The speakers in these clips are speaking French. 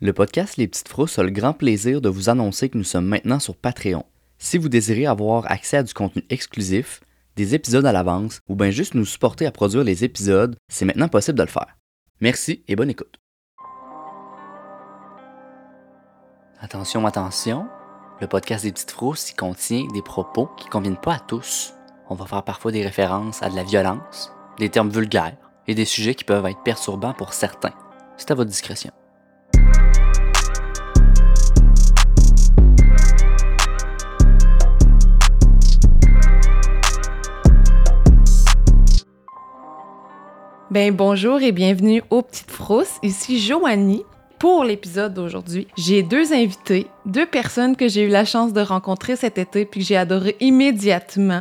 Le podcast Les Petites Frousses a le grand plaisir de vous annoncer que nous sommes maintenant sur Patreon. Si vous désirez avoir accès à du contenu exclusif, des épisodes à l'avance ou bien juste nous supporter à produire les épisodes, c'est maintenant possible de le faire. Merci et bonne écoute. Attention, attention, le podcast des Petites Frousses y contient des propos qui ne conviennent pas à tous. On va faire parfois des références à de la violence, des termes vulgaires et des sujets qui peuvent être perturbants pour certains. C'est à votre discrétion. Ben bonjour et bienvenue aux Petites Frousses. Ici Joanie. Pour l'épisode d'aujourd'hui, j'ai deux invités, deux personnes que j'ai eu la chance de rencontrer cet été puis que j'ai adoré immédiatement.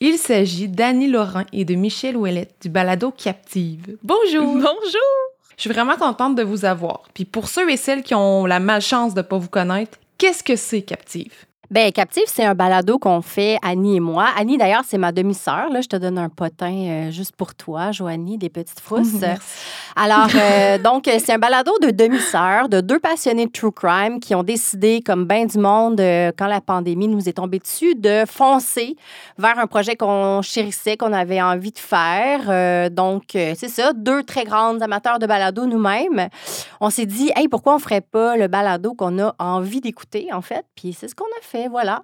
Il s'agit d'Annie Laurent et de Michel Ouellette du balado Captive. Bonjour! Bonjour! Je suis vraiment contente de vous avoir. Puis pour ceux et celles qui ont la malchance de ne pas vous connaître, qu'est-ce que c'est Captive? Ben, Captive, c'est un balado qu'on fait, Annie et moi. Annie, d'ailleurs, c'est ma demi-sœur. Là, je te donne un potin euh, juste pour toi, Joanie, des petites frousses. Alors, euh, donc, c'est un balado de demi-sœurs, de deux passionnés de true crime qui ont décidé, comme bien du monde, euh, quand la pandémie nous est tombée dessus, de foncer vers un projet qu'on chérissait, qu'on avait envie de faire. donc, c'est ça, deux très grandes amateurs de balado nous-mêmes. On s'est dit, hey, pourquoi on ferait pas le balado qu'on a envie d'écouter, en fait? Puis c'est ce qu'on a fait voilà.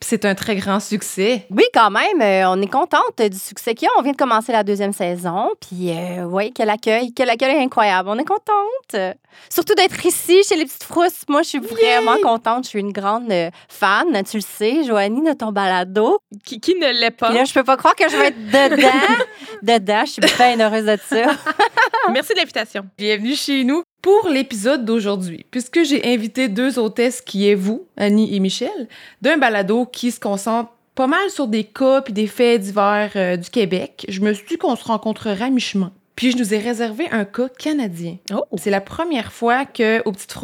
C'est un très grand succès. Oui, quand même. Euh, on est contente du succès qu'il y a. On vient de commencer la deuxième saison. Puis, euh, oui, quel accueil. Quel accueil incroyable. On est contente. Surtout d'être ici chez les petites frousses. Moi, je suis vraiment contente. Je suis une grande euh, fan. Tu le sais, Joanie, de ton balado. Qui, qui ne l'est pas? Puis là, je peux pas croire que je vais être dedans. dedans. Je suis bien heureuse de ça. Merci de l'invitation. Bienvenue chez nous pour l'épisode d'aujourd'hui, puisque j'ai invité deux hôtesses qui est vous, Annie et Michel, d'un balado qui se concentre pas mal sur des cas et des faits divers euh, du Québec, je me suis dit qu'on se rencontrerait à mi-chemin. Puis je nous ai réservé un cas canadien. Oh. C'est la première fois que aux Petites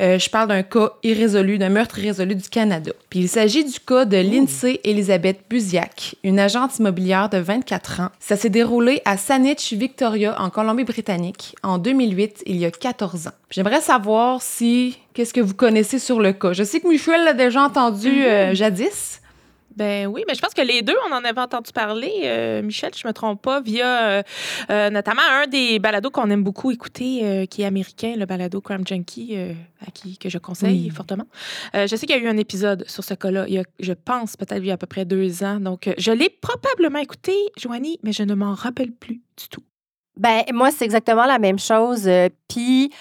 euh, je parle d'un cas irrésolu, d'un meurtre irrésolu du Canada. Puis il s'agit du cas de Lindsay Elizabeth Buziak, une agente immobilière de 24 ans. Ça s'est déroulé à Saanich, Victoria, en Colombie-Britannique, en 2008, il y a 14 ans. J'aimerais savoir si qu'est-ce que vous connaissez sur le cas? Je sais que Michel l'a déjà entendu euh, mm-hmm. jadis. Ben oui, mais je pense que les deux, on en avait entendu parler, euh, Michel, je me trompe pas, via euh, euh, notamment un des balados qu'on aime beaucoup écouter, qui est américain, le balado Crime Junkie, à qui que je conseille fortement. je sais qu'il y a eu un épisode sur ce cas-là, il y a, je pense peut-être il y a à peu près deux ans. Donc, je l'ai probablement écouté, Joanie, mais je ne m'en rappelle plus du tout. Ben moi, c'est exactement la même chose. Puis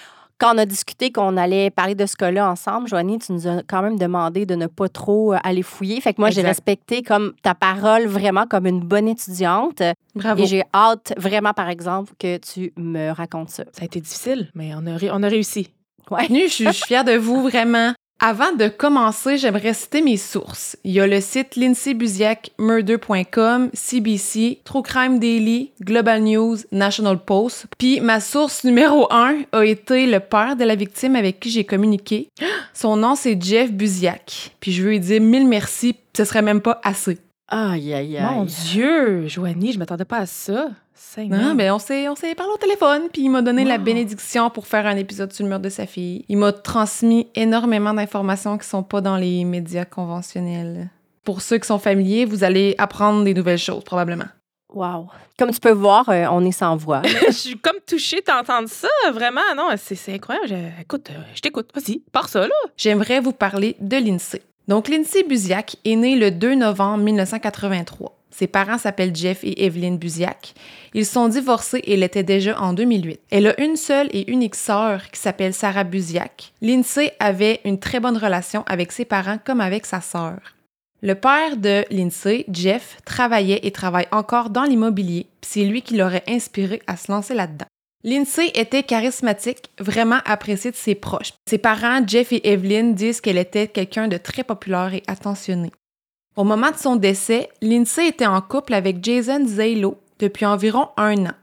quand on a discuté qu'on allait parler de ce cas-là ensemble, Joanie, tu nous as quand même demandé de ne pas trop euh, aller fouiller. Fait que moi, j'ai respecté comme ta parole vraiment comme une bonne étudiante. Bravo. Et j'ai hâte vraiment, par exemple, que tu me racontes ça. Ça a été difficile, mais on a, on a réussi. Ouais. je suis fière de vous, vraiment. Avant de commencer, j'aimerais citer mes sources. Il y a le site lindsaybuziakmurder.com, CBC, True Crime Daily, Global News, National Post. Puis ma source numéro un a été le père de la victime avec qui j'ai communiqué. Son nom, c'est Jeff Buziak. Puis je veux lui dire mille merci, ce serait même pas assez. Aïe, aïe, aïe. Mon Dieu, Joanie, je m'attendais pas à ça. Non, mais on s'est, on s'est parlé au téléphone, puis il m'a donné la bénédiction pour faire un épisode sur le mur de sa fille. Il m'a transmis énormément d'informations qui sont pas dans les médias conventionnels. Pour ceux qui sont familiers, vous allez apprendre des nouvelles choses, probablement. Wow. Comme tu peux voir, euh, on est sans voix. je suis comme touchée d'entendre ça, vraiment. Non, c'est, c'est incroyable. écoute, euh, je t'écoute. Vas-y, pars ça, là. J'aimerais vous parler de l'INSEE. Donc, Lindsay Buziak est née le 2 novembre 1983. Ses parents s'appellent Jeff et Evelyn Buziak. Ils sont divorcés et l'étaient déjà en 2008. Elle a une seule et unique sœur qui s'appelle Sarah Buziak. Lindsay avait une très bonne relation avec ses parents comme avec sa sœur. Le père de Lindsay, Jeff, travaillait et travaille encore dans l'immobilier, c'est lui qui l'aurait inspiré à se lancer là-dedans. Lindsay était charismatique, vraiment appréciée de ses proches. Ses parents, Jeff et Evelyn, disent qu'elle était quelqu'un de très populaire et attentionné. Au moment de son décès, Lindsay était en couple avec Jason Zalo depuis environ un an.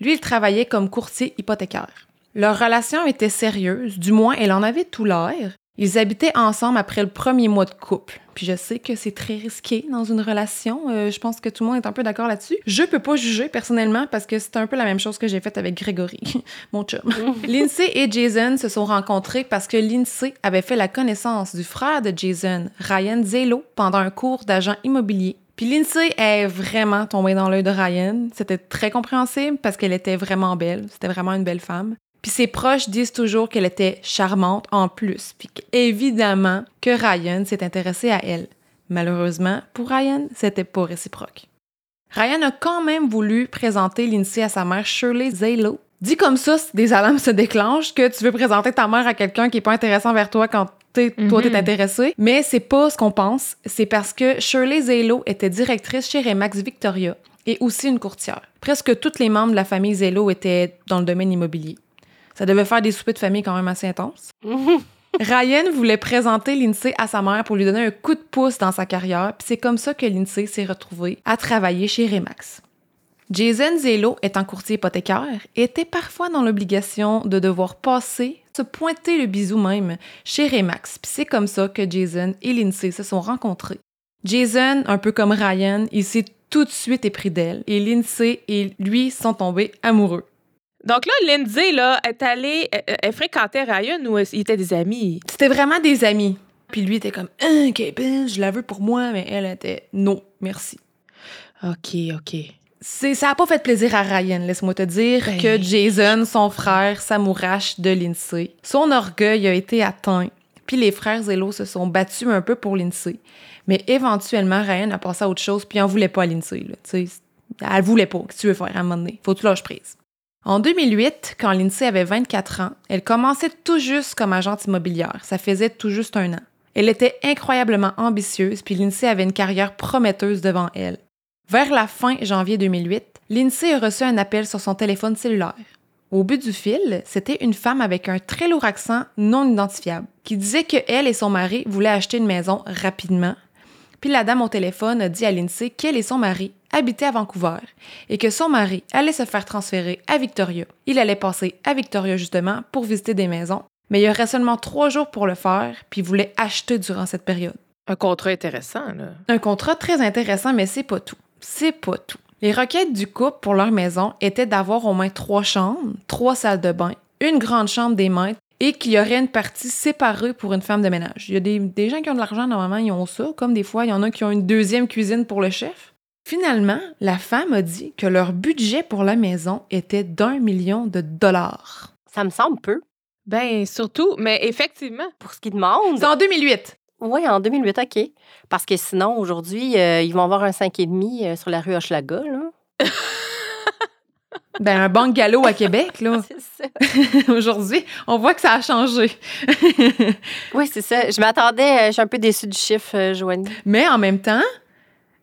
Lui, il travaillait comme courtier hypothécaire. Leur relation était sérieuse, du moins elle en avait tout l'air. Ils habitaient ensemble après le premier mois de couple. Puis je sais que c'est très risqué dans une relation. Euh, je pense que tout le monde est un peu d'accord là-dessus. Je peux pas juger personnellement parce que c'est un peu la même chose que j'ai faite avec Grégory, mon chum. Lindsay et Jason se sont rencontrés parce que Lindsay avait fait la connaissance du frère de Jason, Ryan Zello, pendant un cours d'agent immobilier. Puis Lindsay est vraiment tombée dans l'œil de Ryan. C'était très compréhensible parce qu'elle était vraiment belle. C'était vraiment une belle femme. Puis ses proches disent toujours qu'elle était charmante en plus, puis évidemment que Ryan s'est intéressé à elle. Malheureusement, pour Ryan, c'était pas réciproque. Ryan a quand même voulu présenter Lindsay à sa mère Shirley Zalo. Dit comme ça, des alarmes se déclenchent que tu veux présenter ta mère à quelqu'un qui est pas intéressant vers toi quand toi t'es Mhm. intéressé, mais c'est pas ce qu'on pense. C'est parce que Shirley Zalo était directrice chez Remax Victoria et aussi une courtière. Presque tous les membres de la famille Zelo étaient dans le domaine immobilier. Ça devait faire des soupers de famille quand même assez intenses. Ryan voulait présenter Lindsay à sa mère pour lui donner un coup de pouce dans sa carrière, puis c'est comme ça que Lindsay s'est retrouvée à travailler chez Remax. Jason Zello, étant courtier hypothécaire, était parfois dans l'obligation de devoir passer, se pointer le bisou même, chez Remax, puis c'est comme ça que Jason et Lindsay se sont rencontrés. Jason, un peu comme Ryan, il s'est tout de suite épris d'elle, et Lindsay et lui sont tombés amoureux. Donc là, Lindsay, là, est allée, elle, elle fréquentait Ryan ou ils étaient des amis? C'était vraiment des amis. Puis lui était comme, ah, Kevin, je la veux pour moi, mais elle était, non, merci. OK, OK. C'est, ça a pas fait plaisir à Ryan, laisse-moi te dire, Ben. que Jason, son frère, s'amourache de Lindsay. Son orgueil a été atteint, puis les frères Zello se sont battus un peu pour Lindsay. Mais éventuellement, Ryan a passé à autre chose, puis il en voulait pas à Lindsay. Là, elle voulait pas. Qu'est-ce que tu veux faire à un moment donné? Faut que tu lâches prise. En 2008, quand Lindsay avait 24 ans, elle commençait tout juste comme agente immobilière. Ça faisait tout juste un an. Elle était incroyablement ambitieuse, puis Lindsay avait une carrière prometteuse devant elle. Vers la fin janvier 2008, Lindsay a reçu un appel sur son téléphone cellulaire. Au bout du fil, c'était une femme avec un très lourd accent non identifiable qui disait que elle et son mari voulaient acheter une maison rapidement. Puis la dame au téléphone a dit à Lindsay qu'elle et son mari habitaient à Vancouver et que son mari allait se faire transférer à Victoria. Il allait passer à Victoria justement pour visiter des maisons, mais il y aurait seulement trois jours pour le faire, puis il voulait acheter durant cette période. Un contrat intéressant, là. Un contrat très intéressant, mais c'est pas tout. C'est pas tout. Les requêtes du couple pour leur maison étaient d'avoir au moins trois chambres, trois salles de bain, une grande chambre des maîtres et qu'il y aurait une partie séparée pour une femme de ménage. Il y a des, des gens qui ont de l'argent, normalement, ils ont ça, comme des fois, il y en a qui ont une deuxième cuisine pour le chef. Finalement, la femme a dit que leur budget pour la maison était d'un million de dollars. Ça me semble peu Ben, surtout, mais effectivement. pour ce qu'ils demandent. C'est en 2008. Oui, en 2008, OK. Parce que sinon, aujourd'hui, euh, ils vont avoir un 5,5 euh, sur la rue Hochelaga, là. Ben, un bungalow à Québec, là. C'est ça. Aujourd'hui, on voit que ça a changé. Oui, c'est ça. Je m'attendais, euh, je suis un peu déçue du chiffre, euh, Joanie. Mais en même temps,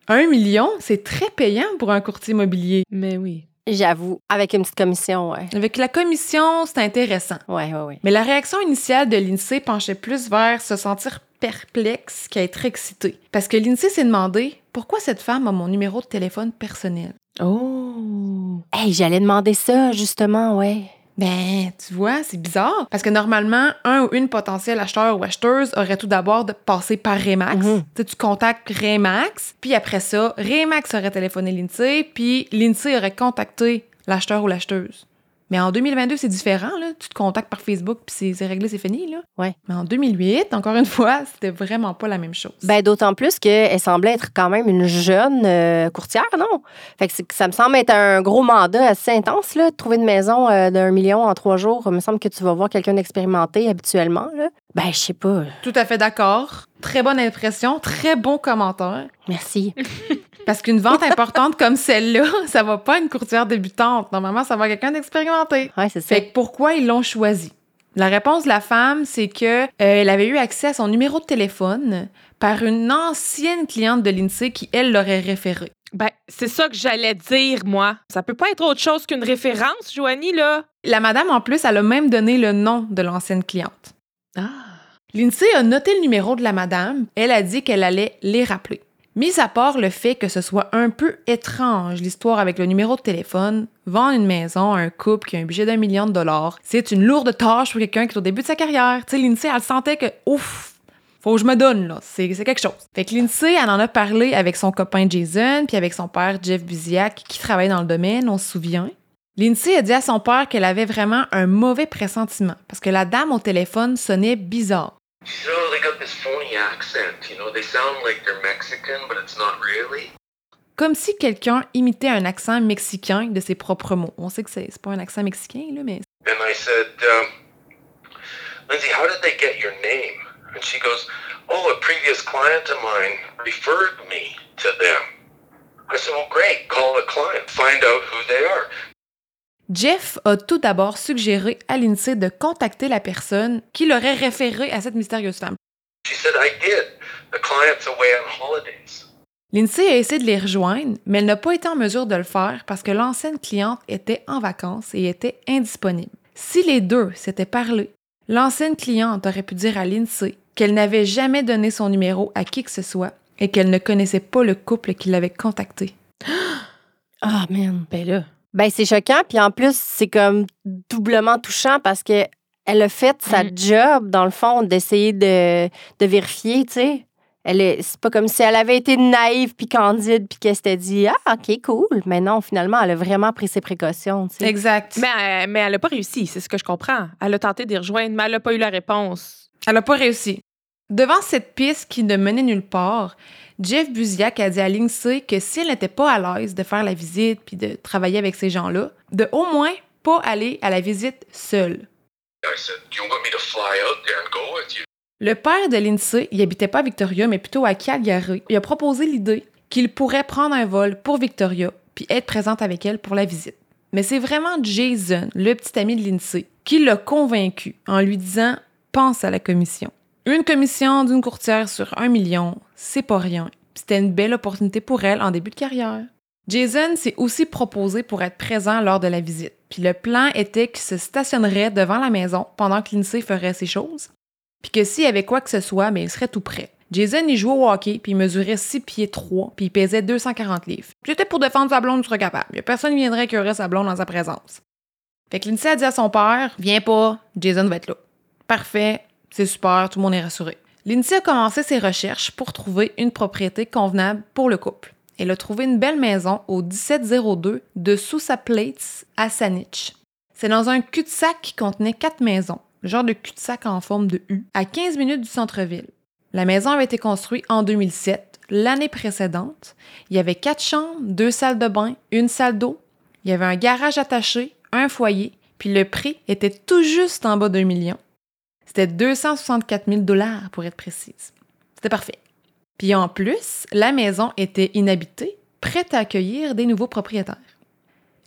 un million, c'est très payant pour un courtier immobilier. Mais oui. J'avoue, avec une petite commission, ouais. Avec la commission, c'est intéressant. Ouais, ouais, ouais. Mais la réaction initiale de l'INSEE penchait plus vers se sentir perplexe qu'à être excitée. Parce que l'INSEE s'est demandé pourquoi cette femme a mon numéro de téléphone personnel. Oh. Hey, j'allais demander ça, justement, ouais. Ben, tu vois, c'est bizarre. Parce que normalement, un ou une potentielle acheteur ou acheteuse aurait tout d'abord de passer par Remax. Tu sais, tu contactes Remax, puis après ça, Remax aurait téléphoné l'INSEE, puis l'INSEE aurait contacté l'acheteur ou l'acheteuse. Mais en 2022, c'est différent, là. Tu te contactes par Facebook, puis c'est- réglé, c'est fini, là. Ouais. Mais en 2008, encore une fois, c'était vraiment pas la même chose. Ben, d'autant plus qu'elle semblait être quand même une jeune euh, courtière, non? Fait que, c'est- ça me semble être un gros mandat assez intense, là, de trouver une maison euh, d'un million en trois jours. Il me semble que tu vas voir quelqu'un d'expérimenté habituellement, là. Ben, je sais pas. Tout à fait d'accord. Très bonne impression, très bon commentaire. Merci. Parce qu'une vente importante comme celle-là, ça va pas à une courtière débutante. Normalement, ça va à quelqu'un d'expérimenté. Ouais, c'est ça. Fait que pourquoi ils l'ont choisi? La réponse de la femme, c'est que euh, elle avait eu accès à son numéro de téléphone par une ancienne cliente de l'INSEE qui, elle, l'aurait référé. Ben, c'est ça que j'allais dire, moi. Ça peut pas être autre chose qu'une référence, Joanie, là. La madame, en plus, elle a même donné le nom de l'ancienne cliente. Ah. L'INSEE a noté le numéro de la madame. Elle a dit qu'elle allait les rappeler. Mis à part le fait que ce soit un peu étrange, l'histoire avec le numéro de téléphone, vendre une maison à un couple qui a un budget d'un million de dollars, c'est une lourde tâche pour quelqu'un qui est au début de sa carrière. Tu sais, Lindsay, elle sentait que, ouf, faut que je me donne, là. C'est quelque chose. Fait que Lindsay, elle en a parlé avec son copain Jason, puis avec son père Jeff Buziak, qui travaille dans le domaine, on se souvient. Lindsay a dit à son père qu'elle avait vraiment un mauvais pressentiment, parce que la dame au téléphone sonnait bizarre. Comme si quelqu'un imitait un accent mexicain de ses propres mots. On sait que c'est pas un accent mexicain, là, mais. And I said, um, Lindsay, how did they get your name? And she goes, Oh, a previous client of mine referred me to them. I said, Well, great, call the client, find out who they are. Jeff a tout d'abord suggéré à Lindsay de contacter la personne qui l'aurait référé à cette mystérieuse femme. Lindsay a essayé de les rejoindre, mais elle n'a pas été en mesure de le faire parce que l'ancienne cliente était en vacances et était indisponible. Si les deux s'étaient parlé, l'ancienne cliente aurait pu dire à Lindsay qu'elle n'avait jamais donné son numéro à qui que ce soit et qu'elle ne connaissait pas le couple qui l'avait contacté. Ah, oh, man, ben là. Ben, c'est choquant. Puis en plus, c'est comme doublement touchant parce que elle a fait sa mm. job, dans le fond, d'essayer de, de, vérifier, tu sais. Elle est, c'est pas comme si elle avait été naïve puis candide puis qu'elle s'était dit ah ok cool mais non finalement elle a vraiment pris ses précautions tu sais. exact mais, euh, mais elle a pas réussi c'est ce que je comprends elle a tenté d'y rejoindre mais elle a pas eu la réponse elle a pas réussi devant cette piste qui ne menait nulle part Jeff Buziak a dit à Lindsay que si elle n'était pas à l'aise de faire la visite puis de travailler avec ces gens-là, de au moins pas aller à la visite seule. Le père de Lindsay, il habitait pas à Victoria, mais plutôt à Calgary. Il a proposé l'idée qu'il pourrait prendre un vol pour Victoria puis être présente avec elle pour la visite. Mais c'est vraiment Jason, le petit ami de Lindsay, qui l'a convaincu en lui disant pense à la commission. Une commission d'une courtière sur un million, c'est pas rien. C'était une belle opportunité pour elle en début de carrière. Jason s'est aussi proposé pour être présent lors de la visite. Puis le plan était qu'il se stationnerait devant la maison pendant que Lindsay ferait ses choses. Puis que s'il y avait quoi que ce soit, mais ben, il serait tout prêt. Jason, il jouait au hockey, puis il mesurait 6 pieds 3, puis il pesait 240 livres. J'étais pour défendre sa blonde, je serais capable. Il y personne qui viendrait sa blonde en sa présence. Fait que Lindsay a dit à son père Viens pas, Jason va être là. Parfait, c'est super, tout le monde est rassuré. Lindsay a commencé ses recherches pour trouver une propriété convenable pour le couple. Elle a trouvé une belle maison au 1702 de Sousa Plates à Saanich. C'est dans un cul-de-sac qui contenait quatre maisons, genre de cul-de-sac en forme de U, à 15 minutes du centre-ville. La maison avait été construite en 2007, l'année précédente. Il y avait quatre chambres, deux salles de bain, une salle d'eau. Il y avait un garage attaché, un foyer, puis le prix était tout juste en bas d'un million. C'était 264 000 dollars pour être précise. C'était parfait. Puis en plus, la maison était inhabitée, prête à accueillir des nouveaux propriétaires.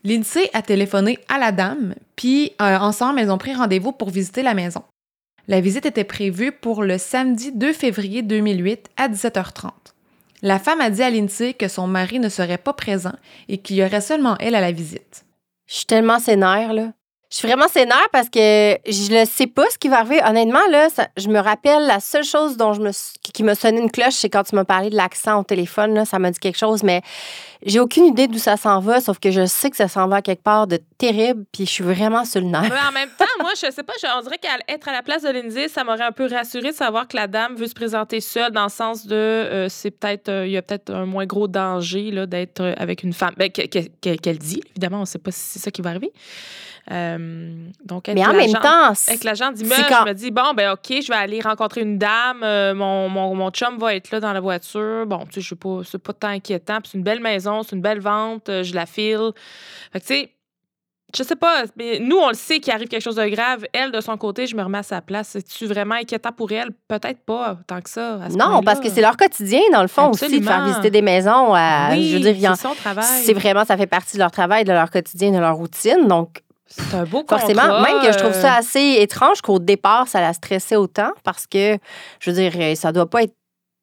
Lindsay a téléphoné à la dame, puis euh, ensemble, elles ont pris rendez-vous pour visiter la maison. La visite était prévue pour le samedi 2 février 2008 à 17h30. La femme a dit à Lindsay que son mari ne serait pas présent et qu'il y aurait seulement elle à la visite. Je suis tellement sénère, là. Je suis vraiment sénère parce que je ne sais pas ce qui va arriver. Honnêtement, là, je me rappelle la seule chose dont je me, qui m'a sonné une cloche, c'est quand tu m'as parlé de l'accent au téléphone. Là, ça m'a dit quelque chose, mais j'ai aucune idée d'où ça s'en va, sauf que je sais que ça s'en va quelque part de terrible, puis je suis vraiment sur le nerf. En même temps, moi, je sais pas, on dirait qu'être à la place de Lindsay, ça m'aurait un peu rassuré de savoir que la dame veut se présenter seule, dans le sens de euh, c'est peut-être, euh, il y a peut-être un moins gros danger d'être euh, avec une femme. Ben, qu'elle dit, évidemment, on ne sait pas si c'est ça qui va arriver. Euh, donc, mais en même temps, avec l'agent d'immeuble, quand... je me dis bon, ben OK, je vais aller rencontrer une dame. Euh, mon, mon, mon, chum va être là dans la voiture. Bon, tu sais, je sais pas, c'est pas tant inquiétant. c'est une belle maison, c'est une belle vente, euh, je la file. Fait que, tu sais, je sais pas, mais nous, on le sait qu'il arrive quelque chose de grave. Elle, de son côté, je me remets à sa place. C'est-tu vraiment inquiétant pour elle? Peut-être pas, tant que ça. non, parce que c'est leur quotidien, dans le fond, aussi, de faire visiter des maisons. oui, je veux dire, c'est son travail. C'est vraiment, ça fait partie de leur travail, de leur quotidien, de leur routine. Donc, c'est un beau Forcément, même que je trouve ça euh. assez étrange qu'au départ, ça la stressait autant parce que, je veux dire, ça doit pas être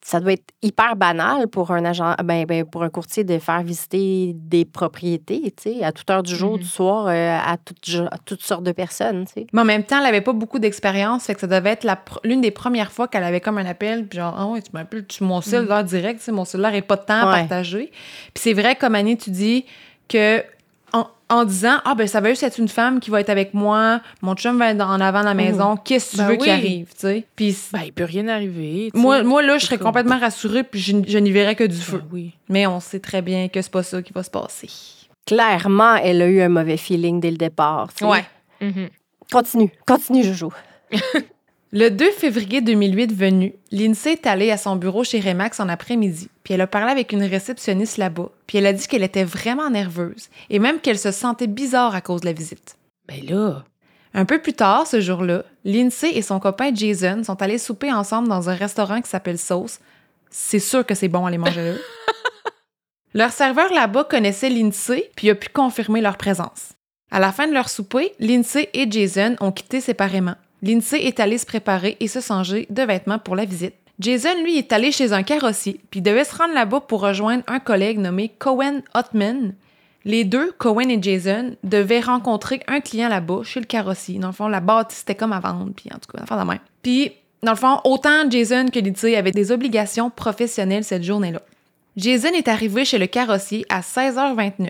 ça doit être hyper banal pour un agent, ben, ben, pour un courtier de faire visiter des propriétés, tu sais, à toute heure du jour, Mhm. du soir, euh, à, toutes, à toutes sortes de personnes, tu sais. Mais en même temps, elle avait pas beaucoup d'expérience, fait que ça devait être l'une des premières fois qu'elle avait comme un appel, puis genre, ah ouais, tu m'appelles, tu mon cellulaire direct, tu sais, mon cellulaire est pas de temps à partager. Puis c'est vrai, comme Annie, tu dis que en, disant, ah ben ça va juste être une femme qui va être avec moi, mon chum va être en avant de la maison, qu'est-ce que tu Ben veux oui. qui arrive, tu sais? Puis Ben, il peut rien arriver. tu moi, sais. moi, là, je serais complètement rassurée, puis je, je n'y verrais que du feu. Ben oui. Mais on sait très bien que c'est pas ça qui va se passer. Clairement, elle a eu un mauvais feeling dès le départ. tu sais. Ouais. Mhm. Continue, continue, Jojo. Le 2 février 2008 venu, Lindsay est allée à son bureau chez Remax en après-midi, puis elle a parlé avec une réceptionniste là-bas, puis elle a dit qu'elle était vraiment nerveuse et même qu'elle se sentait bizarre à cause de la visite. Ben là. Un peu plus tard, ce jour-là, Lindsay et son copain Jason sont allés souper ensemble dans un restaurant qui s'appelle Sauce. C'est sûr que c'est bon aller manger là. leur serveur là-bas connaissait Lindsay, puis a pu confirmer leur présence. À la fin de leur souper, Lindsay et Jason ont quitté séparément. Lindsay est allée se préparer et se changer de vêtements pour la visite. Jason, lui, est allé chez un carrossier, puis devait se rendre là-bas pour rejoindre un collègue nommé Cohen Hotman. Les deux, Cohen et Jason, devaient rencontrer un client là-bas, chez le carrossier. Dans le fond, la bâtisse était comme à vendre, puis en tout cas, enfin de même. Puis, dans le fond, autant Jason que Lindsay avaient des obligations professionnelles cette journée-là. Jason est arrivé chez le carrossier à 16h29.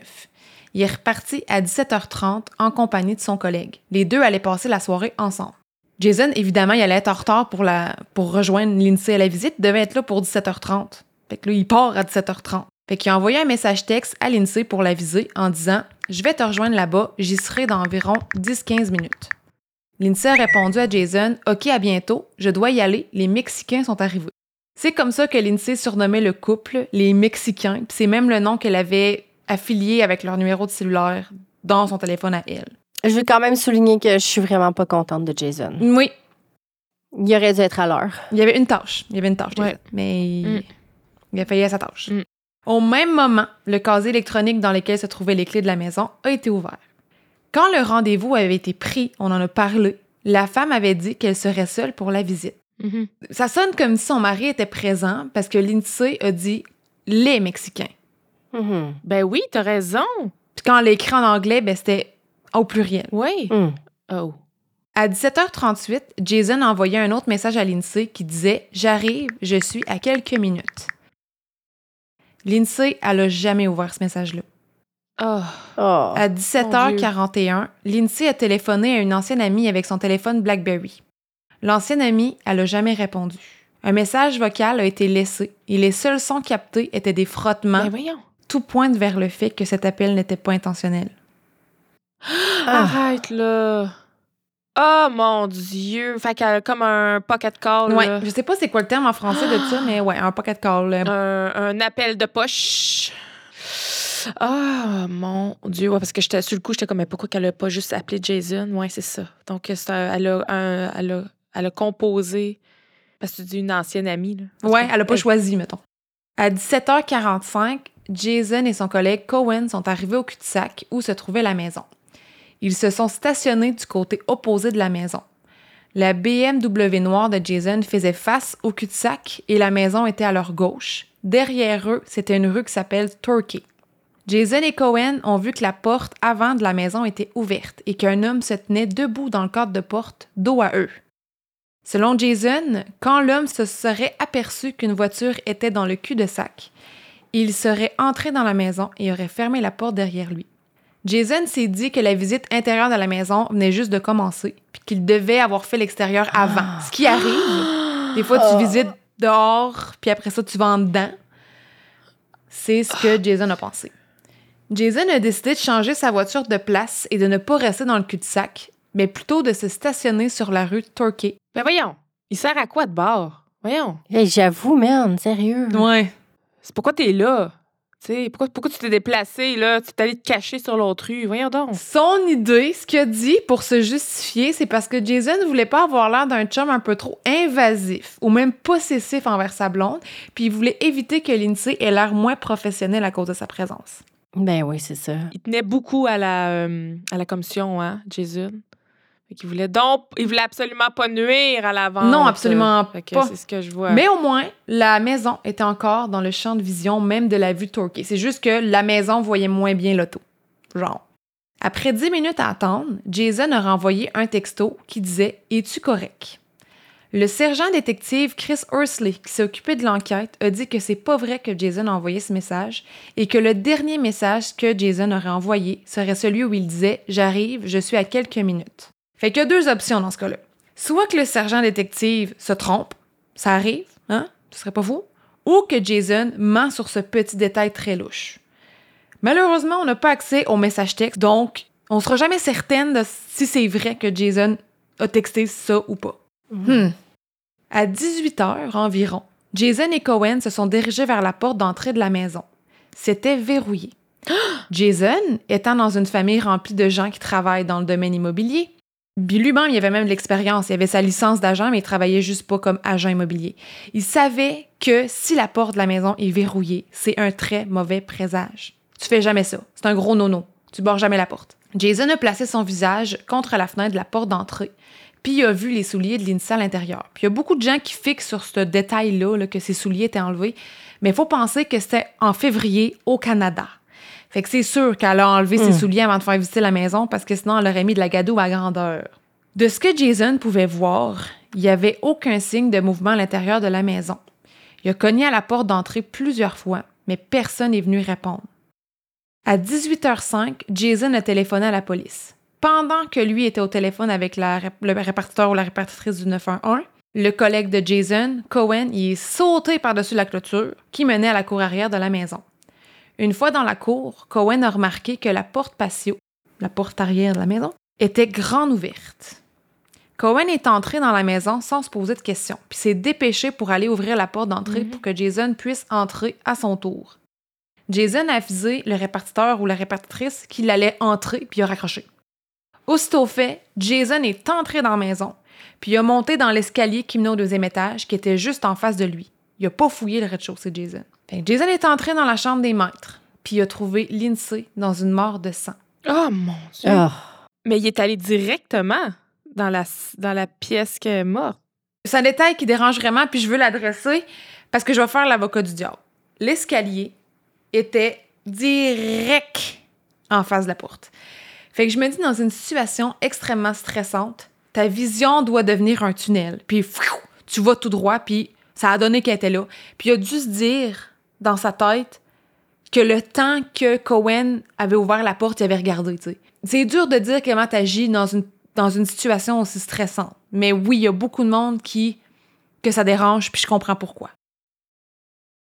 Il est reparti à 17h30 en compagnie de son collègue. Les deux allaient passer la soirée ensemble. Jason, évidemment, il allait être en retard pour, rejoindre Lindsay à la visite, il devait être là pour 17h30. Fait que là, il part à 17h30. Fait qu'il a envoyé un message texte à Lindsay pour l'aviser en disant Je vais te rejoindre là-bas, j'y serai dans environ 10-15 minutes. Lindsay a répondu à Jason Ok, à bientôt, je dois y aller, les Mexicains sont arrivés. C'est comme ça que Lindsay surnommait le couple les Mexicains, puis c'est même le nom qu'elle avait affilié avec leur numéro de cellulaire dans son téléphone à elle. Je veux quand même souligner que je suis vraiment pas contente de Jason. Oui, Il aurait dû être à l'heure. il y avait une tâche. Il y avait une tâche, Ouais. Jason, mais il, Mm. il a failli à sa tâche. Mm. Au même moment, le casier électronique dans lequel se trouvaient les clés de la maison a été ouvert. Quand le rendez-vous avait été pris, on en a parlé, la femme avait dit qu'elle serait seule pour la visite. Mhm. Ça sonne comme si son mari était présent parce que Lindsay a dit les Mexicains. Mhm. Ben oui, t'as raison. Puis quand on l'a écrit en anglais, ben c'était au pluriel. Oui. Mhm. Oh. À 17h38, Jason a envoyé un autre message à Lindsay qui disait J'arrive, je suis à quelques minutes. Lindsay, elle a jamais ouvert ce message-là. Oh. Oh. À 17h41, Lindsay a téléphoné à une ancienne amie avec son téléphone BlackBerry. L'ancienne amie, elle a jamais répondu. Un message vocal a été laissé et les seuls sons captés étaient des frottements. Ben voyons. Tout pointe vers le fait que cet appel n'était pas intentionnel. Ah. Arrête, là. Oh, mon Dieu. Fait qu'elle a comme un pocket call. Ouais, là. je sais pas c'est quoi le terme en français de ça, mais ouais, un pocket call. un, un appel de poche. Ah, mon Dieu. Ouais, parce que j'étais sur le coup, j'étais comme, mais pourquoi qu'elle a pas juste appelé Jason? Ouais, c'est ça. Donc, un- elle, a un- elle, a, elle a composé. Parce que tu dis une ancienne amie. Là. Ouais, elle a pas choisi, mettons. À 17h45, Jason et son collègue Cohen sont arrivés au cul-de-sac où se trouvait la maison. Ils se sont stationnés du côté opposé de la maison. La BMW noire de Jason faisait face au cul-de-sac et la maison était à leur gauche. Derrière eux, c'était une rue qui s'appelle Turkey. Jason et Cohen ont vu que la porte avant de la maison était ouverte et qu'un homme se tenait debout dans le cadre de porte, dos à eux. Selon Jason, quand l'homme se serait aperçu qu'une voiture était dans le cul-de-sac, il serait entré dans la maison et aurait fermé la porte derrière lui. Jason s'est dit que la visite intérieure de la maison venait juste de commencer, puis qu'il devait avoir fait l'extérieur avant. Ce qui arrive. Des fois, tu visites dehors, puis après ça, tu vas en dedans. C'est ce que Jason a pensé. Jason a décidé de changer sa voiture de place et de ne pas rester dans le cul-de-sac, mais plutôt de se stationner sur la rue Torquay. Ben voyons. Il sert à quoi de bord? Voyons. Hey, J'avoue, man, sérieux. Ouais. C'est pourquoi t'es là? Tu sais, pourquoi, pourquoi tu t'es déplacé, là? Tu t'es allé te cacher sur l'autre rue? Voyons donc. Son idée, ce qu'il a dit pour se justifier, c'est parce que Jason ne voulait pas avoir l'air d'un chum un peu trop invasif ou même possessif envers sa blonde, puis il voulait éviter que Lindsay ait l'air moins professionnel à cause de sa présence. Ben oui, c'est ça. Il tenait beaucoup à la, euh, à la commission, hein, Jason? Il voulait donc, il voulait absolument pas nuire à la vente. Non, absolument pas. C'est ce que je vois. Mais au moins, la maison était encore dans le champ de vision même de la vue de Torquay. C'est juste que la maison voyait moins bien l'auto. Genre. Après dix minutes à attendre, Jason a renvoyé un texto qui disait Es-tu correct? Le sergent détective Chris Ursley, qui s'est occupé de l'enquête, a dit que c'est pas vrai que Jason a envoyé ce message et que le dernier message que Jason aurait envoyé serait celui où il disait J'arrive, je suis à quelques minutes. Fait qu'il y a deux options dans ce cas-là. Soit que le sergent détective se trompe, ça arrive, hein? Ce serait pas fou. Ou que Jason ment sur ce petit détail très louche. Malheureusement, on n'a pas accès au message texte, donc on sera jamais certaine de si c'est vrai que Jason a texté ça ou pas. Hmm. À 18 heures environ, Jason et Cohen se sont dirigés vers la porte d'entrée de la maison. C'était verrouillé. Jason, étant dans une famille remplie de gens qui travaillent dans le domaine immobilier, puis lui-même, il avait même de l'expérience. Il avait sa licence d'agent, mais il travaillait juste pas comme agent immobilier. Il savait que si la porte de la maison est verrouillée, c'est un très mauvais présage. Tu fais jamais ça. C'est un gros nono. Tu barres jamais la porte. Jason a placé son visage contre la fenêtre de la porte d'entrée, puis il a vu les souliers de Lindsay à l'intérieur. Puis il y a beaucoup de gens qui fixent sur ce détail-là, là, que ses souliers étaient enlevés, mais il faut penser que c'était en février au Canada. Fait que c'est sûr qu'elle a enlevé ses souliers avant de faire visiter la maison parce que sinon elle aurait mis de la gadoue à grandeur. De ce que Jason pouvait voir, il n'y avait aucun signe de mouvement à l'intérieur de la maison. Il a cogné à la porte d'entrée plusieurs fois, mais personne n'est venu répondre. À 18h05, Jason a téléphoné à la police. Pendant que lui était au téléphone avec la le répartiteur ou la répartitrice du 911, le collègue de Jason, Cohen, y est sauté par-dessus la clôture qui menait à la cour arrière de la maison. Une fois dans la cour, Cohen a remarqué que la porte patio, la porte arrière de la maison, était grande ouverte. Cohen est entré dans la maison sans se poser de questions, puis s'est dépêché pour aller ouvrir la porte d'entrée pour que Jason puisse entrer à son tour. Jason a avisé le répartiteur ou la répartitrice qu'il allait entrer, puis a raccroché. Aussitôt fait, Jason est entré dans la maison, puis a monté dans l'escalier qui menait au deuxième étage, qui était juste en face de lui. Il a pas fouillé le rez-de-chaussée de Jason. Fait que Jason est entré dans la chambre des maîtres, puis il a trouvé Lindsay dans une mort de sang. Oh mon Dieu. Ah. Mais il est allé directement dans la, dans la pièce qui est morte. C'est un détail qui dérange vraiment, puis je veux l'adresser parce que je vais faire l'avocat du diable. L'escalier était direct en face de la porte. Fait que je me dis, dans une situation extrêmement stressante, ta vision doit devenir un tunnel. Puis tu vas tout droit, puis ça a donné qu'elle était là. Puis il a dû se dire dans sa tête que le temps que Cohen avait ouvert la porte, il avait regardé. C'est dur de dire comment t'agis dans dans une situation aussi stressante. Mais oui, il y a beaucoup de monde qui que ça dérange, puis je comprends pourquoi.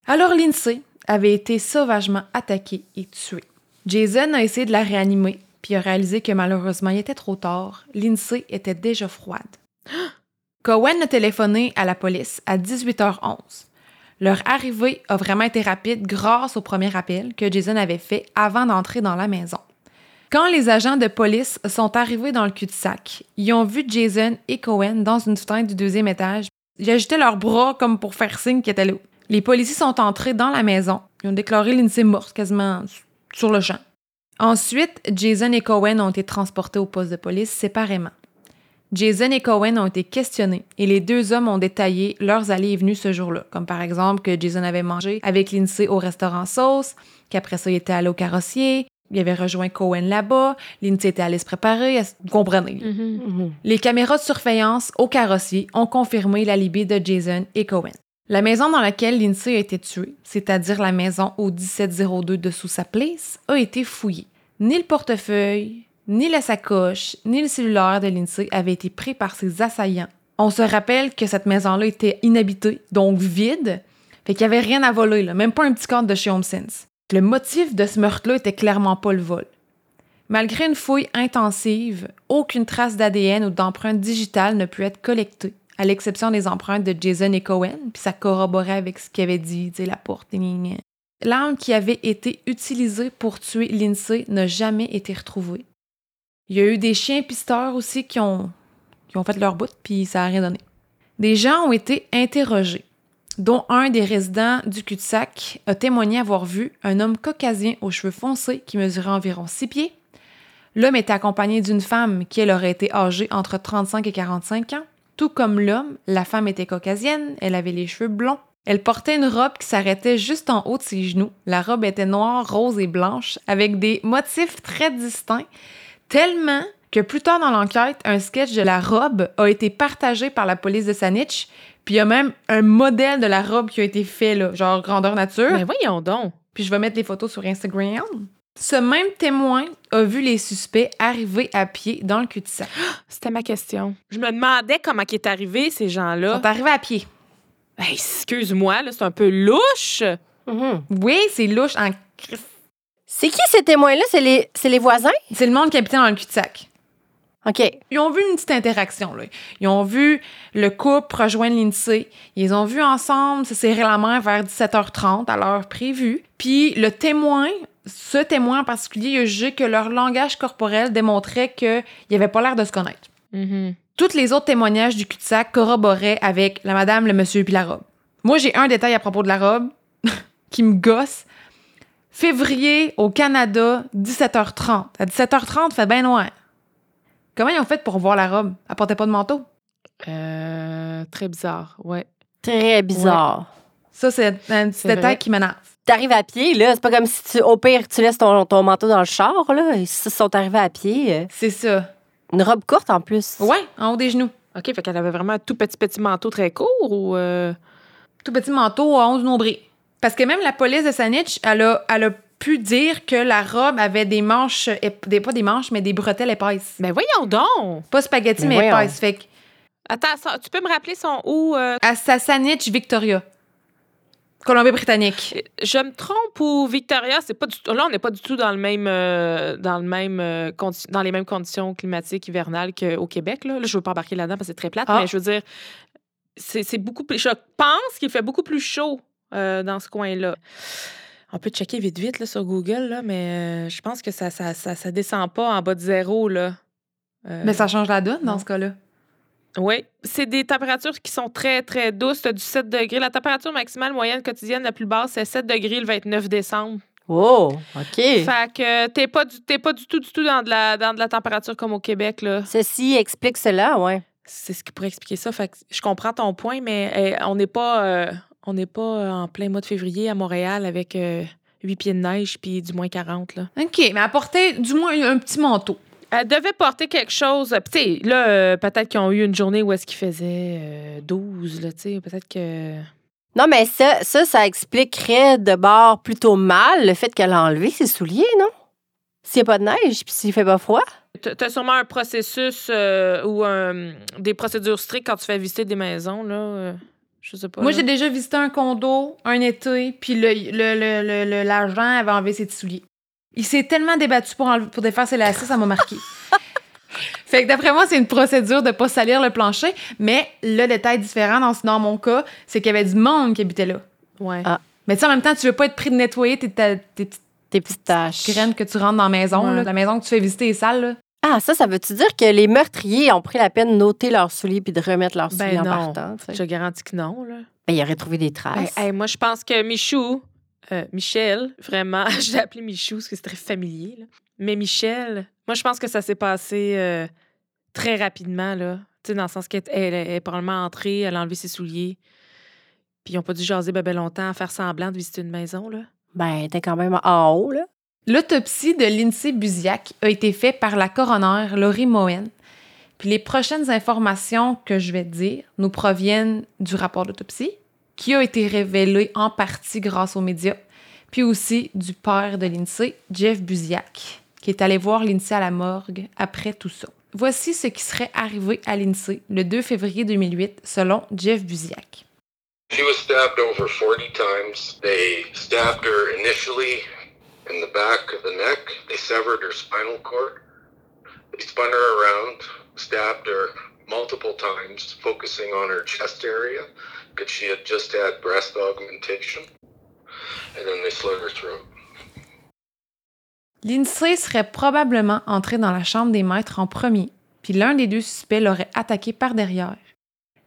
Alors Lindsay avait été sauvagement attaquée et tuée. Jason a essayé de la réanimer, puis a réalisé que malheureusement, il était trop tard. Lindsay était déjà froide. Cohen a téléphoné à la police à 18h11. Leur arrivée a vraiment été rapide grâce au premier appel que Jason avait fait avant d'entrer dans la maison. Quand les agents de police sont arrivés dans le cul-de-sac, ils ont vu Jason et Cohen dans une fenêtre du deuxième étage. Ils agitaient leurs bras comme pour faire signe qu'ils étaient là. Les policiers sont entrés dans la maison. Ils ont déclaré Lindsay morte quasiment sur le champ. Ensuite, Jason et Cohen ont été transportés au poste de police séparément. Jason et Cohen ont été questionnés et les deux hommes ont détaillé leurs allées et venues ce jour-là, comme par exemple que Jason avait mangé avec Lindsay au restaurant Sauce, qu'après ça il était allé au carrossier, il avait rejoint Cohen là-bas, Lindsay était allée se préparer, vous comprenez. là. Mhm. Les caméras de surveillance au carrossier ont confirmé l'alibi de Jason et Cohen. La maison dans laquelle Lindsay a été tuée, c'est-à-dire la maison au 1702 de Sousa Place, a été fouillée. Ni le portefeuille, ni la sacoche, ni le cellulaire de Lindsay avaient été pris par ses assaillants. On se rappelle que cette maison-là était inhabitée, donc vide, fait qu'il n'y avait rien à voler, là, même pas un petit cadre de chez HomeSense. Le motif de ce meurtre-là était clairement pas le vol. Malgré une fouille intensive, aucune trace d'ADN ou d'empreinte digitale ne peut être collectée, à l'exception des empreintes de Jason et Cohen, puis ça corroborait avec ce qu'il avait dit, la porte. L'arme qui avait été utilisée pour tuer Lindsay n'a jamais été retrouvée. Il y a eu des chiens pisteurs aussi qui ont, qui ont fait leur bout, puis ça n'a rien donné. Des gens ont été interrogés, dont un des résidents du cul-de-sac a témoigné avoir vu un homme caucasien aux cheveux foncés qui mesurait environ 6 pieds, L'homme était accompagné d'une femme qui, elle, aurait été âgée entre 35 et 45 ans. Tout comme l'homme, la femme était caucasienne, elle avait les cheveux blonds. Elle portait une robe qui s'arrêtait juste en haut de ses genoux. La robe était noire, rose et blanche, avec des motifs très distincts, tellement que plus tard dans l'enquête, un sketch de la robe a été partagé par la police de Saanich, puis il y a même un modèle de la robe qui a été fait, là, genre grandeur nature. Mais voyons donc. Puis je vais mettre les photos sur Instagram. Ce même témoin a vu les suspects arriver à pied dans le cul-de-sac. C'était ma question. Je me demandais comment ils est arrivé, ces Ils gens-là. sont arrivés à pied. Hey, excuse-moi, là, c'est un peu louche. Mhm. Oui, c'est louche en. C'est qui ces témoins-là? C'est les, c'est les voisins? C'est le monde qui habitait dans le cul-de-sac. OK. Ils ont vu une petite interaction. Là. Ils ont vu le couple rejoindre l'INSEE. Ils ont vu ensemble se serrer la main vers 17h30 à l'heure prévue. Puis le témoin, ce témoin en particulier, il a jugé que leur langage corporel démontrait qu'ils n'avaient pas l'air de se connaître. Mhm. Tous les autres témoignages du cul-de-sac corroboraient avec la madame, le monsieur puis la robe. Moi, j'ai un détail à propos de la robe qui me gosse. Février au Canada, 17h30. À 17h30, il fait bien noir. Comment ils ont fait pour voir la robe? Elle portait pas de manteau? Euh, très bizarre, ouais. Très bizarre. Ça, c'est un petit détail vrai. qui m'énerve. T'arrives à pied, là. C'est pas comme si, tu, au pire, tu laisses ton, ton manteau dans le char, là. Ils se sont arrivés à pied. euh, C'est ça. Une robe courte, en plus. Ouais, en haut des genoux. OK, fait qu'elle avait vraiment un tout petit petit manteau très court ou. euh, Tout petit manteau à 11 nombrils. Parce que même la police de Saanich, elle a, elle a pu dire que la robe avait des manches, des, pas des manches, mais des bretelles épaisses. Ben voyons donc! Pas spaghetti, Mais mais, voyons. épaisses. Fait que Attends, ça- tu peux me rappeler son où? euh, à sa Saanich, Victoria. Colombie-Britannique. Je me trompe ou Victoria, c'est pas du tout. Là, on n'est pas du tout dans le même, euh, dans le même, euh, condi- dans les mêmes conditions climatiques hivernales qu'au Québec. Là. Là, je veux pas embarquer là-dedans parce que c'est très plate, Ah. mais je veux dire, c'est c'est beaucoup plus. Je pense qu'il fait beaucoup plus chaud euh, dans ce coin-là. On peut checker vite vite là, sur Google, là, mais euh, je pense que ça, ça, ça, ça descend pas en bas de zéro là. Euh, Mais ça change la donne dans non. ce cas-là. Oui, c'est des températures qui sont très, très douces. T'as du 7 degrés. La température maximale moyenne quotidienne la plus basse, c'est 7 degrés le 29 décembre. Oh, OK. Fait que t'es pas, du, t'es pas du tout, du tout dans de, la, dans de la température comme au Québec, là. Ceci explique cela, ouais. C'est ce qui pourrait expliquer ça. Fait que je comprends ton point, mais eh, on n'est pas, euh, on n'est pas euh, en plein mois de février à Montréal avec euh, 8 pieds de neige puis du moins 40, là. OK, mais apporter du moins un petit manteau. Elle devait porter quelque chose. Puis, tu sais, là, euh, peut-être qu'ils ont eu une journée où est-ce qu'il faisait euh, 12, là, tu sais. Peut-être que. Non, mais ça, ça, ça expliquerait de bord plutôt mal le fait qu'elle a enlevé ses souliers, non? S'il n'y a pas de neige, puis s'il fait pas froid? T'as t'as sûrement un processus euh, ou des procédures strictes quand tu fais visiter des maisons, là. Je sais pas. Moi, j'ai déjà visité un condo un été, puis le, le, le, le- le- l'agent avait enlevé ses petits souliers. Il s'est tellement débattu pour, enlever- pour défaire ses lacets, ça m'a marqué. fait que d'après moi, c'est une procédure de pas salir le plancher, mais le détail différent dans, dans mon cas, c'est qu'il y avait du monde qui habitait là. Ouais. Ah. Mais tu sais, en même temps, tu veux pas être pris de nettoyer tes, ta- tes petites Tes petites taches. graines que tu rentres dans la maison. Ouais. là. La maison que tu fais visiter est sale. Là. Ah, ça, ça veut-tu dire que les meurtriers ont pris la peine de noter leurs souliers puis de remettre leurs Ben souliers en partant? Je garantis que non, là. Ben, ils auraient trouvé des traces. hey, moi, je pense que Michou, euh, Michel, vraiment, je l'ai appelé Michou parce que c'est très familier, là. Mais Michel, moi, je pense que ça s'est passé euh, très rapidement, là. Tu sais, dans le sens qu'elle elle est probablement entrée, elle a enlevé ses souliers. Puis ils n'ont pas dû jaser ben, ben longtemps à faire semblant de visiter une maison, là. Ben, t'es quand même en haut, là. L'autopsie de Lindsay Buziak a été faite par la coroner Laurie Moen. Puis les prochaines informations que je vais te dire nous proviennent du rapport d'autopsie, qui a été révélé en partie grâce aux médias, puis aussi du père de Lindsay, Jeff Buziak, qui est allé voir Lindsay à la morgue après tout ça. Voici ce qui serait arrivé à Lindsay le 2 février 2008, selon Jeff Buziak. She was stabbed over 40 times. They stabbed her initially in the back of the neck. They severed her spinal cord. They spun her around, stabbed her multiple times, focusing on her chest area because she had just had breast augmentation. And then they slit her throat. Lindsay serait probablement entré dans la chambre des maîtres en premier, puis l'un des deux suspects l'aurait attaqué par derrière.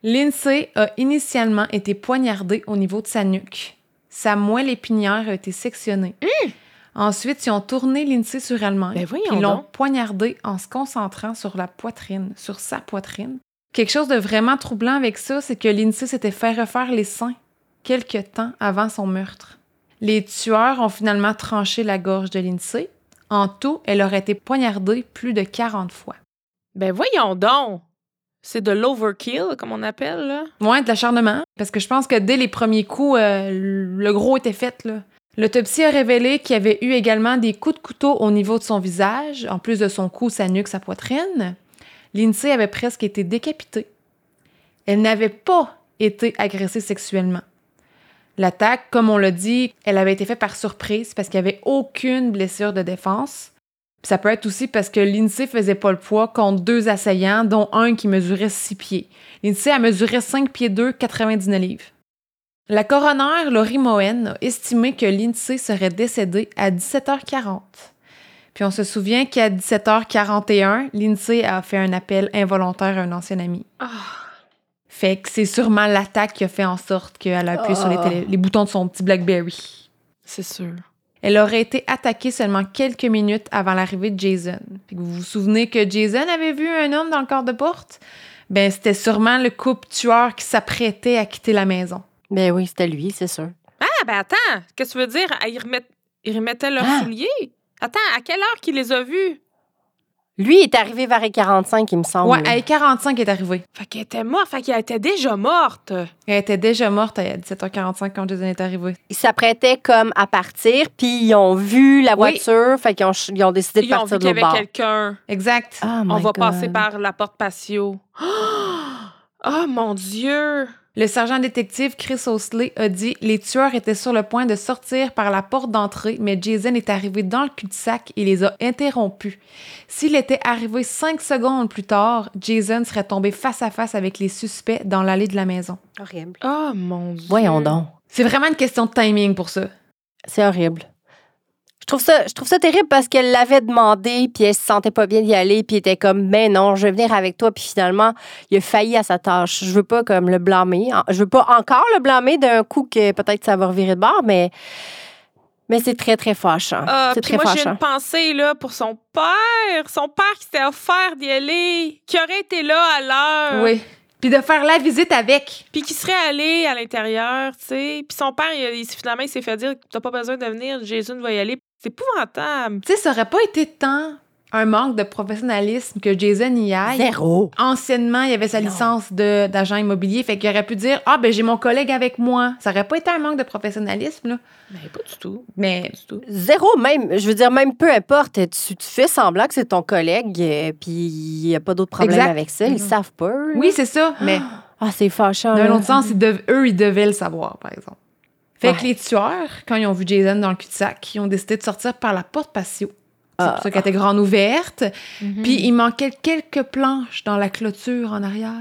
Lindsay a initialement été poignardée au niveau de sa nuque. Sa moelle épinière a été sectionnée. Ensuite, ils ont tourné Lindsay sur elle-même. Ben ils l'ont poignardée en se concentrant sur la poitrine, sur sa poitrine. Quelque chose de vraiment troublant avec ça, c'est que Lindsay s'était fait refaire les seins quelques temps avant son meurtre. Les tueurs ont finalement tranché la gorge de Lindsay. En tout, elle aurait été poignardée plus de 40 fois. Ben voyons donc. C'est de l'overkill, comme on appelle, là. Moins de l'acharnement, parce que je pense que dès les premiers coups, euh, le gros était fait. là. L'autopsie a révélé qu'il y avait eu également des coups de couteau au niveau de son visage, en plus de son cou, sa nuque, sa poitrine. Lindsay avait presque été décapitée. Elle n'avait pas été agressée sexuellement. L'attaque, comme on l'a dit, elle avait été faite par surprise parce qu'il n'y avait aucune blessure de défense. Ça peut être aussi parce que Lindsay faisait pas le poids contre deux assaillants, dont un qui mesurait 6 pieds. Lindsay a mesuré 5 pieds 2, 99 livres. La coroner Laurie Moen a estimé que Lindsay serait décédée à 17h40. Puis on se souvient qu'à 17h41, Lindsay a fait un appel involontaire à un ancien ami. Ah. Fait que c'est sûrement l'attaque qui a fait en sorte qu'elle a appuyé sur les, Ah. télé- les boutons de son petit Blackberry. C'est sûr. Elle aurait été attaquée seulement quelques minutes avant l'arrivée de Jason. Puis vous vous souvenez que Jason avait vu un homme dans le corps de porte? Ben, c'était sûrement le couple tueur qui s'apprêtait à quitter la maison. Ben oui, c'était lui, c'est sûr. Ah, ben attends, qu'est-ce que tu veux dire? Ah, Ils, remettaient leurs Ah. souliers? Attends, à quelle heure qu'il les a vus? Lui est arrivé vers les 45, il me semble. Ouais, à 45 est arrivée. Fait qu'elle était morte, fait qu'elle était déjà morte. Elle était déjà morte à 17h45 quand Jason est arrivé. Ils s'apprêtaient comme à partir, puis ils ont vu la Oui. voiture, fait qu'ils ont, ils ont décidé de Ils ont partir vu de qu'il y avait quelqu'un. Exact. Oh On va God. passer par la porte patio. Oh mon Dieu! Le sergent détective Chris Osley a dit Les tueurs étaient sur le point de sortir par la porte d'entrée, mais Jason est arrivé dans le cul-de-sac et les a interrompus. S'il était arrivé cinq secondes plus tard, Jason serait tombé face à face avec les suspects dans l'allée de la maison. Horrible. Oh mon Dieu! Voyons donc. C'est vraiment une question de timing pour ça. C'est horrible. Je trouve, ça, je trouve ça terrible parce qu'elle l'avait demandé, puis elle se sentait pas bien d'y aller, puis était comme, mais non, je vais venir avec toi, puis finalement, il a failli à sa tâche. Je veux pas comme le blâmer. Je veux pas encore le blâmer d'un coup que peut-être ça va revirer de bord, mais, mais c'est très, très fâchant. Ah, c'est très moi, j'ai une pensée là, pour son père. Son père qui s'était offert d'y aller, qui aurait été là à l'heure. Oui. Puis de faire la visite avec. Puis qui serait allé à l'intérieur, tu sais. Puis son père, il, il- finalement, il s'est fait dire T'as pas besoin de venir, Jason va y aller. C'est épouvantable. Tu sais, ça aurait pas été tant un manque de professionnalisme que Jason y aille. Zéro. Anciennement, il avait sa Non. licence de- d'agent immobilier, fait qu'il aurait pu dire Ah, ben j'ai mon collègue avec moi. Ça aurait pas été un manque de professionnalisme, là. Mais pas du tout. Mais Pas du tout. Zéro, même. Je veux dire, même peu importe, tu, tu fais semblant que c'est ton collègue, euh, puis il n'y a pas d'autre problème Exact. avec ça. Ils Mhm. savent pas. là. oui, c'est ça. Mais Ah, c'est fâchant. d'un autre sens, ils dev- eux, ils devaient le savoir, par exemple. Fait que Ouais. les tueurs, quand ils ont vu Jason dans le cul-de-sac, ils ont décidé de sortir par la porte patio. C'est Ah. pour ça qu'elle était grande ouverte. Mhm. Puis il manquait quelques planches dans la clôture en arrière.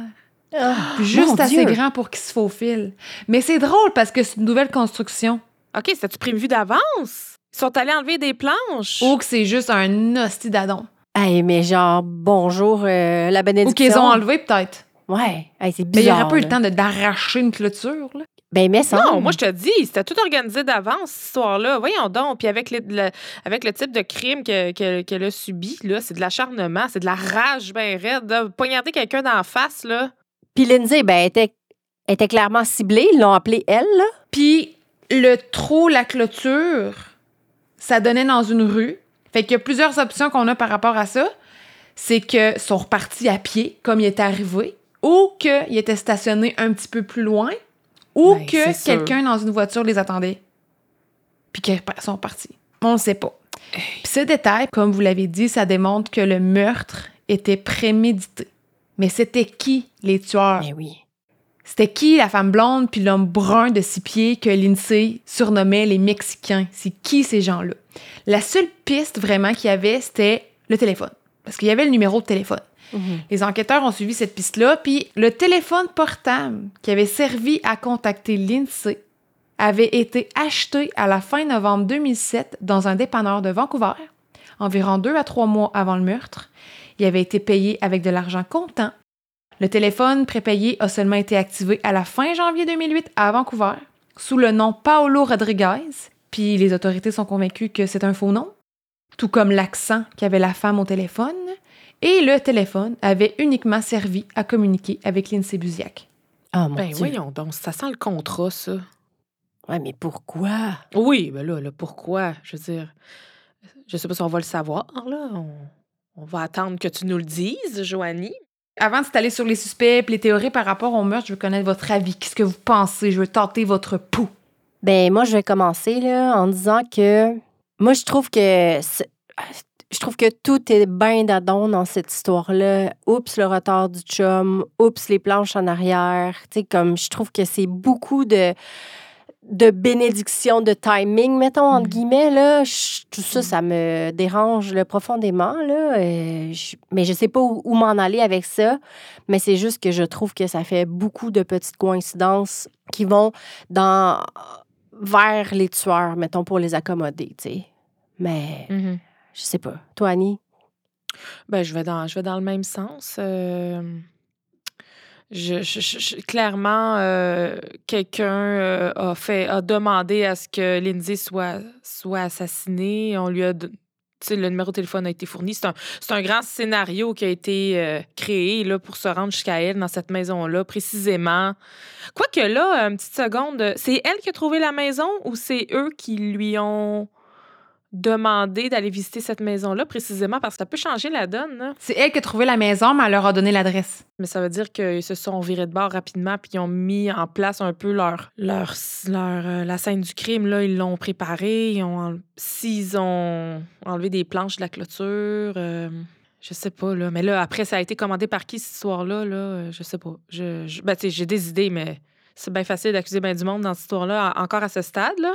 Ah, juste assez Dieu. grand pour qu'ils se faufilent. Mais c'est drôle parce que c'est une nouvelle construction. OK, c'était-tu prévu d'avance? Ils sont allés enlever des planches? Ou que c'est juste un hostie d'adon. Hey, mais genre, bonjour, euh, la Ou bénédiction. qu'ils ont enlevé, peut-être. Ouais, Hey, c'est Mais bizarre. il n'y aurait pas eu le temps de- d'arracher une clôture. Là. Ben, mais ça. Non, moi je te dis, c'était tout organisé d'avance, cette histoire-là. Voyons donc. Puis avec le, le- avec le type de crime que- que- qu'elle a subi, là, c'est de l'acharnement, c'est de la rage bien raide. là. Poignarder quelqu'un d'en face, là. Puis Lindsay, ben, elle était, elle était clairement ciblée. Ils l'ont appelée elle, là. Puis le trou, la clôture, ça donnait dans une rue. Fait qu'il y a plusieurs options qu'on a par rapport à ça. C'est qu'ils sont repartis à pied, comme il était arrivé, ou qu'ils étaient stationnés un petit peu plus loin, ou Ben, que quelqu'un dans une voiture les attendait. Puis qu'ils sont partis. On ne sait pas. Puis ce détail, comme vous l'avez dit, ça démontre que le meurtre était prémédité. Mais c'était qui les tueurs? Oui. C'était qui la femme blonde puis l'homme brun de six pieds que Lindsay surnommait les Mexicains? C'est qui ces gens-là? La seule piste vraiment qu'il y avait, c'était le téléphone. Parce qu'il y avait le numéro de téléphone. Mhm. Les enquêteurs ont suivi cette piste-là, puis le téléphone portable qui avait servi à contacter Lindsay avait été acheté à la fin novembre 2007 dans un dépanneur de Vancouver, environ deux à trois mois avant le meurtre. Il avait été payé avec de l'argent comptant. Le téléphone prépayé a seulement été activé à la fin janvier 2008 à Vancouver sous le nom Paolo Rodriguez, Puis les autorités sont convaincues que c'est un faux nom, tout comme l'accent qu'avait la femme au téléphone. Et le téléphone avait uniquement servi à communiquer avec Lindsay Buziak. Ah, mon Ben Dieu. voyons donc, ça sent le contrat, ça. Ouais, mais pourquoi? Oui, ben là, là, pourquoi? Je veux dire, je sais pas si on va le savoir, là. On, on va attendre que tu nous le dises, Joanie. Avant de s'étaler sur les suspects et les théories par rapport au meurtre, je veux connaître votre avis. Qu'est-ce que vous pensez? Je veux tenter votre pouls. Ben, moi, je vais commencer là, en disant que moi, je trouve que c'est- je trouve que tout est bien d'adon dans cette histoire-là. Oups, le retard du chum. Oups, les planches en arrière. Tu sais, comme je trouve que c'est beaucoup de de bénédiction de timing, mettons, entre Mm. guillemets, là. Je- tout ça, ça me dérange là, profondément, là. Euh, je- mais je sais pas où, où m'en aller avec ça. Mais c'est juste que je trouve que ça fait beaucoup de petites coïncidences qui vont dans vers les tueurs, mettons, pour les accommoder, tu sais. Mais je sais pas. Toi, Annie? Ben, je vais dans, je vais dans le même sens. Euh, je, clairement, euh, quelqu'un euh, a fait, a demandé à ce que Lindsay soit, soit assassinée. On lui a, le numéro de téléphone a été fourni. C'est un, un grand scénario qui a été créé là pour se rendre jusqu'à elle dans cette maison-là, précisément. Quoique là, une petite seconde, c'est elle qui a trouvé la maison ou c'est eux qui lui ont demandé d'aller visiter cette maison-là préciséement parce que ça peut changer la donne. là. C'est elle qui a trouvé la maison, mais elle leur a donné l'adresse. Mais ça veut dire qu'ils se sont virés de bord rapidement puis ils ont mis en place un peu leur, leur, leur euh, la scène du crime. Là, ils l'ont préparée. Ils ont en- S'ils ont enlevé des planches de la clôture, euh, je sais pas. Là. Mais là, après, ça a été commandé par qui cette histoire-là? Là? Euh, Je sais pas. Je, je- ben, tu sais, j'ai des idées, mais c'est bien facile d'accuser bien du monde dans cette histoire-là, en- encore à ce stade. Là.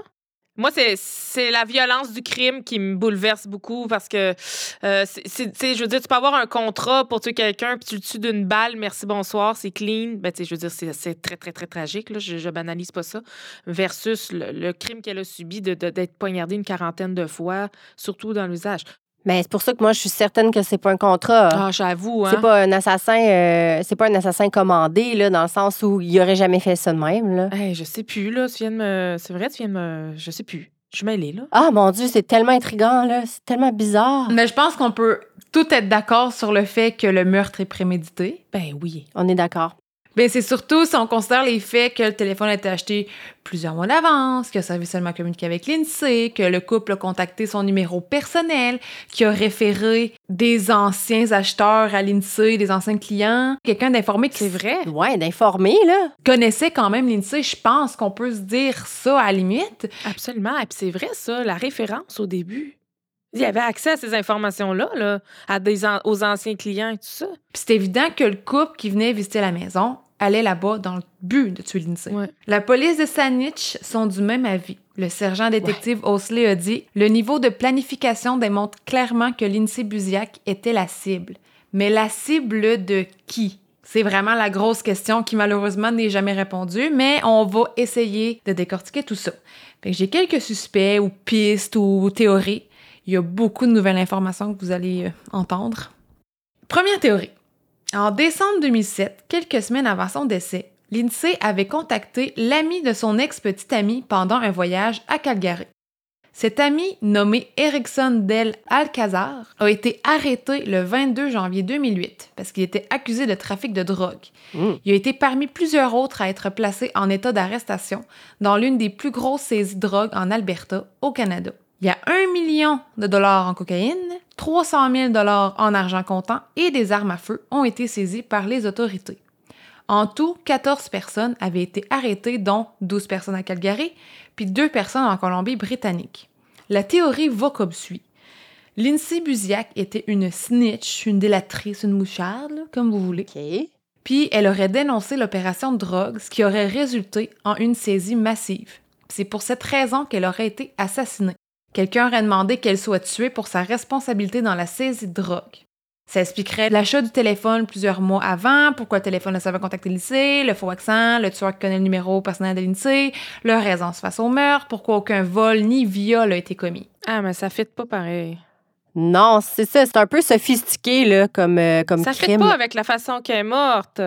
Moi, c'est- la violence du crime qui me bouleverse beaucoup parce que, euh, c'est- je veux dire, tu peux avoir un contrat pour tuer quelqu'un puis tu le tues d'une balle, merci, bonsoir, c'est clean. Ben, tu sais, je veux dire, c'est très, très, très tragique, là, je, je banalise pas ça. Versus le, crime qu'elle a subi de- de- d'être poignardée une quarantaine de fois, surtout dans l'usage. Mais c'est pour ça que moi, je suis certaine que c'est pas un contrat. Ah, j'avoue, hein. C'est pas un assassin, euh, c'est pas un assassin commandé, là, dans le sens où il aurait jamais fait ça de même, là. Hey, je sais plus, là, tu viens de me... C'est vrai, tu viens de me... Je sais plus. Je suis mêlée, là. Ah, mon Dieu, c'est tellement intriguant, là. C'est tellement bizarre. Mais je pense qu'on peut tout être d'accord sur le fait que le meurtre est prémédité. Ben oui. On est d'accord. Ben, c'est surtout si on considère les faits que le téléphone a été acheté plusieurs mois d'avance, qu'il a servi seulement à communiquer avec l'INSEE, que le couple a contacté son numéro personnel, qu'il a référé des anciens acheteurs à l'INSEE, des anciens clients. Quelqu'un d'informé qui C'est vrai. Ouais, d'informer, là. connaissait quand même l'INSEE, je pense qu'on peut se dire ça à la limite. Absolument. Et puis c'est vrai, ça, la référence au début. Il y avait accès à ces informations-là, là, à des an- aux anciens clients et tout ça. Puis c'est évident que le couple qui venait visiter la maison allait là-bas dans le but de tuer l'INSEE. Ouais. La police de Saanich sont du même avis. Le sergent détective Osley a dit Le niveau de planification démontre clairement que l'INSEE Buziak était la cible. Mais la cible de qui C'est vraiment la grosse question qui malheureusement n'est jamais répondue, mais on va essayer de décortiquer tout ça. J'ai quelques suspects ou pistes ou théories. Il y a beaucoup de nouvelles informations que vous allez euh, entendre. Première théorie. En décembre 2007, quelques semaines avant son décès, Lindsay avait contacté l'ami de son ex-petite amie pendant un voyage à Calgary. Cet ami, nommé Erickson Del Alcazar, a été arrêté le 22 janvier 2008 parce qu'il était accusé de trafic de drogue. Mm. Il a été parmi plusieurs autres à être placé en état d'arrestation dans l'une des plus grosses saisies de drogue en Alberta, au Canada. Il y a un million de dollars en cocaïne, 300 000 dollars en argent comptant et des armes à feu ont été saisies par les autorités. En tout, 14 personnes avaient été arrêtées, dont 12 personnes à Calgary, puis 2 personnes en Colombie-Britannique. La théorie va comme suit. Lindsay Buziak était une snitch, une délatrice, une moucharde, là, comme vous voulez. Puis elle aurait dénoncé l'opération de drogue, ce qui aurait résulté en une saisie massive. C'est pour cette raison qu'elle aurait été assassinée. Quelqu'un aurait demandé qu'elle soit tuée pour sa responsabilité dans la saisie de drogue. Ça expliquerait l'achat du téléphone plusieurs mois avant, pourquoi le téléphone ne savait contacter l'INSEE, le faux accent, le tueur qui connaît le numéro personnel de l'INSEE, leur raisons face au meurtre, pourquoi aucun vol ni viol a été commis. Ah, mais ça fait pas pareil. Non, c'est ça. C'est un peu sophistiqué, là, comme, euh, comme Ça fait crime. pas avec la façon qu'elle est morte.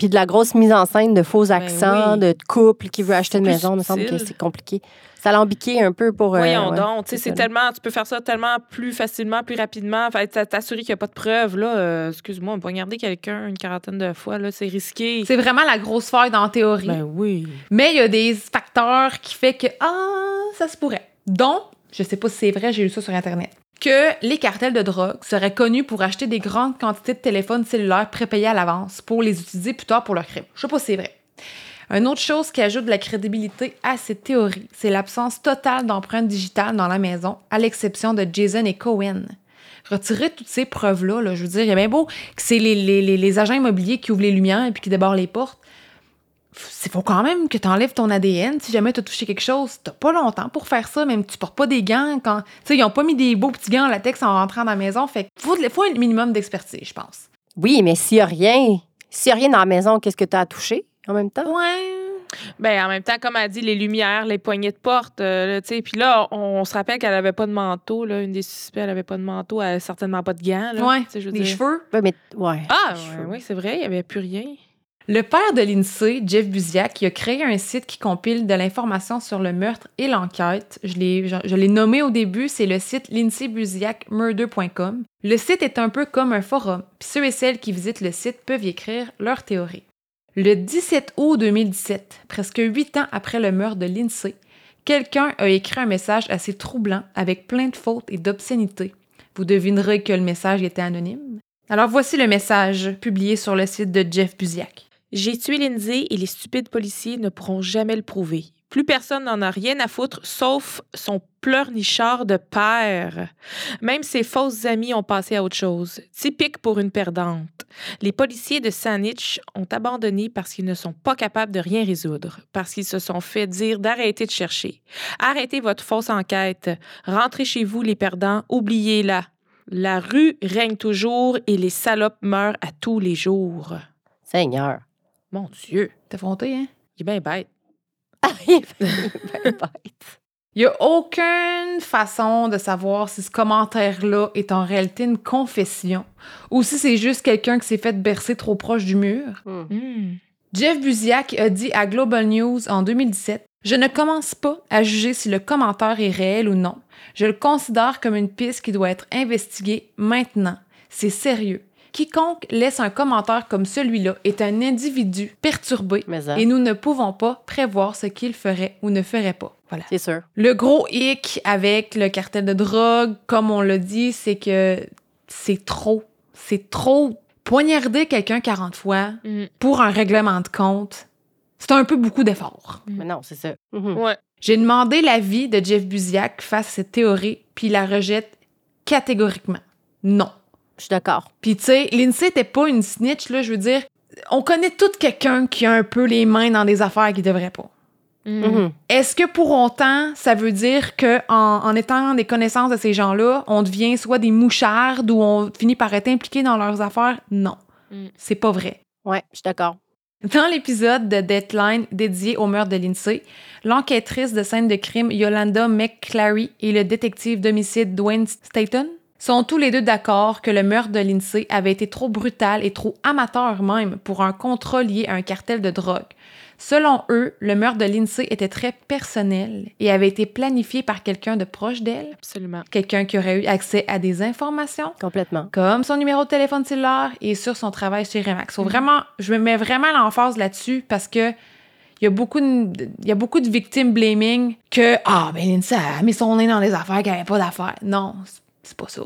Puis de la grosse mise en scène de faux accents, Ben oui. de couple qui veut acheter une maison. Il me semble que c'est compliqué. Ça alambiqué un peu pour. euh, Voyons ouais, donc, tu sais, c'est tellement, tu peux faire ça tellement plus facilement, plus rapidement. Enfin, t'a- t'assurer qu'il n'y a pas de preuves, là. euh, excuse-moi, poignarder quelqu'un une quarantaine de fois, là, c'est risqué. C'est vraiment la grosse faille dans la théorie. Ben oui. Mais il y a des facteurs qui fait que ah, ça se pourrait. Donc, je sais pas si c'est vrai, j'ai lu ça sur internet, que les cartels de drogue seraient connus pour acheter des grandes quantités de téléphones cellulaires prépayés à l'avance pour les utiliser plus tard pour leur crime. Je sais pas si c'est vrai. Une autre chose qui ajoute de la crédibilité à cette théorie, c'est l'absence totale d'empreintes digitales dans la maison, à l'exception de Jason et Cohen. Retirer toutes ces preuves-là, là, je veux dire, il bien beau que c'est les- les agents immobiliers qui ouvrent les lumières et puis qui débarrent les portes il faut quand même que tu enlèves ton ADN si jamais tu as touché quelque chose. T'as pas longtemps pour faire ça, même tu portes pas des gants. quand Tu sais, ils ont pas mis des beaux petits gants en latex en rentrant dans la maison. Fait qu'il faut, faut un minimum d'expertise, je pense. Oui, mais s'il n'y a rien, s'il y a rien dans la maison, qu'est-ce que tu as à toucher en même temps? Ouais. Ben, en même temps, comme elle dit, les lumières, les poignées de porte, euh, là, tu sais. Puis là, on, on se rappelle qu'elle avait pas de manteau, là. Une des suspects, elle avait pas de manteau, elle avait certainement pas de gants, là. Ouais. Je veux dire. cheveux. Ouais, mais, ouais. Ah, Les ouais, cheveux. oui, c'est vrai, il y avait plus rien. Le père de l'INSEE, Jeff Buziak, a créé un site qui compile de l'information sur le meurtre et l'enquête. Je l'ai, nommé au début, c'est le site lindsaybuziakmurder.com. Le site est un peu comme un forum, puis ceux et celles qui visitent le site peuvent y écrire leurs théories. Le 17 août 2017, presque huit ans après le meurtre de Lindsay, quelqu'un a écrit un message assez troublant avec plein de fautes et d'obscénités. Vous devinerez que le message était anonyme. Alors voici le message publié sur le site de Jeff Buziak. J'ai tué Lindsay et les stupides policiers ne pourront jamais le prouver. Plus personne n'en a rien à foutre, sauf son pleurnichard de père. Même ses fausses amies ont passé à autre chose. Typique pour une perdante. Les policiers de Saanich ont abandonné parce qu'ils ne sont pas capables de rien résoudre, parce qu'ils se sont fait dire d'arrêter de chercher. Arrêtez votre fausse enquête. Rentrez chez vous, les perdants. Oubliez-la. La rue règne toujours et les salopes meurent à tous les jours. Seigneur. Mon Dieu, T'es fronté, hein? il est bien bête. Ben, bête. Il n'y a aucune façon de savoir si ce commentaire-là est en réalité une confession ou si c'est juste quelqu'un qui s'est fait bercer trop proche du mur. Hmm. Hmm. Jeff Buziak a dit à Global News en 2017 Je ne commence pas à juger si le commentaire est réel ou non. Je le considère comme une piste qui doit être investiguée maintenant. C'est sérieux. Quiconque laisse un commentaire comme celui-là est un individu perturbé Mais ça, et nous ne pouvons pas prévoir ce qu'il ferait ou ne ferait pas. Voilà. c'est sûr. Le gros hic avec le cartel de drogue, comme on l'a dit, c'est que c'est trop. C'est trop. Poignarder quelqu'un 40 fois Hmm. pour un règlement de compte, c'est un peu beaucoup d'efforts. Mais non, c'est ça. Mhm. Ouais. J'ai demandé l'avis de Jeff Buziak face à cette théorie, puis il la rejette catégoriquement. Non. Je suis d'accord. Puis tu sais, Lindsay était pas une snitch, là, je veux dire. On connaît tout quelqu'un qui a un peu les mains dans des affaires qu'il devrait pas. Hmm. Mhm. Est-ce que pour autant, ça veut dire que en, en étant des connaissances de ces gens-là, on devient soit des mouchardes ou on finit par être impliqué dans leurs affaires? Non. Mm. C'est pas vrai. Ouais, je suis d'accord. Dans l'épisode de Deadline dédié au meurtre de Lindsay, l'enquêtrice de scène de crime Yolanda McClary et le détective d'homicide Dwayne Staton sont tous les deux d'accord que le meurtre de Lindsay avait été trop brutal et trop amateur même pour un contrat lié à un cartel de drogue. Selon eux, le meurtre de Lindsay était très personnel et avait été planifié par quelqu'un de proche d'elle, Absolument. quelqu'un qui aurait eu accès à des informations Complètement. comme son numéro de téléphone cellulaire et sur son travail chez Remax. Faut vraiment, je me mets vraiment l'emphase là-dessus parce que il y a beaucoup de, il y a beaucoup de victimes blaming que ah ben Lindsay a mis son nez dans des affaires qu'elle avait pas d'affaires. Non, c'est- pas ça.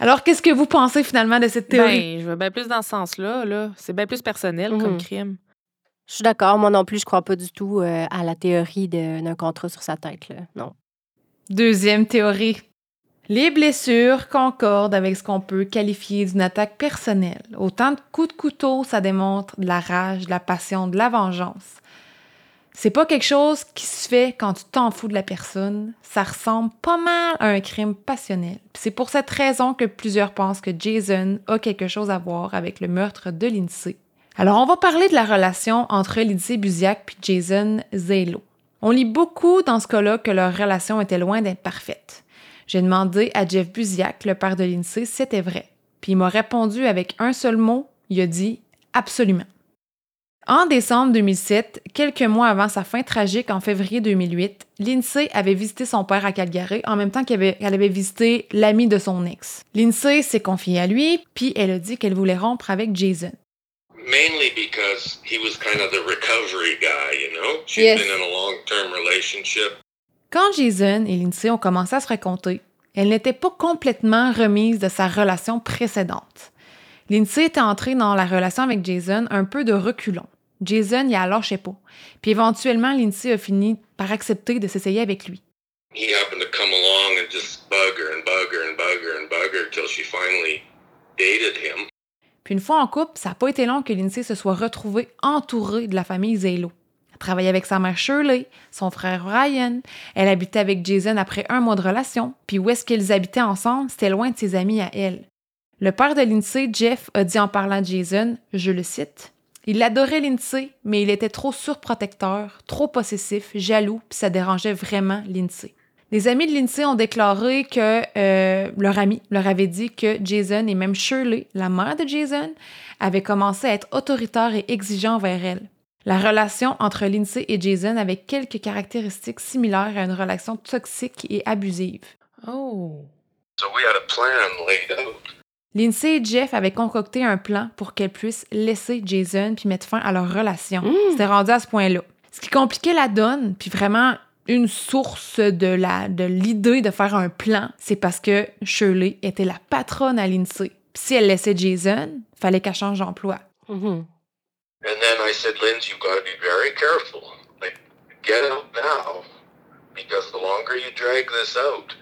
Alors qu'est-ce que vous pensez finalement de cette théorie? Ben, je vais bien plus dans ce sens-là. Là. C'est bien plus personnel comme crime. Je suis d'accord. Moi non plus, je crois pas du tout euh, à la théorie de- d'un contrat sur sa tête. Là. Non. Deuxième théorie. Les blessures concordent avec ce qu'on peut qualifier d'une attaque personnelle. Autant de coups de couteau, ça démontre de la rage, de la passion, de la vengeance. C'est pas quelque chose qui se fait quand tu t'en fous de la personne. Ça ressemble pas mal à un crime passionnel. Puis C'est pour cette raison que plusieurs pensent que Jason a quelque chose à voir avec le meurtre de Lindsay. Alors, on va parler de la relation entre Lindsay Buziak et Jason Zelo. On lit beaucoup dans ce cas-là que leur relation était loin d'être parfaite. J'ai demandé à Jeff Buziak, le père de Lindsay, si c'était vrai. Puis il m'a répondu avec un seul mot, il a dit absolument. En décembre 2007, quelques mois avant sa fin tragique en février 2008, Lindsay avait visité son père à Calgary en même temps qu'elle avait, visité l'ami de son ex. Lindsay s'est confiée à lui, puis elle a dit qu'elle voulait rompre avec Jason. Mainly because he was kind of the recovery guy, you know? She'd Yes. been in a long term relationship. Quand Jason et Lindsay ont commencé à se raconter, elle n'était pas complètement remise de sa relation précédente. Lindsay était entrée dans la relation avec Jason un peu de reculons. Jason y a lâché pas. Puis éventuellement, Lindsay a fini par accepter de s'essayer avec lui. He happened to come along and just bug her and bug her and bug her and bug her till she finally dated him. Puis une fois en couple, ça n'a pas été long que Lindsay se soit retrouvée entourée de la famille Zelo. Elle travaillait avec sa mère Shirley, son frère Ryan. Elle habitait avec Jason après un mois de relation. Puis où est-ce qu'ils habitaient ensemble, c'était loin de ses amis à elle. Le père de Lindsay, Jeff, a dit en parlant de Jason, je le cite, Il adorait Lindsay, mais il était trop surprotecteur, trop possessif, jaloux, puis ça dérangeait vraiment Lindsay. Les amis de Lindsay ont déclaré que euh, leur ami leur avait dit que Jason et même Shirley, la mère de Jason, avaient commencé à être autoritaires et exigeants envers elle. La relation entre Lindsay et Jason avait quelques caractéristiques similaires à une relation toxique et abusive. Oh. So we had a plan laid out. Lindsay et Jeff avaient concocté un plan pour qu'elle puisse laisser Jason puis mettre fin à leur relation. C'était rendu à ce point-là. Ce qui compliquait la donne, puis vraiment une source de la de l'idée de faire un plan, c'est parce que Shirley était la patronne à Lindsay. Puis si elle laissait Jason, fallait qu'elle change d'emploi. Mhm. And then I said, Lindsay, you've got to be very careful. Like, get out now, because the longer you drag this out,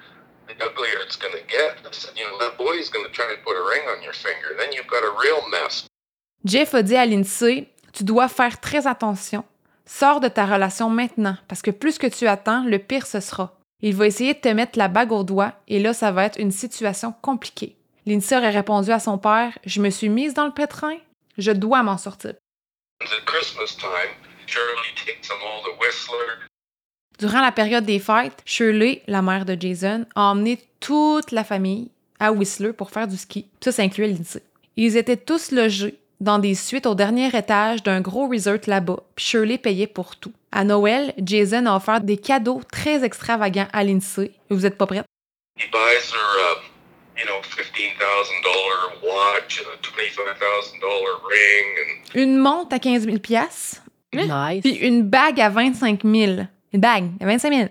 the uglier it's going to get. I said, you know, that boy's going to try and put a ring on your finger. Then you've got a real mess. Jeff a dit à Lindsay, tu dois faire très attention. Sors de ta relation maintenant, parce que plus que tu attends, le pire ce sera. Il va essayer de te mettre la bague au doigt, et là, ça va être une situation compliquée. Lindsay aurait répondu à son père, je me suis mise dans le pétrin, je dois m'en sortir. At Christmas time, Shirley takes them all to Whistler. Durant la période des fêtes, Shirley, la mère de Jason, a emmené toute la famille à Whistler pour faire du ski. Ça, ça incluait Lindsay. Ils étaient tous logés dans des suites au dernier étage d'un gros resort là-bas, puis Shirley payait pour tout. À Noël, Jason a offert des cadeaux très extravagants à Lindsay. Vous êtes pas prête? He buys her, a, you know, $15,000 watch and a $25,000 ring. And Une montre à 15 000 piastres, Nice. puis une bague à 25 000. Une bague à 25 000.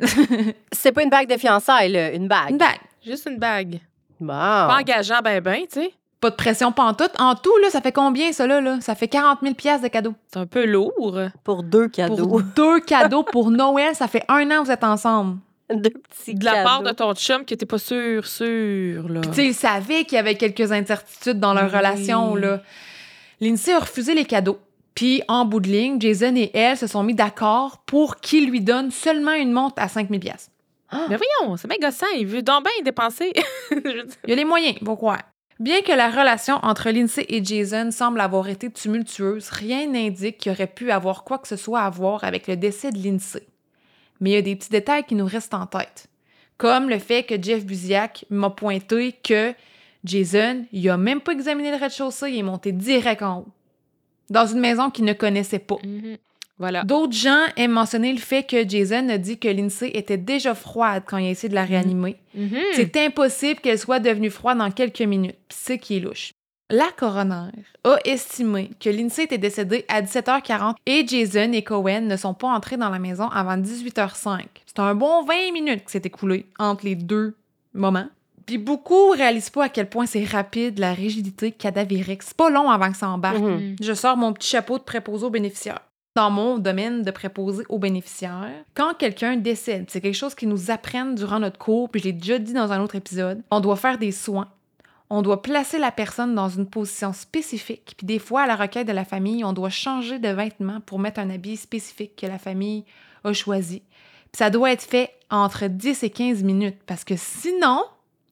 C'est pas une bague de fiançailles, là, une bague. une bague. Juste une bague. Bon. Pas engageant, ben, ben, tu sais. Pas de pression pantoute. En tout, là, ça fait combien, ça, là? là? Ça fait 40 000 piastres de cadeaux. C'est un peu lourd. Pour deux cadeaux. Pour deux cadeaux pour Noël, ça fait un an que vous êtes ensemble. Deux petits De la part de ton chum que t'es pas sûr, sûr, là. Puis, tu sais, il savait qu'il y avait quelques incertitudes dans leur Oui. relation, là. Lindsay a refusé les cadeaux. Puis, en bout de ligne, Jason et elle se sont mis d'accord pour qu'il lui donne seulement une montre à 5 000 piastres. Mais voyons, c'est bien gossant. Il veut donc bien dépenser. Il y a les moyens, croire. Bien que la relation entre Lindsay et Jason semble avoir été tumultueuse, rien n'indique qu'il aurait pu avoir quoi que ce soit à voir avec le décès de Lindsay. Mais il y a des petits détails qui nous restent en tête. Comme le fait que Jeff Buziak m'a pointé que Jason, il a même pas examiné le rez-de-chaussée, il est monté direct en haut. Dans une maison qu'il ne connaissait pas. Mhm. Voilà. D'autres gens aiment mentionner le fait que Jason a dit que Lindsay était déjà froide quand il a essayé de la réanimer. Mhm. C'est impossible qu'elle soit devenue froide en quelques minutes. C'est qui est louche. La coroner a estimé que Lindsay était décédée à 17h40 et Jason et Cohen ne sont pas entrés dans la maison avant 18h05. C'est un bon 20 minutes qui s'est écoulé entre les deux moments. Puis beaucoup réalisent pas à quel point c'est rapide la rigidité cadavérique. C'est pas long avant que ça embarque. Mhm. Mhm. Je sors mon petit chapeau de préposé aux bénéficiaires. Dans mon domaine de préposé aux bénéficiaires, quand quelqu'un décède, c'est quelque chose qu'ils nous apprennent durant notre cours, puis je l'ai déjà dit dans un autre épisode, on doit faire des soins. On doit placer la personne dans une position spécifique, puis des fois, à la requête de la famille, on doit changer de vêtements pour mettre un habit spécifique que la famille a choisi. Puis ça doit être fait entre 10 et 15 minutes, parce que sinon,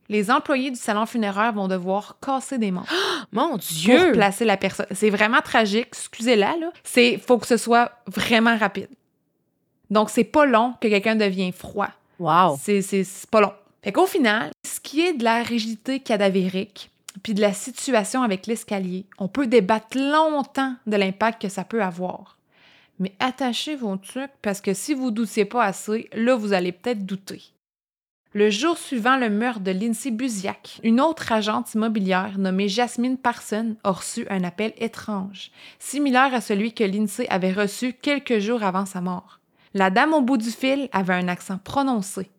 les employés du salon funéraire vont devoir casser des membres Mon pour Dieu! placer la personne. C'est vraiment tragique, excusez-la, là. C'est, faut que ce soit vraiment rapide. Donc, c'est pas long que quelqu'un devienne froid. Wow. C'est, c'est, c'est pas long. Fait qu'au final, ce qui est de la rigidité cadavérique, puis de la situation avec l'escalier. On peut débattre longtemps de l'impact que ça peut avoir. Mais attachez vos trucs parce que si vous doutiez pas assez, là, vous allez peut-être douter. Le jour suivant le meurtre de Lindsay Buziak, une autre agente immobilière nommée Jasmine Parson a reçu un appel étrange, similaire à celui que Lindsay avait reçu quelques jours avant sa mort. La dame au bout du fil avait un accent prononcé.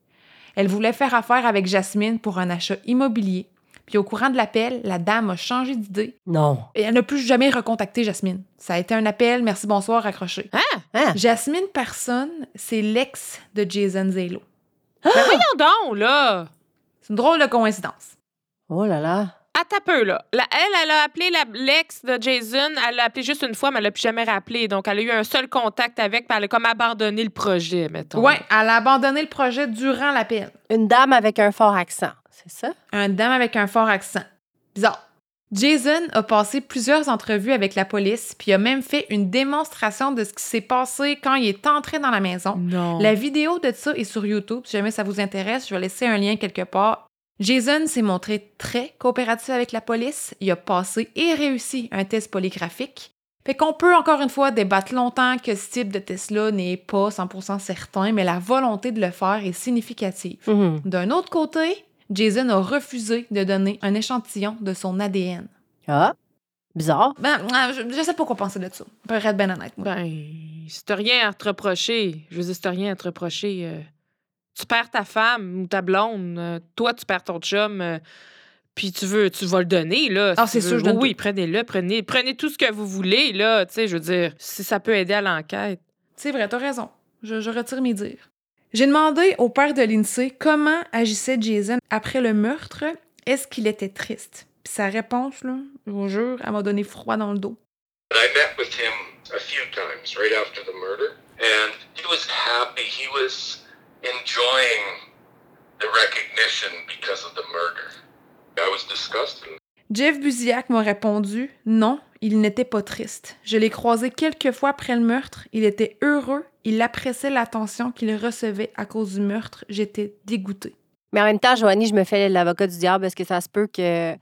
Elle voulait faire affaire avec Jasmine pour un achat immobilier. Puis au courant de l'appel, la dame a changé d'idée Non. et elle n'a plus jamais recontacté Jasmine. Ça a été un appel, merci, bonsoir, raccroché. Hein? Hein? Jasmine Parson, c'est l'ex de Jason Zelo. Ben voyons donc, là. C'est une drôle de coïncidence. Oh là là. Attends un peu, là. La- elle, elle a appelé la- l'ex de Jason. Elle l'a appelé juste une fois, mais elle l'a plus jamais rappelé. Donc, elle a eu un seul contact avec, puis elle a comme abandonné le projet, mettons. Ouais, elle a abandonné le projet durant l'appel. Une dame avec un fort accent, c'est ça? Un dame avec un fort accent. Bizarre. Jason a passé plusieurs entrevues avec la police, puis a même fait une démonstration de ce qui s'est passé quand il est entré dans la maison. Non. La vidéo de ça est sur YouTube. Si jamais ça vous intéresse, je vais laisser un lien quelque part. Jason s'est montré très coopératif avec la police. Il a passé et réussi un test polygraphique. Fait qu'on peut encore une fois débattre longtemps que ce type de test-là n'est pas 100% certain, mais la volonté de le faire est significative. Mhm. D'un autre côté, Jason a refusé de donner un échantillon de son ADN. Ah, bizarre. Ben, je, je sais pas quoi penser de ça. Pour être ben honnête, moi. Ben, si t'as rien à te reprocher, je veux dire, si t'as rien à te reprocher, euh, tu perds ta femme ou ta blonde, euh, toi, tu perds ton chum, euh, puis tu veux, tu vas le donner, là. Ah, c'est sûr, je donne Oui, prenez-le, prenez, prenez tout ce que vous voulez, là, tu sais, je veux dire, si ça peut aider à l'enquête. C'est vrai, t'as raison. Je, je retire mes dires. J'ai demandé au père de Lindsay comment agissait Jason après le meurtre. Est-ce qu'il était triste? Puis sa réponse, là, je vous jure, elle m'a donné froid dans le dos. I met with him a few times right after the murder, and he was happy. He was enjoying the recognition because of the murder. I was disgusted. Jeff Buziak m'a répondu non, il n'était pas triste. Je l'ai croisé quelques fois après le meurtre. Il était heureux. Il appréciait l'attention qu'il recevait à cause du meurtre. J'étais dégoûtée. Mais en même temps, Joanie, je me fais l'avocat du diable parce que ça se peut que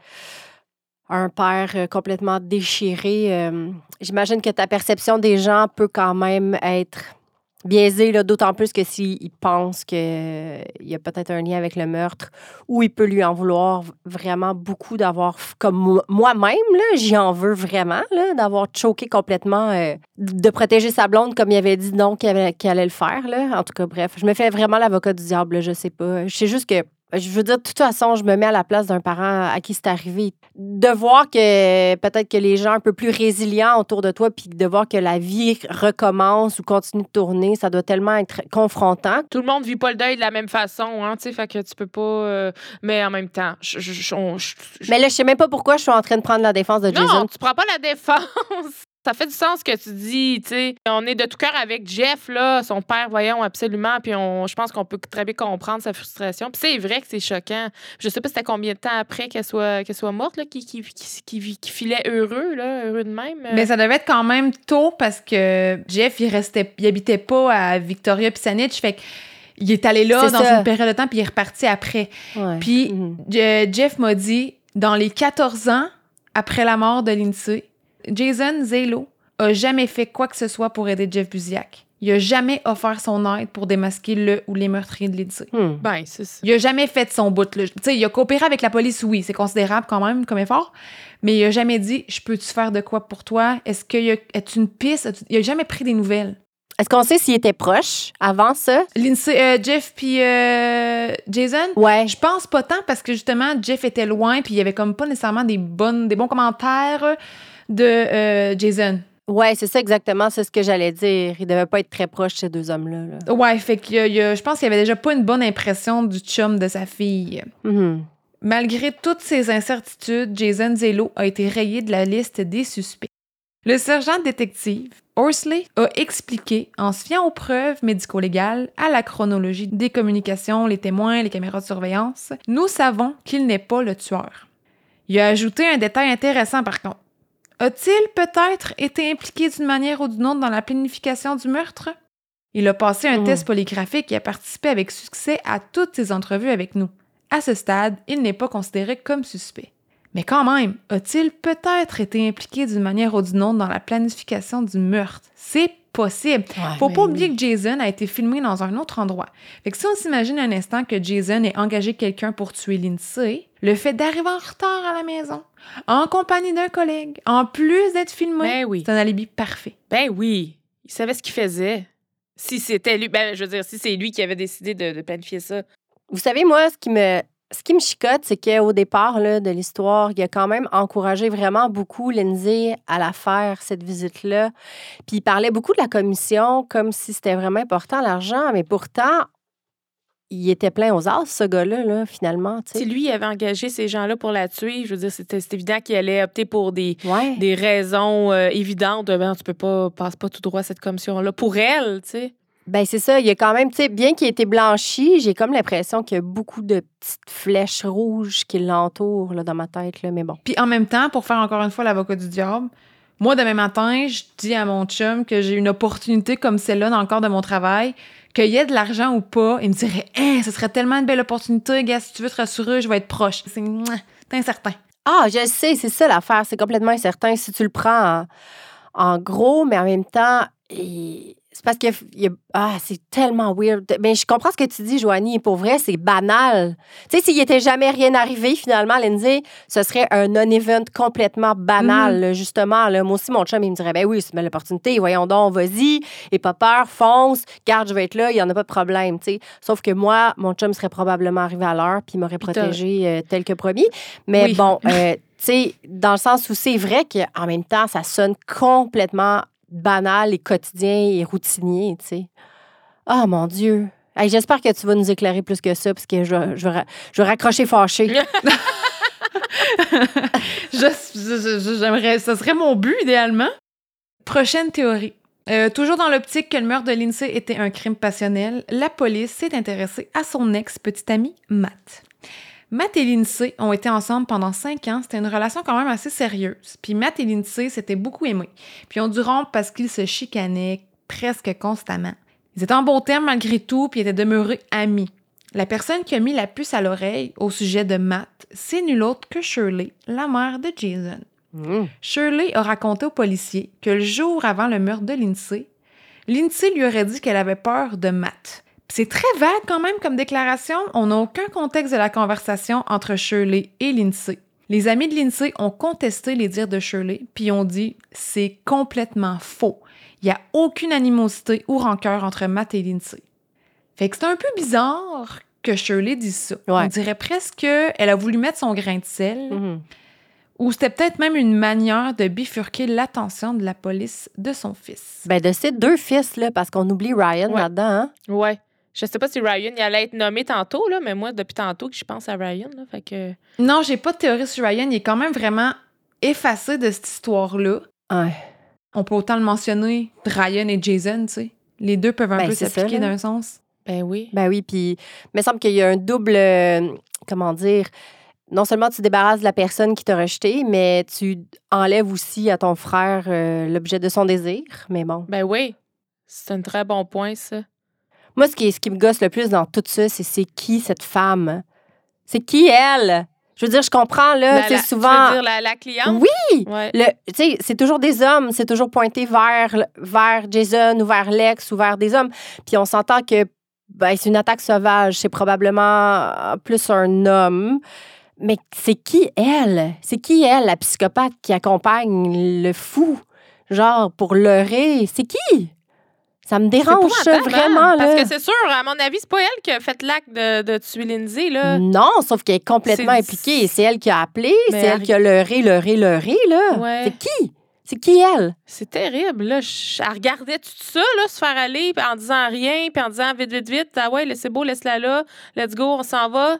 un père euh, complètement déchiré, euh, j'imagine que ta perception des gens peut quand même être biaisée, là, d'autant plus que s'il pense qu'il y a peut-être un lien avec le meurtre ou il peut lui en vouloir vraiment beaucoup d'avoir, comme mo- moi-même, j'y en veux vraiment, d'avoir choqué complètement, euh, de protéger sa blonde comme il avait dit non qu'il allait le faire. En tout cas, bref, je me fais vraiment l'avocat du diable, je sais pas. Je sais juste que je veux dire, de toute façon, je me mets à la place d'un parent à qui c'est arrivé. De voir que peut-être que les gens un peu plus résilients autour de toi, puis de voir que la vie recommence ou continue de tourner, ça doit tellement être confrontant. Tout le monde vit pas le deuil de la même façon, hein, tu sais, fait que tu peux pas. euh, mais en même temps, je. je- je- on- je- je- Mais là, je sais même pas pourquoi je suis en train de prendre la défense de Jason. Non, tu prends pas la défense. Ça fait du sens ce que tu dis, tu sais. On est de tout cœur avec Jeff, là, son père, voyons, absolument. Puis on, je pense qu'on peut très bien comprendre sa frustration. Puis c'est vrai que c'est choquant. Je sais pas c'était combien de temps après qu'elle soit, qu'elle soit morte, là, qui, qui, qui, qui- qui filait heureux, là, heureux de même. euh. Mais ça devait être quand même tôt parce que Jeff, il restait, il habitait pas à Victoria Pisanic. Fait qu'il est allé là dans ça. une période de temps puis il est reparti après. Ouais. Puis Mhm. Je- Jeff m'a dit, dans les 14 ans après la mort de Lindsay, Jason Zelo a jamais fait quoi que ce soit pour aider Jeff Buziak. Il a jamais offert son aide pour démasquer le ou les meurtriers de Lindsay. Hmm. Ben, c'est ça. Il a jamais fait de son bout. là. Tu sais, il a coopéré avec la police, oui, c'est considérable quand même comme effort, mais il a jamais dit Je peux-tu faire de quoi pour toi? Est-ce qu'il y a est une piste? Il a jamais pris des nouvelles. Est-ce qu'on sait s'il était proche avant ça? Lindsay, euh, Jeff puis euh, Jason? Ouais. Je pense pas tant parce que justement, Jeff était loin puis il y avait comme pas nécessairement des, bonnes, des bons commentaires de euh, Jason. Ouais, c'est ça exactement, c'est ce que j'allais dire. Il devait pas être très proche, ces deux hommes-là. là. Ouais, fait que je pense qu'il y avait déjà pas une bonne impression du chum de sa fille. Mhm. Malgré toutes ces incertitudes, Jason Zello a été rayé de la liste des suspects. Le sergent détective Horsley a expliqué, en se fiant aux preuves médico-légales, à la chronologie des communications, les témoins, les caméras de surveillance, nous savons qu'il n'est pas le tueur. Il a ajouté un détail intéressant par contre. A-t-il peut-être été impliqué d'une manière ou d'une autre dans la planification du meurtre? Il a passé un Mm. test polygraphique et a participé avec succès à toutes ses entrevues avec nous. À ce stade, il n'est pas considéré comme suspect. Mais quand même, a-t-il peut-être été impliqué d'une manière ou d'une autre dans la planification du meurtre? C'est possible. Faut pas oui. oublier que Jason a été filmé dans un autre endroit. Fait que si on s'imagine un instant que Jason ait engagé quelqu'un pour tuer Lindsay, le fait d'arriver en retard à la maison, en compagnie d'un collègue, en plus d'être filmé, Ben oui. c'est un alibi parfait. Ben oui. Il savait ce qu'il faisait. Si c'était lui, ben, je veux dire, si c'est lui qui avait décidé de, de planifier ça. Vous savez, moi, ce qui me, ce qui me chicote, c'est qu'au départ là, de l'histoire, il a quand même encouragé vraiment beaucoup Lindsay à la faire, cette visite-là. Puis il parlait beaucoup de la commission comme si c'était vraiment important, l'argent, mais pourtant, il était plein aux as, ce gars-là, là, finalement. Si lui avait engagé ces gens-là pour la tuer, je veux dire, c'était c'est évident qu'il allait opter pour des, Ouais. des raisons euh, évidentes. de, Ben, tu peux pas, passe pas tout droit à cette commission-là. Pour elle, tu sais. Ben c'est ça, il y a quand même, tu sais, bien qu'il ait été blanchi, j'ai comme l'impression qu'il y a beaucoup de petites flèches rouges qui l'entourent là, dans ma tête, là, mais bon. Puis en même temps, pour faire encore une fois l'avocat du diable, moi, demain matin, je dis à mon chum que j'ai une opportunité comme celle-là dans le cadre de mon travail, qu'il y ait de l'argent ou pas, il me dirait Hein, ce serait tellement une belle opportunité, gars, si tu veux te rassurer, je vais être proche. C'est incertain. Ah, je sais, c'est ça l'affaire, c'est complètement incertain si tu le prends en, en gros, mais en même temps, c'est parce que ah, c'est tellement weird. Mais je comprends ce que tu dis, Joanie, pour vrai, c'est banal. Tu sais, s'il était jamais rien arrivé, finalement, Lindsay, ce serait un non-event complètement banal, là, justement. Là. Moi aussi, mon chum, il me dirait, ben oui, c'est une belle opportunité, voyons donc, vas-y, et pas peur, fonce, garde, je vais être là, il n'y en a pas de problème, tu sais. Sauf que moi, mon chum serait probablement arrivé à l'heure, puis il m'aurait protégé euh, tel que promis. Mais Oui. bon, euh, tu sais, dans le sens où c'est vrai qu'en même temps, ça sonne complètement banal et quotidien et routinier, tu sais. Ah, mon Dieu. Hey, J'espère que tu vas nous éclairer plus que ça, parce que je, je, je vais raccrocher fâché. J'aimerais, ce serait mon but idéalement. Prochaine théorie. Euh, toujours dans l'optique que le meurtre de Lindsay était un crime passionnel, la police s'est intéressée à son ex-petit ami Matt. Matt et Lindsay ont été ensemble pendant cinq ans. C'était une relation quand même assez sérieuse. Puis Matt et Lindsay s'étaient beaucoup aimés. Puis ils ont dû rompre parce qu'ils se chicanaient presque constamment. Ils étaient en bon terme malgré tout, puis étaient demeurés amis. La personne qui a mis la puce à l'oreille au sujet de Matt, c'est nul autre que Shirley, la mère de Jason. Mmh. Shirley a raconté aux policiers que le jour avant le meurtre de Lindsay, Lindsay lui aurait dit qu'elle avait peur de Matt. C'est très vague quand même comme déclaration. On n'a aucun contexte de la conversation entre Shirley et Lindsay. Les amis de Lindsay ont contesté les dires de Shirley, puis ont dit c'est complètement faux. Il n'y a aucune animosité ou rancœur entre Matt et Lindsay. Fait que c'est un peu bizarre que Shirley dise ça. Ouais. On dirait presque qu'elle a voulu mettre son grain de sel. Mhm. Ou c'était peut-être même une manière de bifurquer l'attention de la police de son fils. Ben, de ces deux fils, là, parce qu'on oublie Ryan Ouais. là-dedans, hein? Ouais. Je sais pas si Ryan il allait être nommé tantôt, là, mais moi, depuis tantôt que je pense à Ryan, là, fait que... Non, j'ai pas de théorie sur Ryan. Il est quand même vraiment effacé de cette histoire-là. Ouais. On peut autant le mentionner, Ryan et Jason, tu sais. Les deux peuvent un Ben, peu s'appliquer d'un sens. Ben oui. Ben oui, puis il me semble qu'il y a un double, euh, comment dire, non seulement tu débarrasses de la personne qui t'a rejeté, mais tu enlèves aussi à ton frère euh, l'objet de son désir. Mais bon. Ben oui. C'est un très bon point, ça. Moi, ce qui, ce qui me gosse le plus dans tout ça, c'est c'est qui cette femme? C'est qui elle? Je veux dire, je comprends, là, La- c'est la- tu souvent... veux dire la, la cliente? Oui! Ouais. Le, tu sais, c'est toujours des hommes, c'est toujours pointé vers, vers Jason ou vers Lex ou vers des hommes. Puis on s'entend que ben, c'est une attaque sauvage, c'est probablement euh, plus un homme. Mais c'est qui elle? C'est qui elle, la psychopathe qui accompagne le fou? Genre, pour leurrer? C'est qui? Ça me dérange, ça, épouvantable, vraiment, hein? là. Parce que c'est sûr, à mon avis, c'est pas elle qui a fait l'acte de, de tuer Lindsay, là. Non, sauf qu'elle est complètement impliquée. C'est elle qui a appelé, c'est elle elle- qui a leurré, leurré, leurré, là. Ouais. C'est qui? C'est qui elle? C'est terrible, là. Je- Elle regardait tout ça, là, se faire aller, en disant rien, puis en disant vite, vite, vite. Ah ouais, c'est beau, laisse-la là. Let's go, on s'en va.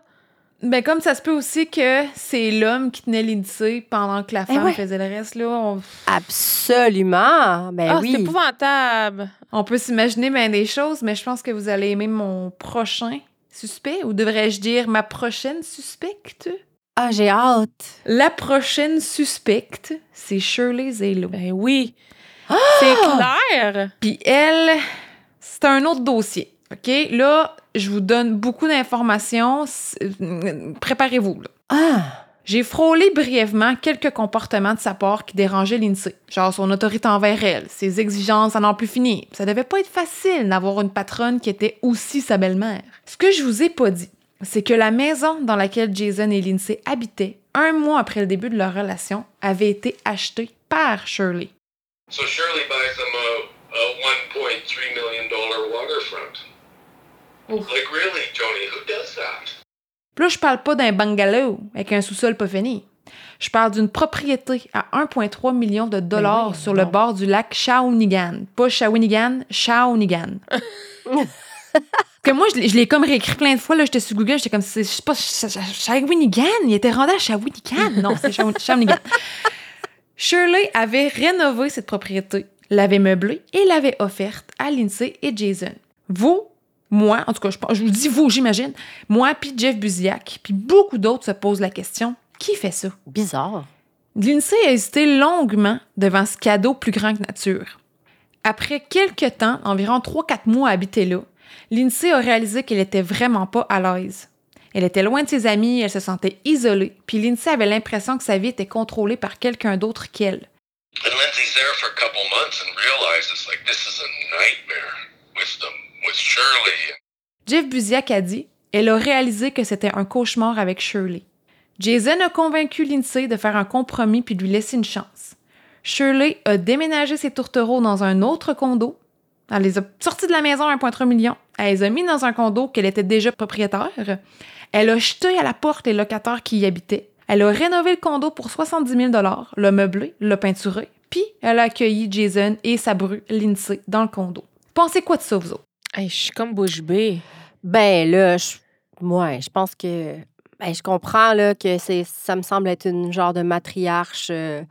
Ben, comme ça se peut aussi que c'est l'homme qui tenait Lindsay pendant que la Eh femme ouais. faisait le reste, là. On, Absolument. Ben ah, oui. c'est épouvantable. on peut s'imaginer bien des choses, mais je pense que vous allez aimer mon prochain suspect, ou devrais-je dire ma prochaine suspecte? Ah, j'ai hâte. La prochaine suspecte, c'est Shirley Zelo. Ben oui. Ah! C'est clair. Puis elle, c'est un autre dossier. OK? Là, je vous donne beaucoup d'informations. Euh, Préparez-vous. Ah, J'ai frôlé brièvement quelques comportements de sa part qui dérangeaient Lindsay, genre son autorité envers elle, ses exigences à n'en plus finir. Ça devait pas être facile d'avoir une patronne qui était aussi sa belle-mère. Ce que je vous ai pas dit, c'est que la maison dans laquelle Jason et Lindsay habitaient, un mois après le début de leur relation, avait été achetée par Shirley. So Shirley buys them a, a $1.3 million waterfront. Like, really, Joni, who does that? Puis là, je parle pas d'un bungalow avec un sous-sol pas fini. Je parle d'une propriété à 1,3 million de dollars oui, sur le bord du lac Shawinigan. Pas Shawinigan, Shawinigan. que moi, je l'ai- comme réécrit plein de fois. Là, j'étais sur Google, j'étais comme, c'est je sais pas, Sh- Sh- Shawinigan? Il était rendu à Shawinigan? Non, c'est Shaw- Shawinigan. Shirley avait rénové cette propriété, l'avait meublée et l'avait offerte à Lindsay et Jason. Vous, moi, en tout cas, je, vous dis vous, j'imagine, moi puis Jeff Buziak, puis beaucoup d'autres se posent la question, qui fait ça? Bizarre. Lindsay a hésité longuement devant ce cadeau plus grand que nature. Après quelques temps, environ 3-4 mois à habiter là, Lindsay a réalisé qu'elle était vraiment pas à l'aise. Elle était loin de ses amis, elle se sentait isolée, puis Lindsay avait l'impression que sa vie était contrôlée par quelqu'un d'autre qu'elle. And Lindsay's there for a couple months and realizes, like, this is a nightmare with them. Jeff Buziak a dit elle a réalisé que c'était un cauchemar avec Shirley. Jason a convaincu Lindsay de faire un compromis puis lui laisser une chance. Shirley a déménagé ses tourtereaux dans un autre condo. Elle les a sortis de la maison à 1,3 million. Elle les a mis dans un condo qu'elle était déjà propriétaire. Elle a jeté à la porte les locataires qui y habitaient. Elle a rénové le condo pour 70 000 l'a meublé, l'a peinturé, puis elle a accueilli Jason et sa bru Lindsay dans le condo. Pensez quoi de ça, vous autres? Hey, je suis comme bouche bée. Ben là, je, ouais, je pense que ben, je comprends là, que c'est, ça me semble être une genre de matriarche euh,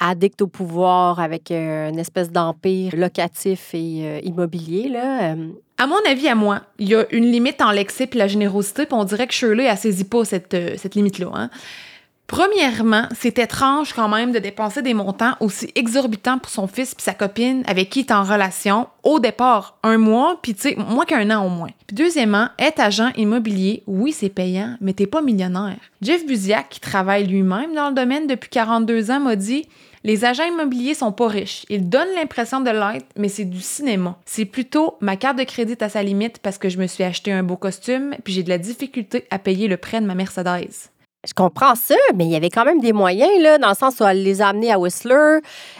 addict au pouvoir avec euh, une espèce d'empire locatif et euh, immobilier. Là. Euh, À mon avis, à moi, il y a une limite en l'excès puis la générosité, puis on dirait que Shirley, elle saisit pas cette, euh, cette limite-là. hein. Premièrement, c'est étrange quand même de dépenser des montants aussi exorbitants pour son fils puis sa copine avec qui il est en relation au départ un mois, puis tu sais, moins qu'un an au moins. Puis deuxièmement, être agent immobilier, oui, c'est payant, mais t'es pas millionnaire. Jeff Buziak, qui travaille lui-même dans le domaine depuis 42 ans, m'a dit les agents immobiliers sont pas riches. Ils donnent l'impression de l'être, mais c'est du cinéma. C'est plutôt ma carte de crédit à sa limite parce que je me suis acheté un beau costume puis j'ai de la difficulté à payer le prêt de ma Mercedes. Je comprends ça, mais il y avait quand même des moyens, là, dans le sens où elle les a amenés à Whistler.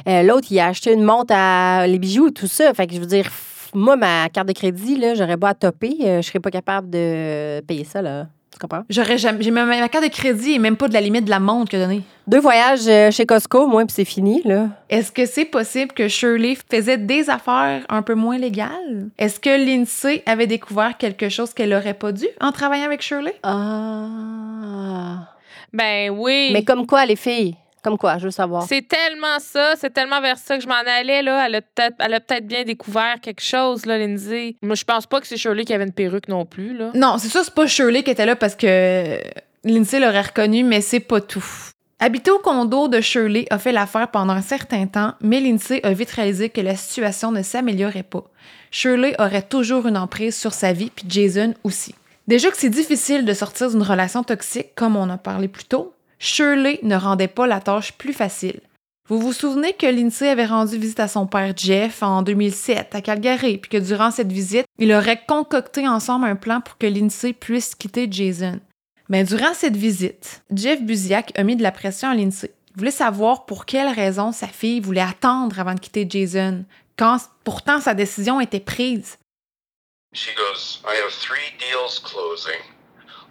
Euh, l'autre, il a acheté une montre à les bijoux, tout ça. Fait que je veux dire, moi, ma carte de crédit, là, j'aurais beau à topper, euh, je serais pas capable de payer ça, là. Tu comprends? J'aurais jamais j'ai ma, ma carte de crédit et même pas de la limite de la montre a donnée. Deux voyages euh, chez Costco, moi, puis c'est fini, là. Est-ce que c'est possible que Shirley faisait des affaires un peu moins légales? Est-ce que Lindsay avait découvert quelque chose qu'elle aurait pas dû en travaillant avec Shirley? Ah. Ben oui. Mais comme quoi, les filles? Comme quoi, je veux savoir. C'est tellement ça, c'est tellement vers ça que je m'en allais, là. Elle a peut-être elle a peut-être bien découvert quelque chose, là, Lindsay. Moi, je pense pas que c'est Shirley qui avait une perruque non plus, là. Non, c'est ça, c'est pas Shirley qui était là parce que Lindsay l'aurait reconnu, mais c'est pas tout. Habiter au condo de Shirley a fait l'affaire pendant un certain temps, mais Lindsay a vite réalisé que la situation ne s'améliorait pas. Shirley aurait toujours une emprise sur sa vie, puis Jason aussi. Déjà que c'est difficile de sortir d'une relation toxique, comme on a parlé plus tôt, Shirley ne rendait pas la tâche plus facile. Vous vous souvenez que Lindsay avait rendu visite à son père Jeff en 2007 à Calgary, puis que durant cette visite, il aurait concocté ensemble un plan pour que Lindsay puisse quitter Jason. Mais durant cette visite, Jeff Buziak a mis de la pression à Lindsay. Il voulait savoir pour quelle raison sa fille voulait attendre avant de quitter Jason, quand pourtant sa décision était prise. She goes, I have three deals closing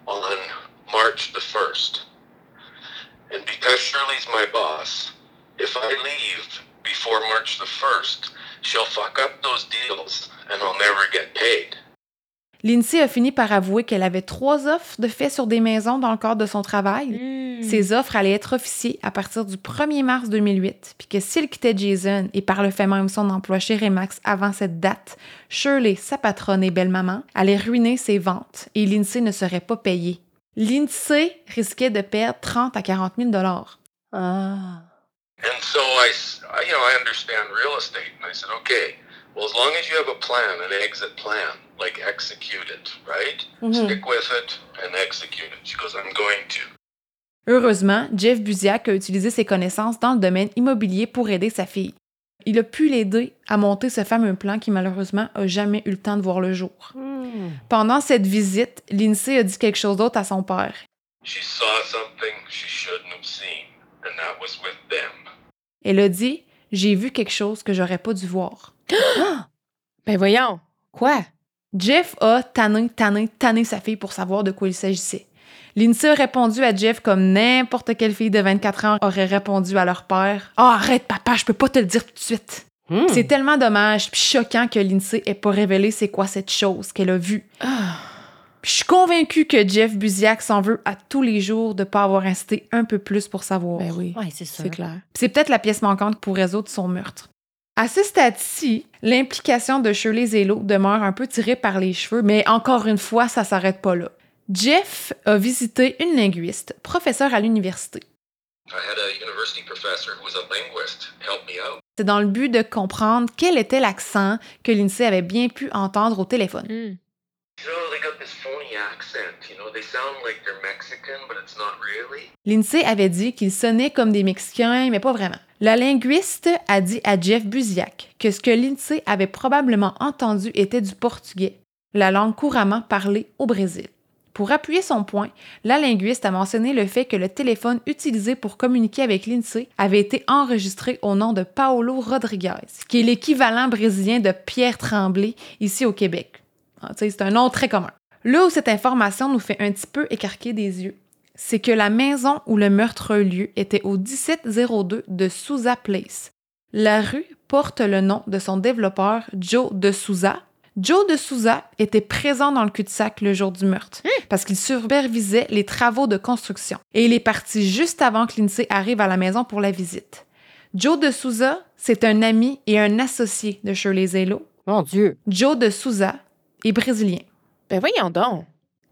on March the 1st. And because Shirley's my boss, if I leave before March the 1st, she'll fuck up those deals and I'll never get paid. Lindsay a fini par avouer qu'elle avait trois offres de fait sur des maisons dans le cadre de son travail. Hmm. Ces offres allaient être officiées à partir du 1er mars 2008, puis que s'il quittait Jason et par le fait même son emploi chez Remax avant cette date, Shirley, sa patronne et belle-maman, allait ruiner ses ventes et Lindsay ne serait pas payée. Lindsay risquait de perdre 30 à 40 000 dollars. Ah. And so I, s- I- you know, I understand real estate. And I said, okay, well, as long as you have a plan, an exit plan, like execute it, right? Stick with it and execute it. She goes, I'm going to. Heureusement, Jeff Buziak a utilisé ses connaissances dans le domaine immobilier pour aider sa fille. Il a pu l'aider à monter ce fameux plan qui malheureusement a jamais eu le temps de voir le jour. Hmm. Pendant cette visite, Lindsay a dit quelque chose d'autre à son père. She saw something she shouldn't have seen, and that was with them. Elle a dit J'ai vu quelque chose que j'aurais pas dû voir. Ben voyons. Quoi? Jeff a tanné, tanné, tanné sa fille pour savoir de quoi il s'agissait. Lindsay a répondu à Jeff comme n'importe quelle fille de 24 ans aurait répondu à leur père. Oh, arrête, papa, je peux pas te le dire tout de suite. Hmm. C'est tellement dommage puis choquant que Lindsay ait pas révélé c'est quoi cette chose qu'elle a vue. Puis je suis convaincue que Jeff Buziak s'en veut à tous les jours de pas avoir insisté un peu plus pour savoir. Ben oui. Ouais, c'est ça. C'est clair. Puis C'est peut-être la pièce manquante pour résoudre son meurtre. À ce stade-ci, l'implication de Shirley Zelo demeure un peu tirée par les cheveux, mais encore une fois, ça s'arrête pas là. Jeff a visité une linguiste, professeure à l'université. C'est dans le but de comprendre quel était l'accent que Lindsay avait bien pu entendre au téléphone. Hmm. You know, they got this phony accent. Lindsay avait dit qu'ils sonnaient comme des Mexicains, mais pas vraiment. La linguiste a dit à Jeff Buziak que ce que Lindsay avait probablement entendu était du portugais, la langue couramment parlée au Brésil. Pour appuyer son point, la linguiste a mentionné le fait que le téléphone utilisé pour communiquer avec Lindsay avait été enregistré au nom de Paulo Rodriguez, qui est l'équivalent brésilien de Pierre Tremblay ici au Québec. Ah, C'est un nom très commun. Là où cette information nous fait un petit peu écarquer des yeux, c'est que la maison où le meurtre a eu lieu était au 1702 de Souza Place. La rue porte le nom de son développeur Joe de Souza. Joe de Souza était présent dans le cul-de-sac le jour du meurtre parce qu'il supervisait les travaux de construction et il est parti juste avant que Lindsay arrive à la maison pour la visite. Joe de Souza, c'est un ami et un associé de Shirley Zelo. Mon Dieu. Joe de Souza est brésilien. Ben voyons donc.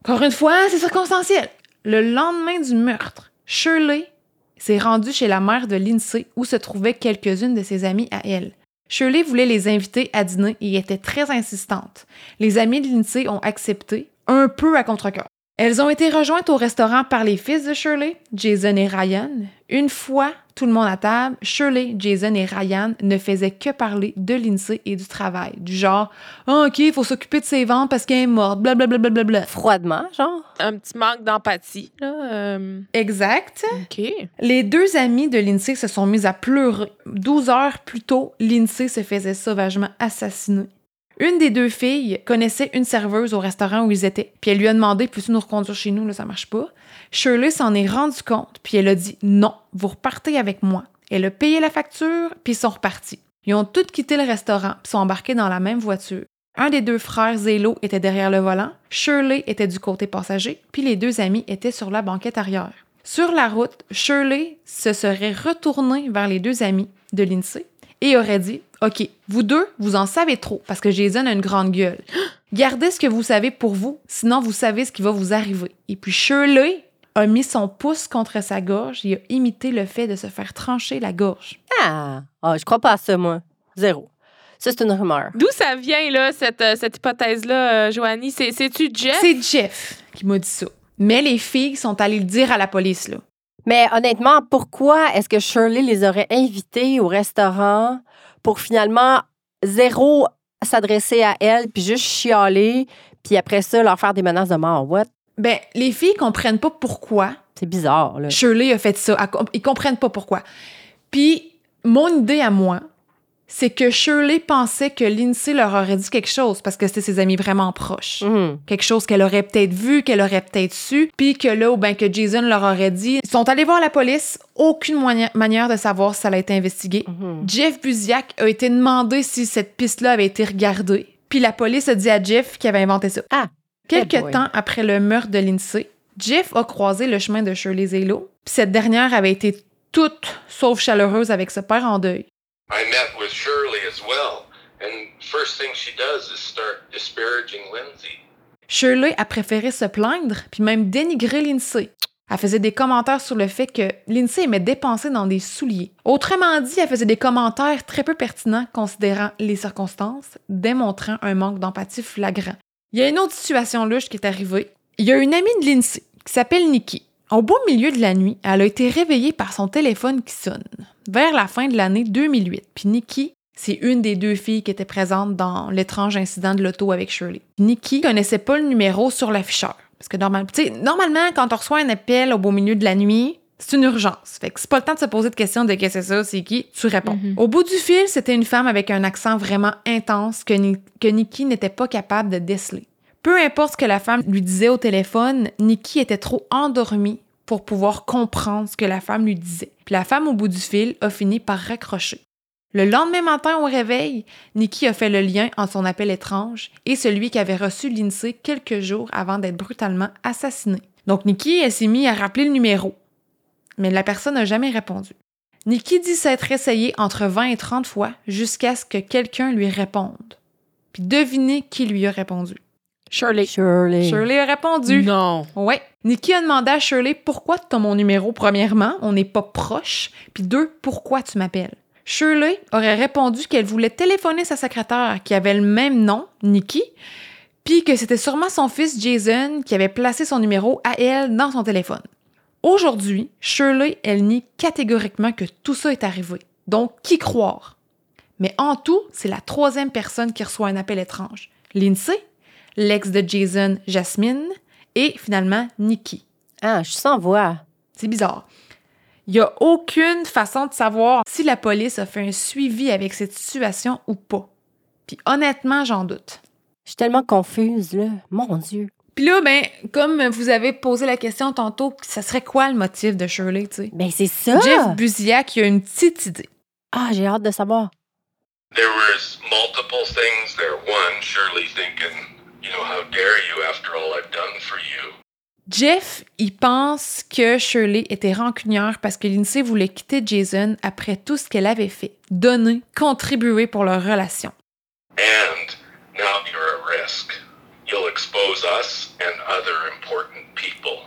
Encore une fois, c'est circonstanciel. Le lendemain du meurtre, Shirley s'est rendue chez la mère de Lindsay où se trouvaient quelques-unes de ses amies à elle. Shirley voulait les inviter à dîner et était très insistante. Les amis de Lindsay ont accepté, un peu à contre-cœur. Elles ont été rejointes au restaurant par les fils de Shirley, Jason et Ryan. Une fois tout le monde à table, Shirley, Jason et Ryan ne faisaient que parler de Lindsay et du travail. Du genre, ah, OK, il faut s'occuper de ses ventes parce qu'elle est morte, blablabla. Bla, bla, bla. Froidement, genre. Un petit manque d'empathie, là. euh, Exact. OK. Les deux amis de Lindsay se sont mis à pleurer. 12 heures plus tôt, Lindsay se faisait sauvagement assassiner. Une des deux filles connaissait une serveuse au restaurant où ils étaient, puis elle lui a demandé Peux-tu nous reconduire chez nous, là, ça marche pas. Shirley s'en est rendu compte, puis elle a dit Non, vous repartez avec moi. Elle a payé la facture, puis ils sont repartis. Ils ont tous quitté le restaurant, puis sont embarqués dans la même voiture. Un des deux frères Zélo était derrière le volant, Shirley était du côté passager, puis les deux amis étaient sur la banquette arrière. Sur la route, Shirley se serait retournée vers les deux amis de Lindsay et aurait dit OK, vous deux, vous en savez trop parce que Jason a une grande gueule. Gardez ce que vous savez pour vous, sinon vous savez ce qui va vous arriver. Et puis Shirley a mis son pouce contre sa gorge et a imité le fait de se faire trancher la gorge. Ah, ah je crois pas à ça, moi. Zéro. Ça, c'est une rumeur. D'où ça vient, là, cette, euh, cette hypothèse-là, euh, Joanie? C'est- C'est-tu Jeff? C'est Jeff qui m'a dit ça. Mais les filles sont allées le dire à la police, là. Mais honnêtement, pourquoi est-ce que Shirley les aurait invités au restaurant pour finalement zéro s'adresser à elle, puis juste chialer, puis après ça, leur faire des menaces de mort? What? Ben, les filles comprennent pas pourquoi C'est bizarre, là. Shirley a fait ça. Ils comprennent pas pourquoi. Puis, mon idée à moi, c'est que Shirley pensait que Lindsay leur aurait dit quelque chose parce que c'était ses amis vraiment proches. Mhm. Quelque chose qu'elle aurait peut-être vu, qu'elle aurait peut-être su, puis que là, ou ben que Jason leur aurait dit. Ils sont allés voir la police, aucune manière de savoir si ça a été investigué. Mhm. Jeff Buziak a été demandé si cette piste-là avait été regardée, puis la police a dit à Jeff qu'il avait inventé ça. Ah. Quelques temps après le meurtre de Lindsay, Jeff a croisé le chemin de Shirley Zelo, puis cette dernière avait été toute sauf chaleureuse avec ce père en deuil. I met with Shirley as well, and first thing she does is start disparaging Lindsay. Shirley a préféré se plaindre, puis même dénigrer Lindsay. Elle faisait des commentaires sur le fait que Lindsay aimait dépenser dans des souliers. Autrement dit, elle faisait des commentaires très peu pertinents considérant les circonstances, démontrant un manque d'empathie flagrant. Il y a une autre situation louche qui est arrivée. Il y a une amie de Lindsay qui s'appelle Nikki. Au beau milieu de la nuit, elle a été réveillée par son téléphone qui sonne, vers la fin de l'année 2008. Puis Nikki, c'est une des deux filles qui étaient présentes dans l'étrange incident de l'auto avec Shirley. Nikki connaissait pas le numéro sur l'afficheur. Parce que normal, normalement, quand on reçoit un appel au beau milieu de la nuit, c'est une urgence. Fait que c'est pas le temps de se poser de questions de qu'est-ce que c'est ça, c'est qui, tu réponds. Mhm. Au bout du fil, c'était une femme avec un accent vraiment intense que, Ni- que Nikki n'était pas capable de déceler. Peu importe ce que la femme lui disait au téléphone, Nikki était trop endormie pour pouvoir comprendre ce que la femme lui disait. Puis la femme au bout du fil a fini par raccrocher. Le lendemain matin au réveil, Nikki a fait le lien entre son appel étrange et celui qu'avait reçu Lindsay quelques jours avant d'être brutalement assassiné. Donc Nikki, s'est mise à rappeler le numéro, mais la personne n'a jamais répondu. Nikki dit s'être essayée entre 20 et 30 fois jusqu'à ce que quelqu'un lui réponde. Puis devinez qui lui a répondu. Shirley. Shirley. Shirley a répondu. Non. Ouais. Nikki a demandé à Shirley pourquoi tu as mon numéro, premièrement, on n'est pas proche, puis deux, pourquoi tu m'appelles? Shirley aurait répondu qu'elle voulait téléphoner sa secrétaire qui avait le même nom, Nikki, puis que c'était sûrement son fils Jason qui avait placé son numéro à elle dans son téléphone. Aujourd'hui, Shirley, elle nie catégoriquement que tout ça est arrivé. Donc, qui croire? Mais en tout, c'est la troisième personne qui reçoit un appel étrange. Lindsay, l'ex de Jason, Jasmine, et finalement Nikki. Ah, je suis sans voix. C'est bizarre. Il n'y a aucune façon de savoir si la police a fait un suivi avec cette situation ou pas. Puis honnêtement, j'en doute. Je suis tellement confuse, là. Mon Dieu. Puis là, ben, comme vous avez posé la question tantôt, ça serait quoi le motif de Shirley, tu sais? Ben, c'est ça. Jeff Buziak, il a une petite idée. Ah, j'ai hâte de savoir. There was multiple things there. One, Shirley thinking, you know, how dare you after all I've done for you. Jeff, il pense que Shirley était rancunière parce que Lindsay voulait quitter Jason après tout ce qu'elle avait fait, donner, contribuer pour leur relation. And now you're at risk. You'll expose us and other important people.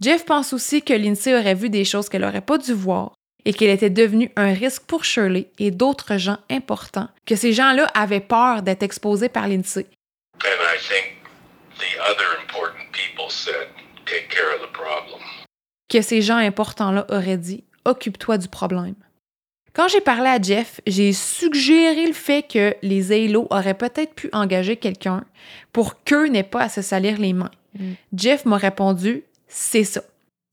Jeff pense aussi que Lindsay aurait vu des choses qu'elle n'aurait pas dû voir et qu'elle était devenue un risque pour Shirley et d'autres gens importants, que ces gens-là avaient peur d'être exposés par Lindsay. And I think the other important people said, take care of the problem. Que ces gens importants-là auraient dit Occupe-toi du problème. Quand j'ai parlé à Jeff, j'ai suggéré le fait que les Halo auraient peut-être pu engager quelqu'un pour qu'eux n'aient pas à se salir les mains. Mm. Jeff m'a répondu C'est ça.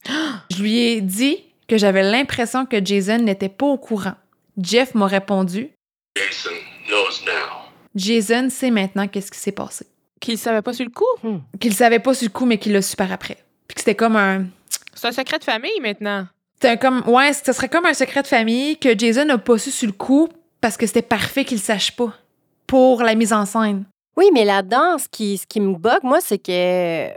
Je lui ai dit que j'avais l'impression que Jason n'était pas au courant. Jeff m'a répondu Jason knows now. Jason sait maintenant qu'est-ce qui s'est passé. Qu'il savait pas sur le coup? Qu'il savait pas sur le coup, mais qu'il l'a su par après. Puis que c'était comme un. C'est un secret de famille maintenant. C'était un comme. Ouais, ce serait comme un secret de famille que Jason n'a pas su sur le coup parce que c'était parfait qu'il le sache pas. Pour la mise en scène. Oui, mais là-dedans, ce qui, ce qui me bug, moi, c'est que,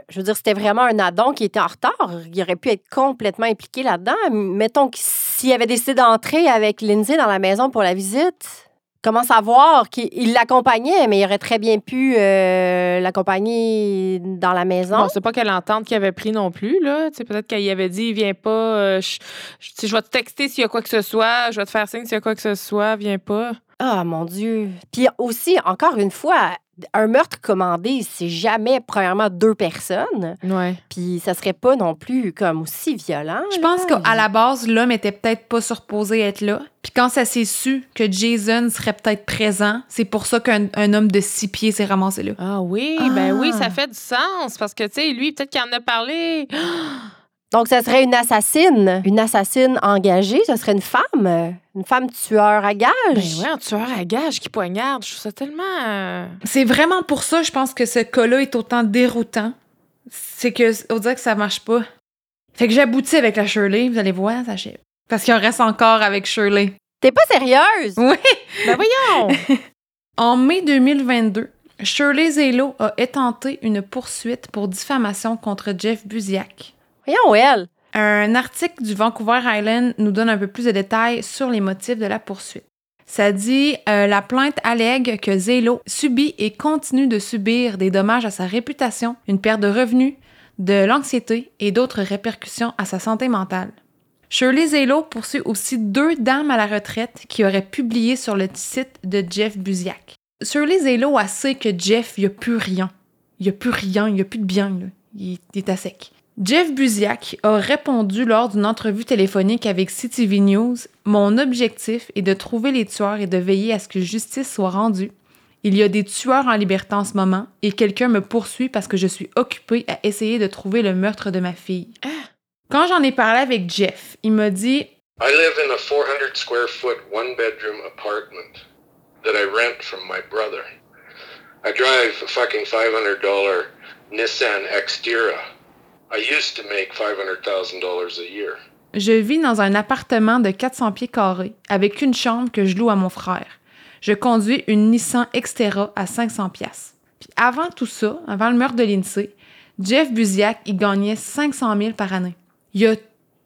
je veux dire, c'était vraiment un addon qui était en retard. Il aurait pu être complètement impliqué là-dedans. Mettons que s'il avait décidé d'entrer avec Lindsay dans la maison pour la visite, comment savoir qu'il il l'accompagnait, mais il aurait très bien pu euh, l'accompagner dans la maison. Bon, c'est pas quelle entente qu'il avait pris non plus, là. Tu sais, peut-être qu'il avait dit, viens pas, euh, je vais te texter s'il y a quoi que ce soit, je vais te faire signe s'il y a quoi que ce soit, viens pas. Ah, mon Dieu. Puis aussi, encore une fois, un meurtre commandé, c'est jamais, premièrement, deux personnes. Ouais. Puis ça serait pas non plus comme aussi violent. Je pense qu'à la base, l'homme était peut-être pas supposé être là. Puis quand ça s'est su que Jason serait peut-être présent, c'est pour ça qu'un un homme de six pieds s'est ramassé là. Ah oui, ben oui, Ah. ça fait du sens. Parce que, tu sais, lui, peut-être qu'il en a parlé. Donc, ça serait une assassine, une assassine engagée. Ce serait une femme, une femme tueur à gage. Ben ouais, un tueur à gage qui poignarde. Je trouve ça tellement. euh, C'est vraiment pour ça, je pense que ce cas-là est autant déroutant. C'est que, on dirait que ça marche pas. Fait que j'aboutis avec la Shirley, vous allez voir, ça chip. Parce qu'il en reste encore avec Shirley. T'es pas sérieuse? Oui! Ben voyons! En mai 2022, Shirley Zelo a étenté une poursuite pour diffamation contre Jeff Buziak. Un article du Vancouver Island nous donne un peu plus de détails sur les motifs de la poursuite. Ça dit euh, la plainte allègue que Zelo subit et continue de subir des dommages à sa réputation, une perte de revenus, de l'anxiété et d'autres répercussions à sa santé mentale. Shirley Zelo poursuit aussi deux dames à la retraite qui auraient publié sur le site de Jeff Buziak. Shirley Zelo a sait que Jeff, il a plus rien. Il a plus rien, il a plus de bien. il est à sec. Jeff Buziak a répondu lors d'une entrevue téléphonique avec CTV News Mon objectif est de trouver les tueurs et de veiller à ce que justice soit rendue. Il y a des tueurs en liberté en ce moment et quelqu'un me poursuit parce que je suis occupé à essayer de trouver le meurtre de ma fille. Quand j'en ai parlé avec Jeff, il m'a dit I live in a 400 square foot, one bedroom apartment that I rent from my brother. I drive a fucking $500 Nissan Xterra. Je vis dans un appartement de 400 pieds carrés avec une chambre que je loue à mon frère. Je conduis une Nissan Xterra à 500 pièces. Puis avant tout ça, avant le meurtre de Lindsay, Jeff Buziak, il gagnait 500 000 par année. Il a,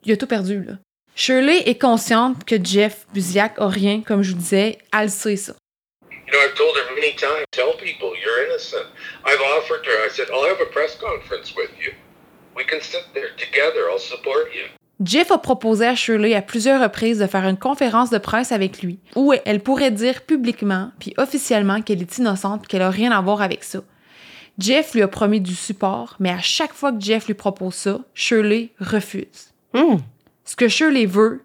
il a tout perdu, là. Shirley est consciente que Jeff Buziak a rien, comme je vous disais, elle sait ça. You know, I've told her many times, tell people you're innocent. I've offered her, I said, I'll have a press conference with you. We can sit there together, I'll support you. Jeff a proposé à Shirley à plusieurs reprises de faire une conférence de presse avec lui, où elle pourrait dire publiquement puis officiellement qu'elle est innocente et qu'elle a rien à voir avec ça. Jeff lui a promis du support, mais à chaque fois que Jeff lui propose ça, Shirley refuse. Hmm. Ce que Shirley veut,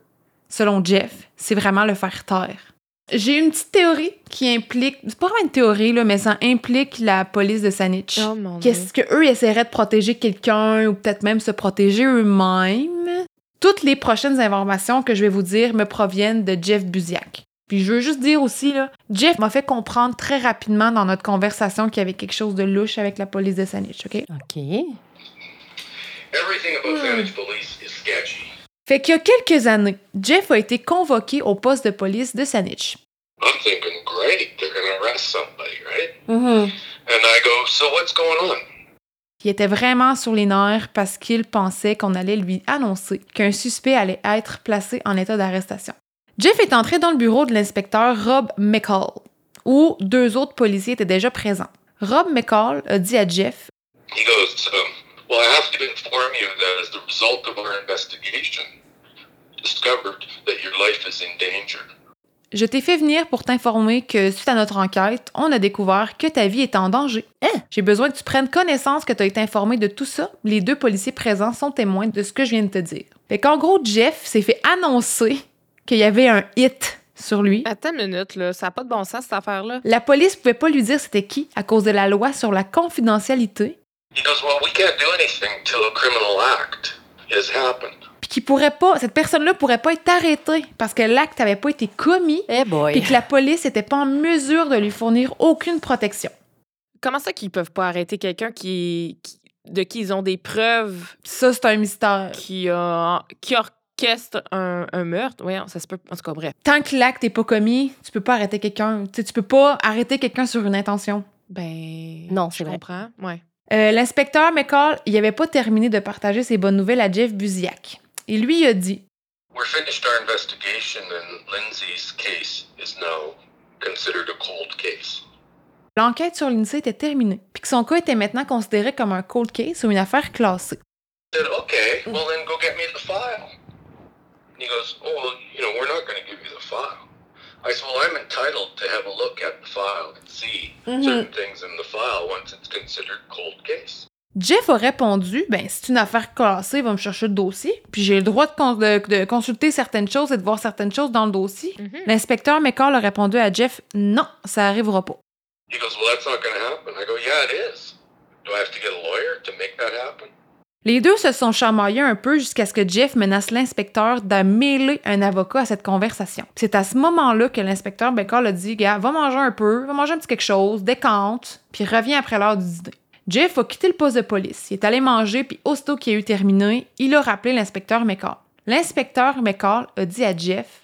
selon Jeff, c'est vraiment le faire taire. J'ai une petite théorie qui implique, c'est pas vraiment une théorie, là, mais ça implique la police de Saanich. Oh. Qu'est-ce qu'eux essaieraient de protéger quelqu'un ou peut-être même se protéger eux-mêmes? Toutes les prochaines informations que je vais vous dire me proviennent de Jeff Buziak. Puis je veux juste dire aussi, là, Jeff m'a fait comprendre très rapidement dans notre conversation qu'il y avait quelque chose de louche avec la police de Saanich, OK? OK. Everything about Vantage Police is sketchy. Fait qu'il y a quelques années, Jeff a été convoqué au poste de police de Saanich. I'm thinking, great, they're gonna arrest somebody, right? And I go, so what's going on? Il était vraiment sur les nerfs parce qu'il pensait qu'on allait lui annoncer qu'un suspect allait être placé en état d'arrestation. Jeff est entré dans le bureau de l'inspecteur Rob McCall, où deux autres policiers étaient déjà présents. Rob McCall a dit à Jeff He goes, um, well, I have to inform you that as the result of our investigation, Je t'ai fait venir pour t'informer que suite à notre enquête, on a découvert que ta vie est en danger. Hein? J'ai besoin que tu prennes connaissance que tu as été informé de tout ça. Les deux policiers présents sont témoins de ce que je viens de te dire. Fait qu'en gros, Jeff s'est fait annoncer qu'il y avait un hit sur lui. Attends une minute, là. Ça n'a pas de bon sens, cette affaire-là. La police pouvait pas lui dire c'était qui à cause de la loi sur la confidentialité, He goes, well, we can't do anything till a criminal act has happened. Puis qu'il pourrait pas, cette personne-là pourrait pas être arrêtée parce que l'acte n'avait pas été commis, Eh puis boy. que la police n'était pas en mesure de lui fournir aucune protection. Comment ça qu'ils peuvent pas arrêter quelqu'un qui, qui- de qui ils ont des preuves? Ça, c'est un mystère. qui, a, qui orchestre un, un meurtre? Oui, ça se peut. En tout cas, bref. Tant que l'acte n'est pas commis, tu peux pas arrêter quelqu'un. Tu sais, tu peux pas arrêter quelqu'un sur une intention. Ben. Non, je c'est vrai. comprends. Ouais. Euh, L'inspecteur McCall, il avait pas terminé de partager ses bonnes nouvelles à Jeff Buziak. Et lui, a dit We're finished our investigation, and Lindsay's case is now considered a cold case. l'enquête sur l'INSEE était terminée, puis que son cas était maintenant considéré comme un cold case ou une affaire classée. I said, okay, well then go get me the file. And he goes, oh, well, you know, we're not going to give you the file. I said, well, I'm entitled to have a look at the file and see certain things in the file once it's considered cold case. Jeff a répondu ben c'est une affaire classée, il va me chercher le dossier, puis j'ai le droit de, con- de- de consulter certaines choses et de voir certaines choses dans le dossier. Mhm. L'inspecteur McCall a répondu à Jeff non, ça arrivera pas. He goes, well, that's not going to happen. I go, yeah, it is. Do I have to get a lawyer to make that happen? Les deux se sont chamaillés un peu jusqu'à ce que Jeff menace l'inspecteur de mêler un avocat à cette conversation. C'est à ce moment-là que l'inspecteur McCall a dit Gars, va manger un peu, va manger un petit quelque chose, décante, puis reviens après l'heure du dîner. Jeff a quitté le poste de police. Il est allé manger, puis aussitôt qu'il a eu terminé, il a rappelé l'inspecteur McCall. L'inspecteur McCall a dit à Jeff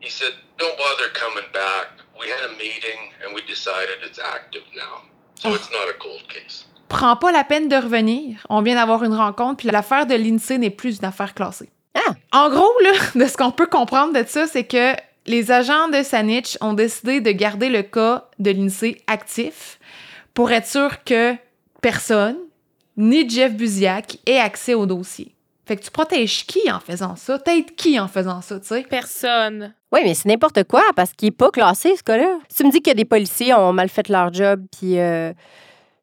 He said, don't bother coming back. We had a meeting and we decided it's active now. So it's not a cold case. Prends pas la peine de revenir. On vient d'avoir une rencontre, puis l'affaire de l'INSEE n'est plus une affaire classée. Ah! En gros, là, de ce qu'on peut comprendre de ça, c'est que les agents de Sanich ont décidé de garder le cas de l'INSEE actif pour être sûr que personne, ni Jeff Buziak, ait accès au dossier. Fait que tu protèges qui en faisant ça? T'aides qui en faisant ça, tu sais? Personne. Oui, mais c'est n'importe quoi parce qu'il n'est pas classé, ce cas-là. Si tu me dis que des policiers ont mal fait leur job, puis. euh,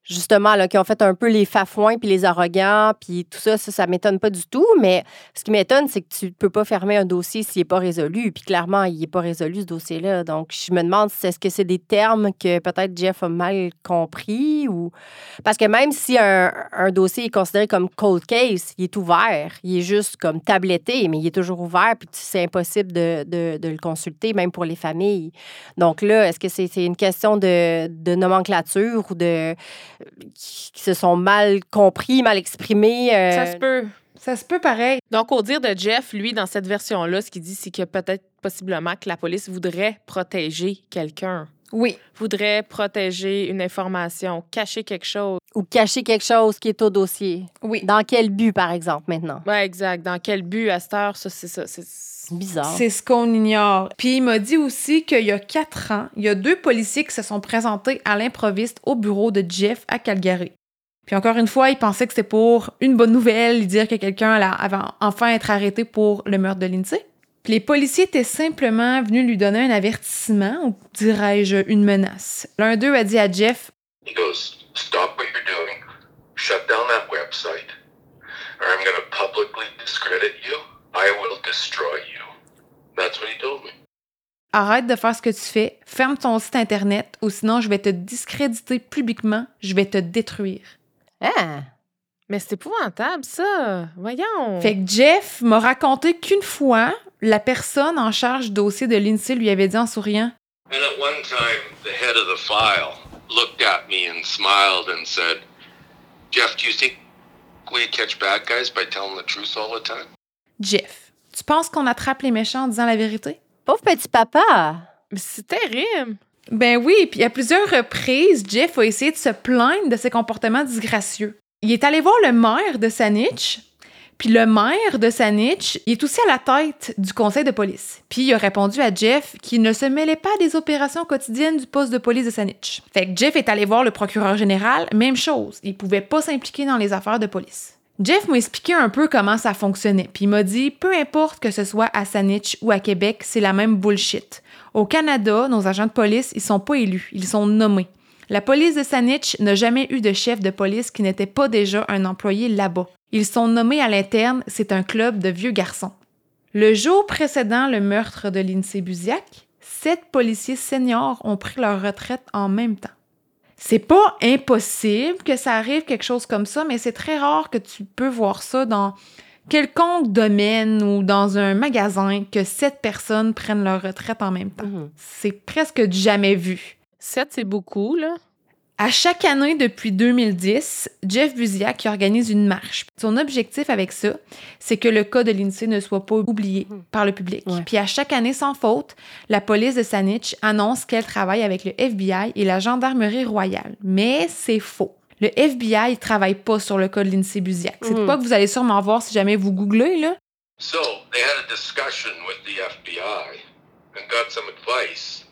justement, là, qui ont fait un peu les fafouins puis les arrogants, puis tout ça, ça, ça m'étonne pas du tout. Mais ce qui m'étonne, c'est que tu peux pas fermer un dossier s'il n'est pas résolu. Puis clairement, il n'est pas résolu, ce dossier-là. Donc, je me demande est-ce que c'est des termes que peut-être Jeff a mal compris ou. Parce que même si un, un, dossier est considéré comme cold case, il est ouvert. Il est juste comme tabletté, mais il est toujours ouvert, puis c'est impossible de, de, de, le consulter, même pour les familles. Donc là, est-ce que c'est une question de, de nomenclature ou de qui se sont mal compris, mal exprimés. Euh, ça se peut. Ça se peut pareil. Donc, au dire de Jeff, lui, dans cette version-là, ce qu'il dit, c'est que peut-être possiblement que la police voudrait protéger quelqu'un. Oui. Voudrait protéger une information, cacher quelque chose. Ou cacher quelque chose qui est au dossier. Oui. Dans quel but, par exemple, maintenant? Oui, exact. Dans quel but, à cette heure, ça, c'est ça. C'est bizarre. C'est ce qu'on ignore. Puis il m'a dit aussi qu'il y a quatre ans, il y a deux policiers qui se sont présentés à l'improviste au bureau de Jeff à Calgary. Puis encore une fois, il pensait que c'était pour une bonne nouvelle, dire que quelqu'un allait enfin être arrêté pour le meurtre de Lindsay. Puis les policiers étaient simplement venus lui donner un avertissement, ou dirais-je une menace. L'un d'eux a dit à Jeff He goes, Stop what you're doing, shut down that website, or I'm going to publicly discredit you. I will destroy you. That's what he told me. Arrête de faire ce que tu fais, ferme ton site internet, ou sinon je vais te discréditer publiquement, je vais te détruire. Ah! Mais c'est épouvantable, ça. Voyons. Fait que Jeff m'a raconté qu'une fois, la personne en charge du dossier de l'INSEE lui avait dit en souriant And at one time, the head of the file looked at me and smiled and said, Jeff, do you think we catch bad guys by telling the truth all the time? Jeff, tu penses qu'on attrape les méchants en disant la vérité? Pauvre petit papa! Mais c'est terrible! Ben oui, puis à plusieurs reprises, Jeff a essayé de se plaindre de ses comportements disgracieux. Il est allé voir le maire de Saanich, puis le maire de Saanich, il est aussi à la tête du conseil de police. Puis il a répondu à Jeff qu'il ne se mêlait pas des opérations quotidiennes du poste de police de Saanich. Fait que Jeff est allé voir le procureur général, même chose, il pouvait pas s'impliquer dans les affaires de police. Jeff m'a expliqué un peu comment ça fonctionnait, puis il m'a dit peu importe que ce soit à Saanich ou à Québec, c'est la même bullshit. Au Canada, nos agents de police, ils sont pas élus, ils sont nommés. La police de Saanich n'a jamais eu de chef de police qui n'était pas déjà un employé là-bas. Ils sont nommés à l'interne, c'est un club de vieux garçons. Le jour précédent le meurtre de Lindsay Buziak, sept policiers seniors ont pris leur retraite en même temps. C'est pas impossible que ça arrive quelque chose comme ça, mais c'est très rare que tu peux voir ça dans quelconque domaine ou dans un magasin que sept personnes prennent leur retraite en même temps. Mhm. C'est presque jamais vu. Sept, c'est beaucoup, là. À chaque année depuis 2010, Jeff Buziak organise une marche. Son objectif avec ça, c'est que le cas de l'INSEE ne soit pas oublié par le public. Ouais. Puis à chaque année, sans faute, la police de Saanich annonce qu'elle travaille avec le FBI et la Gendarmerie royale. Mais c'est faux. Le FBI ne travaille pas sur le cas de l'INSEE Buziak. C'est Mhm. pas que vous allez sûrement voir si jamais vous googlez, là. So they had a discussion with the FBI and got some advice.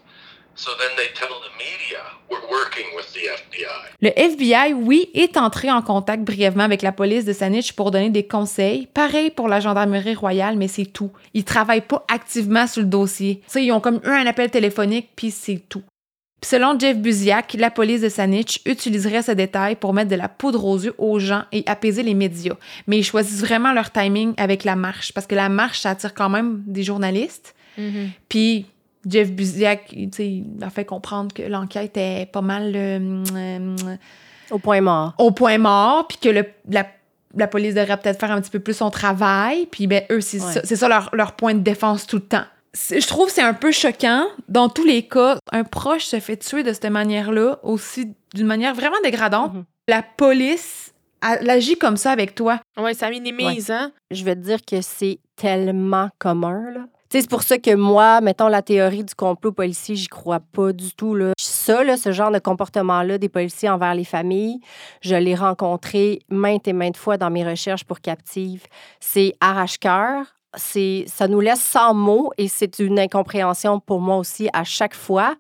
Le FBI, oui, est entré en contact brièvement avec la police de Saanich pour donner des conseils. Pareil pour la gendarmerie royale, mais c'est tout. Ils travaillent pas activement sur le dossier. Tu sais, ils ont comme eu un appel téléphonique, puis c'est tout. Puis selon Jeff Buziak, la police de Saanich utiliserait ce détail pour mettre de la poudre aux yeux aux gens et apaiser les médias. Mais ils choisissent vraiment leur timing avec la marche, parce que la marche, ça attire quand même des journalistes. Puis Jeff Buziak, tu sais, il a fait comprendre que l'enquête est pas mal euh, euh, Au point mort. au point mort, puis que le- la, la police devrait peut-être faire un petit peu plus son travail. Puis ben, eux, c'est Ouais. ça, leur, leur point de défense tout le temps. Je trouve que c'est un peu choquant. Dans tous les cas, un proche se fait tuer de cette manière-là, aussi d'une manière vraiment dégradante. Mhm. La police, elle agit comme ça avec toi. Oui, ça minimise, hein? Je vais te dire que c'est tellement commun, là. C'est pour ça que moi, mettons la théorie du complot policier, j'y crois pas du tout. Là. Ça, là, ce genre de comportement-là des policiers envers les familles, je l'ai rencontré maintes et maintes fois dans mes recherches pour Captive. C'est arrache-cœur. Ça nous laisse sans mots et c'est une incompréhension pour moi aussi à chaque fois.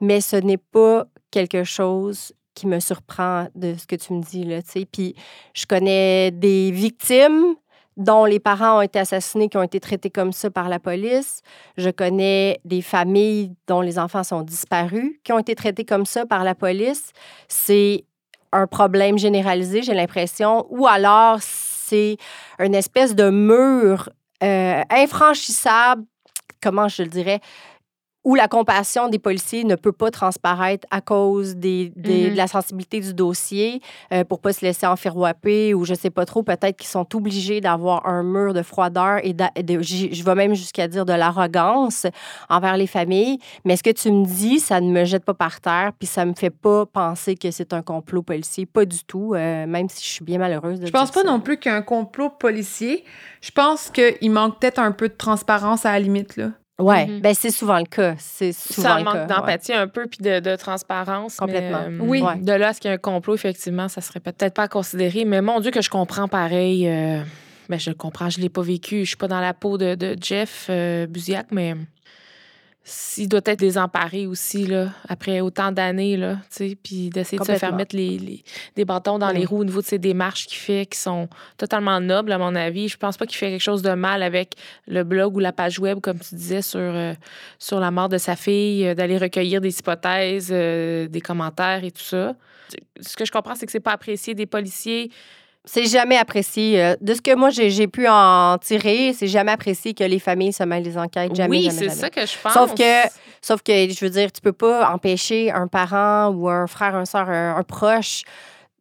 Mais ce n'est pas quelque chose qui me surprend de ce que tu me dis, là. Puis je connais des victimes dont les parents ont été assassinés, qui ont été traités comme ça par la police. Je connais des familles dont les enfants sont disparus, qui ont été traités comme ça par la police. C'est un problème généralisé, j'ai l'impression, ou alors c'est une espèce de mur euh, infranchissable, comment je le dirais, où la compassion des policiers ne peut pas transparaître à cause des, des- Mhm. de la sensibilité du dossier euh, pour pas se laisser enfiroiper ou je sais pas trop, peut-être qu'ils sont obligés d'avoir un mur de froideur et de, je vais même jusqu'à dire de l'arrogance envers les familles. Mais ce que tu me dis, ça ne me jette pas par terre puis ça me fait pas penser que c'est un complot policier. Pas du tout, euh, même si je suis bien malheureuse de Je pense pas ça. non plus qu'un complot policier. Je pense qu'il manque peut-être un peu de transparence à la limite, là. Ouais, Mhm. ben c'est souvent le cas. C'est souvent Ça le manque ouais. d'empathie un peu, puis de, de transparence. Complètement. mais, euh, Oui. Ouais. De là à ce qu'il y ait un complot, effectivement, ça serait peut-être pas à considérer. Mais mon Dieu, que je comprends pareil. euh, ben, je le comprends, je l'ai pas vécu. Je suis pas dans la peau de, de Jeff euh, Busiak, mais s'il doit être désemparé aussi, là, après autant d'années, là, tu sais, puis d'essayer de se faire mettre les, les- des bâtons dans Oui. les roues au niveau de ses démarches qu'il fait, qui sont totalement nobles, à mon avis. Je pense pas qu'il fait quelque chose de mal avec le blog ou la page web, comme tu disais, sur, euh, sur la mort de sa fille, euh, d'aller recueillir des hypothèses, euh, des commentaires et tout ça. Ce que je comprends, c'est que c'est pas apprécié des policiers. C'est jamais apprécié. euh, De ce que moi, j'ai j'ai pu en tirer, c'est jamais apprécié que les familles se mêlent des enquêtes. Jamais, oui, jamais, c'est jamais. ça que je pense. Sauf que, sauf que, je veux dire, tu peux pas empêcher un parent ou un frère, un soeur, un, un proche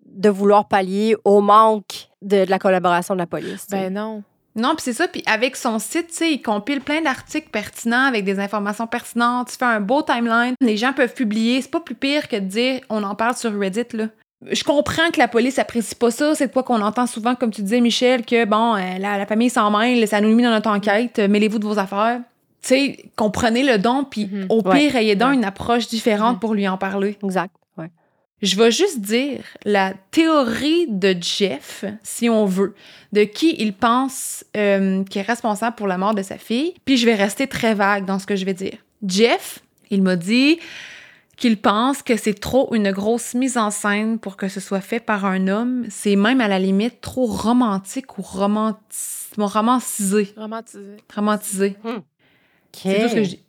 de vouloir pallier au manque de, de la collaboration de la police. sais. Ben non. Non, puis c'est ça. Puis avec son site, tu sais, il compile plein d'articles pertinents avec des informations pertinentes. Tu fais un beau timeline. Les gens peuvent publier. C'est pas plus pire que de dire on en parle sur Reddit, là. Je comprends que la police apprécie pas ça. C'est de quoi qu'on entend souvent, comme tu disais, Michel, que bon, euh, la, la famille s'en mêle, ça nous nuit dans notre enquête, euh, mêlez-vous de vos affaires. Tu sais, comprenez le don, puis Mhm. au Ouais. pire, ayez donc Ouais. une approche différente Mhm. pour lui en parler. Exact. Ouais. Je vais juste dire la théorie de Jeff, si on veut, de qui il pense euh, qui est responsable pour la mort de sa fille. Puis je vais rester très vague dans ce que je vais dire. Jeff, il m'a dit qu'il pense que c'est trop une grosse mise en scène pour que ce soit fait par un homme. C'est même à la limite trop romantique ou romanti- romancisé. Romantisé. Romantisé. OK. C'est tout ce que je dis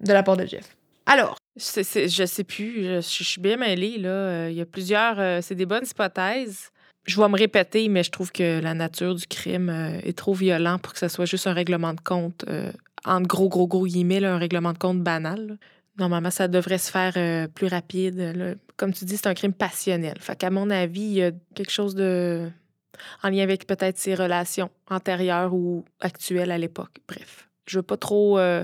de la part de Jeff. Alors, C'est- c'est- je sais plus. Je, je suis bien mêlée, là. Euh, Il y a plusieurs. euh, c'est des bonnes hypothèses. Je vais me répéter, mais je trouve que la nature du crime euh, est trop violent pour que ce soit juste un règlement de compte, euh, entre gros, gros, gros guillemets, là, un règlement de compte banal. Normalement, ça devrait se faire euh, plus rapide. là. Comme tu dis, c'est un crime passionnel. Fait qu'à mon avis, il y a quelque chose de. en lien avec peut-être ses relations antérieures ou actuelles à l'époque. Bref. Je veux pas trop. euh,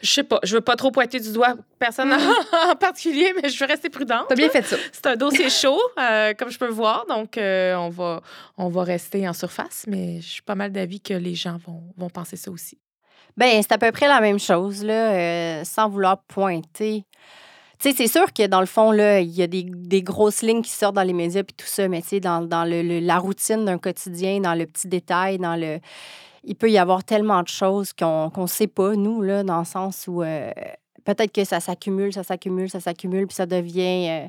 je sais pas. Je veux pas trop pointer du doigt personne en particulier, mais je veux rester prudente. t'as bien fait ça. C'est un dossier chaud, euh, comme je peux le voir. Donc, euh, on, va, on va rester en surface, mais je suis pas mal d'avis que les gens vont, vont penser ça aussi. Ben, c'est à peu près la même chose, là, euh, sans vouloir pointer. Tu sais, c'est sûr que dans le fond, là, il y a des, des grosses lignes qui sortent dans les médias puis tout ça, mais tu sais, dans, dans le, la routine d'un quotidien, dans le petit détail, dans le. Il peut y avoir tellement de choses qu'on ne sait pas, nous, là, dans le sens où euh, peut-être que ça s'accumule, ça s'accumule, ça s'accumule, puis ça devient. euh,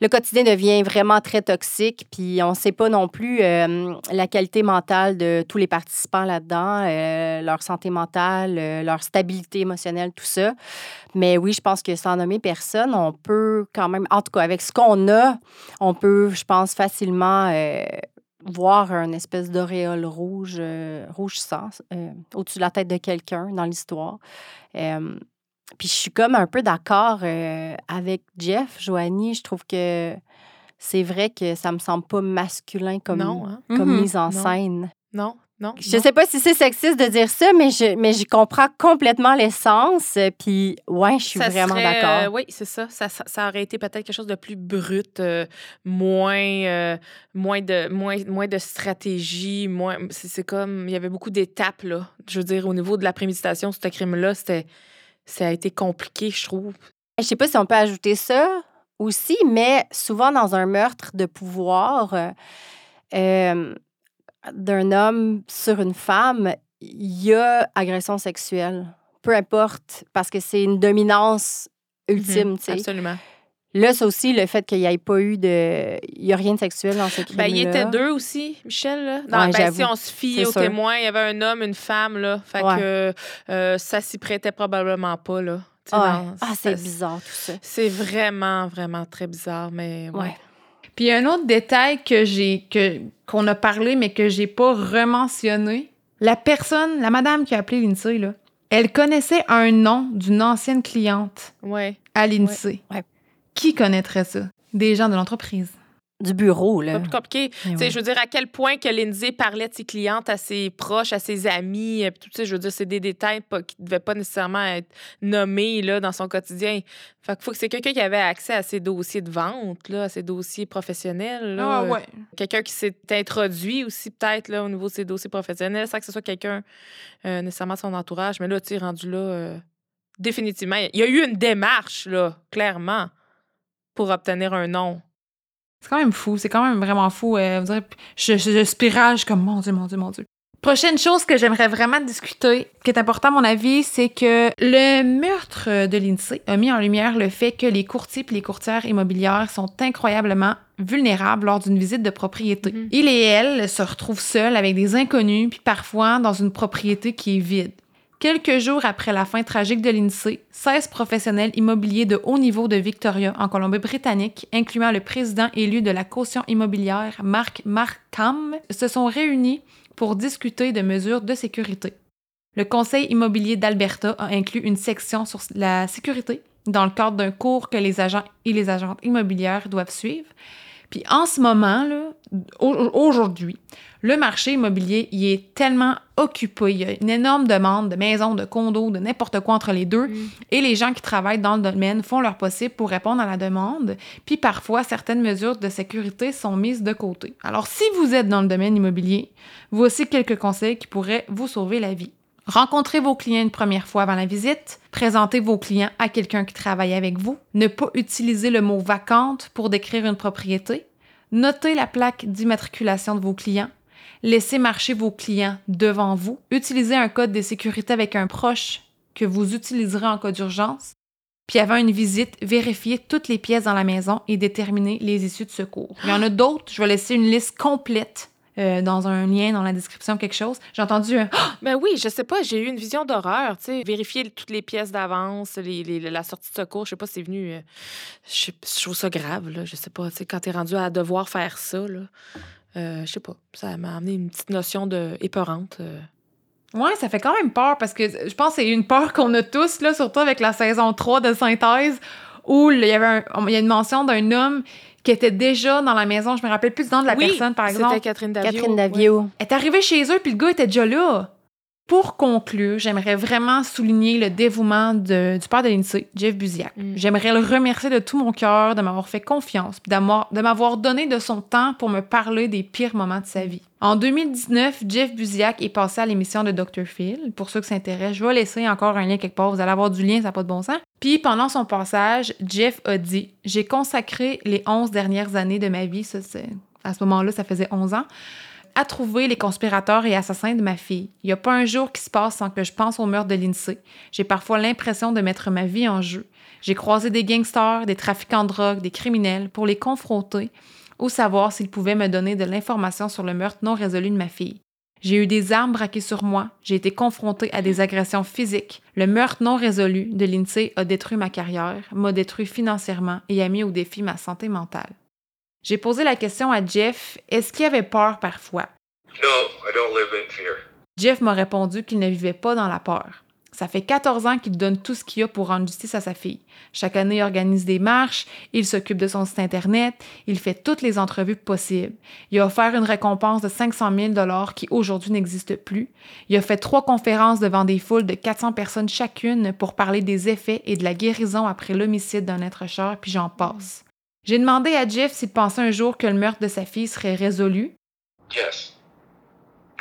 le quotidien devient vraiment très toxique, puis on ne sait pas non plus euh, la qualité mentale de tous les participants là-dedans, euh, leur santé mentale, euh, leur stabilité émotionnelle, tout ça. Mais oui, je pense que sans nommer personne, on peut quand même, en tout cas avec ce qu'on a, on peut, je pense, facilement voir un espèce d'auréole rouge, rouge sang, au-dessus de la tête de quelqu'un dans l'histoire. Puis je suis comme un peu d'accord euh, avec Jeff, Joanie. Je trouve que c'est vrai que ça me semble pas masculin comme, non, hein? comme Mhm. mise en Non. scène. Non, non. Je non. sais pas si c'est sexiste de dire ça, mais je, mais je comprends complètement l'essence. Puis, ouais, je suis Ça vraiment d'accord. euh, oui, c'est ça. Ça, ça. aurait été peut-être quelque chose de plus brut, euh, moins, euh, moins, de, moins, moins de stratégie. Moins, c'est, c'est comme, il y avait beaucoup d'étapes, là. Je veux dire, au niveau de la préméditation, ce crime-là, c'était, ça a été compliqué, je trouve. Je sais pas si on peut ajouter ça aussi, mais souvent dans un meurtre de pouvoir euh, d'un homme sur une femme, il y a agression sexuelle. Peu importe, parce que c'est une dominance ultime, Mhm, sais. Absolument. Là, c'est aussi le fait qu'il n'y ait pas eu de... Il n'y a rien de sexuel dans ce crime Ben, il était deux aussi, Michel. Là. Ouais, ben, si on se fie aux sûr. témoins, il y avait un homme, une femme. Là. Fait Ouais. que euh, ça s'y prêtait probablement pas. Là. Ouais. Ah, c'est bizarre tout ça. C'est vraiment, vraiment très bizarre, mais ouais. Ouais. Puis un autre détail que j'ai que qu'on a parlé mais que j'ai pas rementionné, la personne, la madame qui a appelé l'INSEE là, elle connaissait un nom d'une ancienne cliente Ouais. à l'INSEE. Ouais. Qui connaîtrait ça? Des gens de l'entreprise. Du bureau, Pas là. plus compliqué. Eh Tu sais, ouais. Je veux dire, à quel point que Lindsay parlait de ses clientes à ses proches, à ses amis. euh, tout, je veux dire, c'est des détails pas, qui ne devaient pas nécessairement être nommés là, dans son quotidien. Fait faut que c'est quelqu'un qui avait accès à ses dossiers de vente, là, à ses dossiers professionnels. là. Ah ouais. Quelqu'un qui s'est introduit aussi, peut-être, là, au niveau de ses dossiers professionnels, sans que ce soit quelqu'un euh, nécessairement de son entourage. Mais là, tu sais, rendu là, euh, définitivement, il y a eu une démarche, là, clairement, pour obtenir un nom. C'est quand même fou, c'est quand même vraiment fou. euh, vous je, je, suis comme mon Dieu, mon Dieu, mon Dieu. Prochaine chose que j'aimerais vraiment discuter, qui est important à mon avis, c'est que le meurtre de l'INSEE a mis en lumière le fait que les courtiers et les courtières immobilières sont incroyablement vulnérables lors d'une visite de propriété. Mhm. Ils et elles se retrouvent seuls avec des inconnus, puis parfois dans une propriété qui est vide. Quelques jours après la fin tragique de l'INSEE, 16 professionnels immobiliers de haut niveau de Victoria, en Colombie-Britannique, incluant le président élu de la caution immobilière, Mark Markham, se sont réunis pour discuter de mesures de sécurité. Le Conseil immobilier d'Alberta a inclus une section sur la sécurité dans le cadre d'un cours que les agents et les agentes immobilières doivent suivre. Puis en ce moment, aujourd'hui, le marché immobilier il est tellement occupé. Il y a une énorme demande de maisons, de condos, de n'importe quoi entre les deux. Mm. Et les gens qui travaillent dans le domaine font leur possible pour répondre à la demande. Puis parfois, certaines mesures de sécurité sont mises de côté. Alors, si vous êtes dans le domaine immobilier, voici quelques conseils qui pourraient vous sauver la vie. Rencontrez vos clients une première fois avant la visite. Présentez vos clients à quelqu'un qui travaille avec vous. Ne pas utiliser le mot vacante pour décrire une propriété. Notez la plaque d'immatriculation de vos clients. Laissez marcher vos clients devant vous. Utilisez un code de sécurité avec un proche que vous utiliserez en cas d'urgence. Puis avant une visite, vérifiez toutes les pièces dans la maison et déterminez les issues de secours. Il y en a d'autres, je vais laisser une liste complète euh, dans un lien dans la description, quelque chose. J'ai entendu un Ben oui, je sais pas, j'ai eu une vision d'horreur, tu sais, vérifier toutes les pièces d'avance, la sortie de secours, je sais pas c'est venu, euh, je, trouve ça grave, là, je sais pas, tu sais, quand t'es rendu à devoir faire ça, euh, je sais pas, ça m'a amené une petite notion de épeurante. euh. Ouais, ça fait quand même peur parce que je pense que c'est une peur qu'on a tous, là, surtout avec la saison 3 de Synthèse, où il y avait un- il y a une mention d'un homme qui était déjà dans la maison. Je me rappelle plus du nom de la Oui, personne, par exemple. C'était Catherine Davio. Catherine ouais. Davio. Elle est arrivée chez eux, puis le gars était déjà là. Pour conclure, j'aimerais vraiment souligner le dévouement de- du père de l'INSEE, Jeff Buziak. Mm. J'aimerais le remercier de tout mon cœur de m'avoir fait confiance, de m'avoir donné de son temps pour me parler des pires moments de sa vie. En 2019, Jeff Buziak est passé à l'émission de Dr. Phil. Pour ceux qui s'intéressent, je vais laisser encore un lien quelque part. Vous allez avoir du lien, ça n'a pas de bon sens. Puis pendant son passage, Jeff a dit J'ai consacré les 11 dernières années de ma vie, ça, à ce moment-là, ça faisait 11 ans, à trouver les conspirateurs et assassins de ma fille. Il n'y a pas un jour qui se passe sans que je pense au meurtre de l'INSEE. J'ai parfois l'impression de mettre ma vie en jeu. J'ai croisé des gangsters, des trafiquants de drogue, des criminels pour les confronter ou savoir s'ils pouvaient me donner de l'information sur le meurtre non résolu de ma fille. J'ai eu des armes braquées sur moi, j'ai été confrontée à des agressions physiques. Le meurtre non résolu de l'INSEE a détruit ma carrière, m'a détruit financièrement et a mis au défi ma santé mentale. J'ai posé la question à Jeff, est-ce qu'il avait peur parfois? No, I don't live in fear. Jeff m'a répondu qu'il ne vivait pas dans la peur. Ça fait 14 ans qu'il donne tout ce qu'il a pour rendre justice à sa fille. Chaque année, il organise des marches, il s'occupe de son site Internet, il fait toutes les entrevues possibles. Il a offert une récompense de 500 000 qui aujourd'hui n'existe plus. Il a fait trois conférences devant des foules de 400 personnes chacune pour parler des effets et de la guérison après l'homicide d'un être cher, puis j'en passe. J'ai demandé à Jeff s'il pensait un jour que le meurtre de sa fille serait résolu, Yes.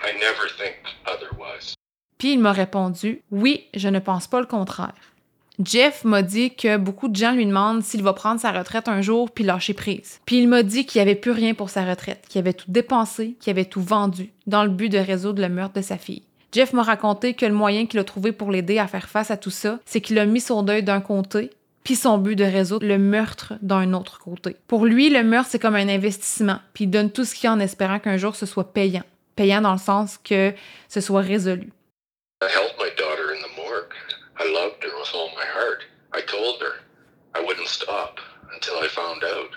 I never think otherwise. Puis il m'a répondu Oui, je ne pense pas le contraire. Jeff m'a dit que beaucoup de gens lui demandent s'il va prendre sa retraite un jour puis lâcher prise. Puis il m'a dit qu'il n'y avait plus rien pour sa retraite, qu'il avait tout dépensé, qu'il avait tout vendu dans le but de résoudre le meurtre de sa fille. Jeff m'a raconté que le moyen qu'il a trouvé pour l'aider à faire face à tout ça, c'est qu'il a mis son deuil d'un côté, puis son but de résoudre le meurtre d'un autre côté. Pour lui, le meurtre, c'est comme un investissement, puis il donne tout ce qu'il a en espérant qu'un jour ce soit payant. Payant dans le sens que ce soit résolu. I held my daughter in the morgue. I loved her with all my heart. I told her I wouldn't stop until I found out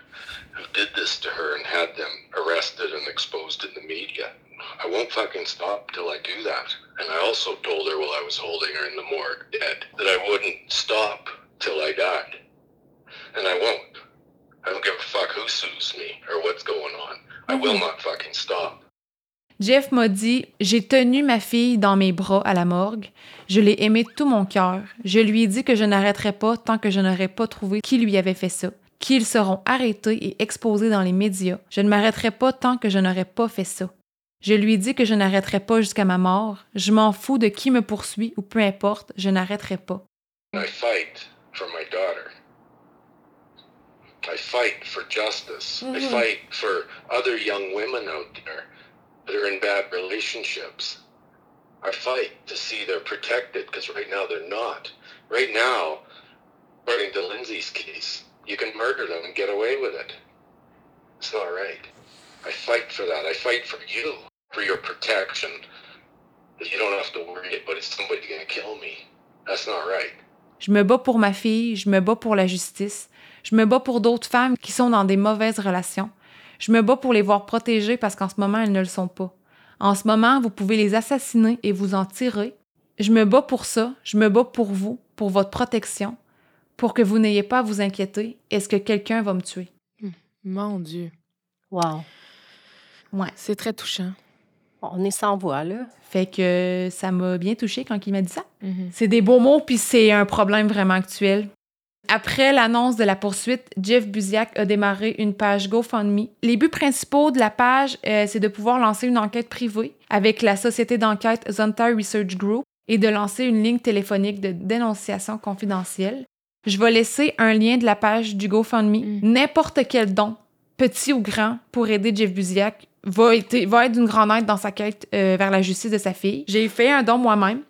who did this to her and had them arrested and exposed in the media. I won't fucking stop till I do that. And I also told her while I was holding her in the morgue dead that I wouldn't stop till I. And I won't. I don't give a fuck who sues me or what's going on. I will not fucking stop. Jeff m'a dit J'ai tenu ma fille dans mes bras à la morgue. Je l'ai aimée de tout mon cœur. Je lui ai dit que je n'arrêterai pas tant que je n'aurai pas trouvé qui lui avait fait ça. Qu'ils seront arrêtés et exposés dans les médias. Je ne m'arrêterai pas tant que je n'aurai pas fait ça. Je lui ai dit que je n'arrêterai pas jusqu'à ma mort. Je m'en fous de qui me poursuit ou peu importe, je n'arrêterai pas. I fight for my daughter. I fight for justice. I mm-hmm. fight for other young women out there that are in bad relationships. I fight to see they're protected because right now they're not. Right now, according to Lindsay's case, you can murder them and get away with it. It's not right. I fight for that. I fight for you, for your protection. That you don't have to worry about is somebody going to kill me. That's not right. Je me bats pour ma fille, je me bats pour la justice, je me bats pour d'autres femmes qui sont dans des mauvaises relations. Je me bats pour les voir protégées parce qu'en ce moment, elles ne le sont pas. En ce moment, vous pouvez les assassiner et vous en tirer. Je me bats pour ça, je me bats pour vous, pour votre protection, pour que vous n'ayez pas à vous inquiéter. Est-ce que quelqu'un va me tuer? Mon Dieu. Wow. Ouais. C'est très touchant. On est sans voix, là. Fait que ça m'a bien touché quand il m'a dit ça. Mhm. C'est des beaux mots, puis c'est un problème vraiment actuel. Après l'annonce de la poursuite, Jeff Buziak a démarré une page GoFundMe. Les buts principaux de la page, euh, c'est de pouvoir lancer une enquête privée avec la société d'enquête Zonta Research Group et de lancer une ligne téléphonique de dénonciation confidentielle. Je vais laisser un lien de la page du GoFundMe. N'importe quel don, petit ou grand, pour aider Jeff Buziak va être, va être d'une grande aide dans sa quête euh, vers la justice de sa fille. J'ai fait un don moi-même.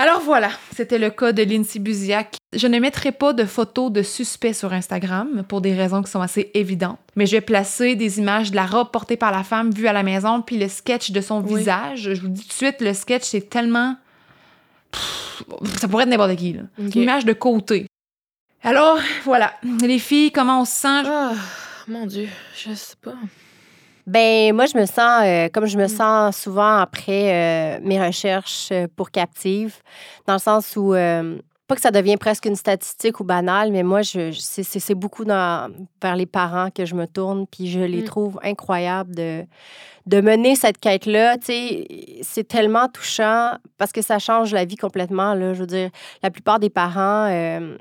Alors voilà, c'était le cas de Lindsay Buziak. Je ne mettrai pas de photos de suspects sur Instagram pour des raisons qui sont assez évidentes, mais je vais placer des images de la robe portée par la femme vue à la maison, puis le sketch de son Oui. visage. Je vous dis tout de suite, le sketch, c'est tellement... Pff, ça pourrait être n'importe qui, là. Une image de côté. Alors, voilà. Les filles, comment on se sent? Ah, mon Dieu, je sais pas. Ben moi, je me sens euh, comme je me Mm. sens souvent après euh, mes recherches euh, pour captive, dans le sens où euh, pas que ça devient presque une statistique ou banale, mais moi, je, je- c'est- beaucoup dans, vers les parents que je me tourne, puis je les Mm. trouve incroyables de, de mener cette quête-là. Tu sais, c'est tellement touchant parce que ça change la vie complètement. Là. Je veux dire, la plupart des parents, euh,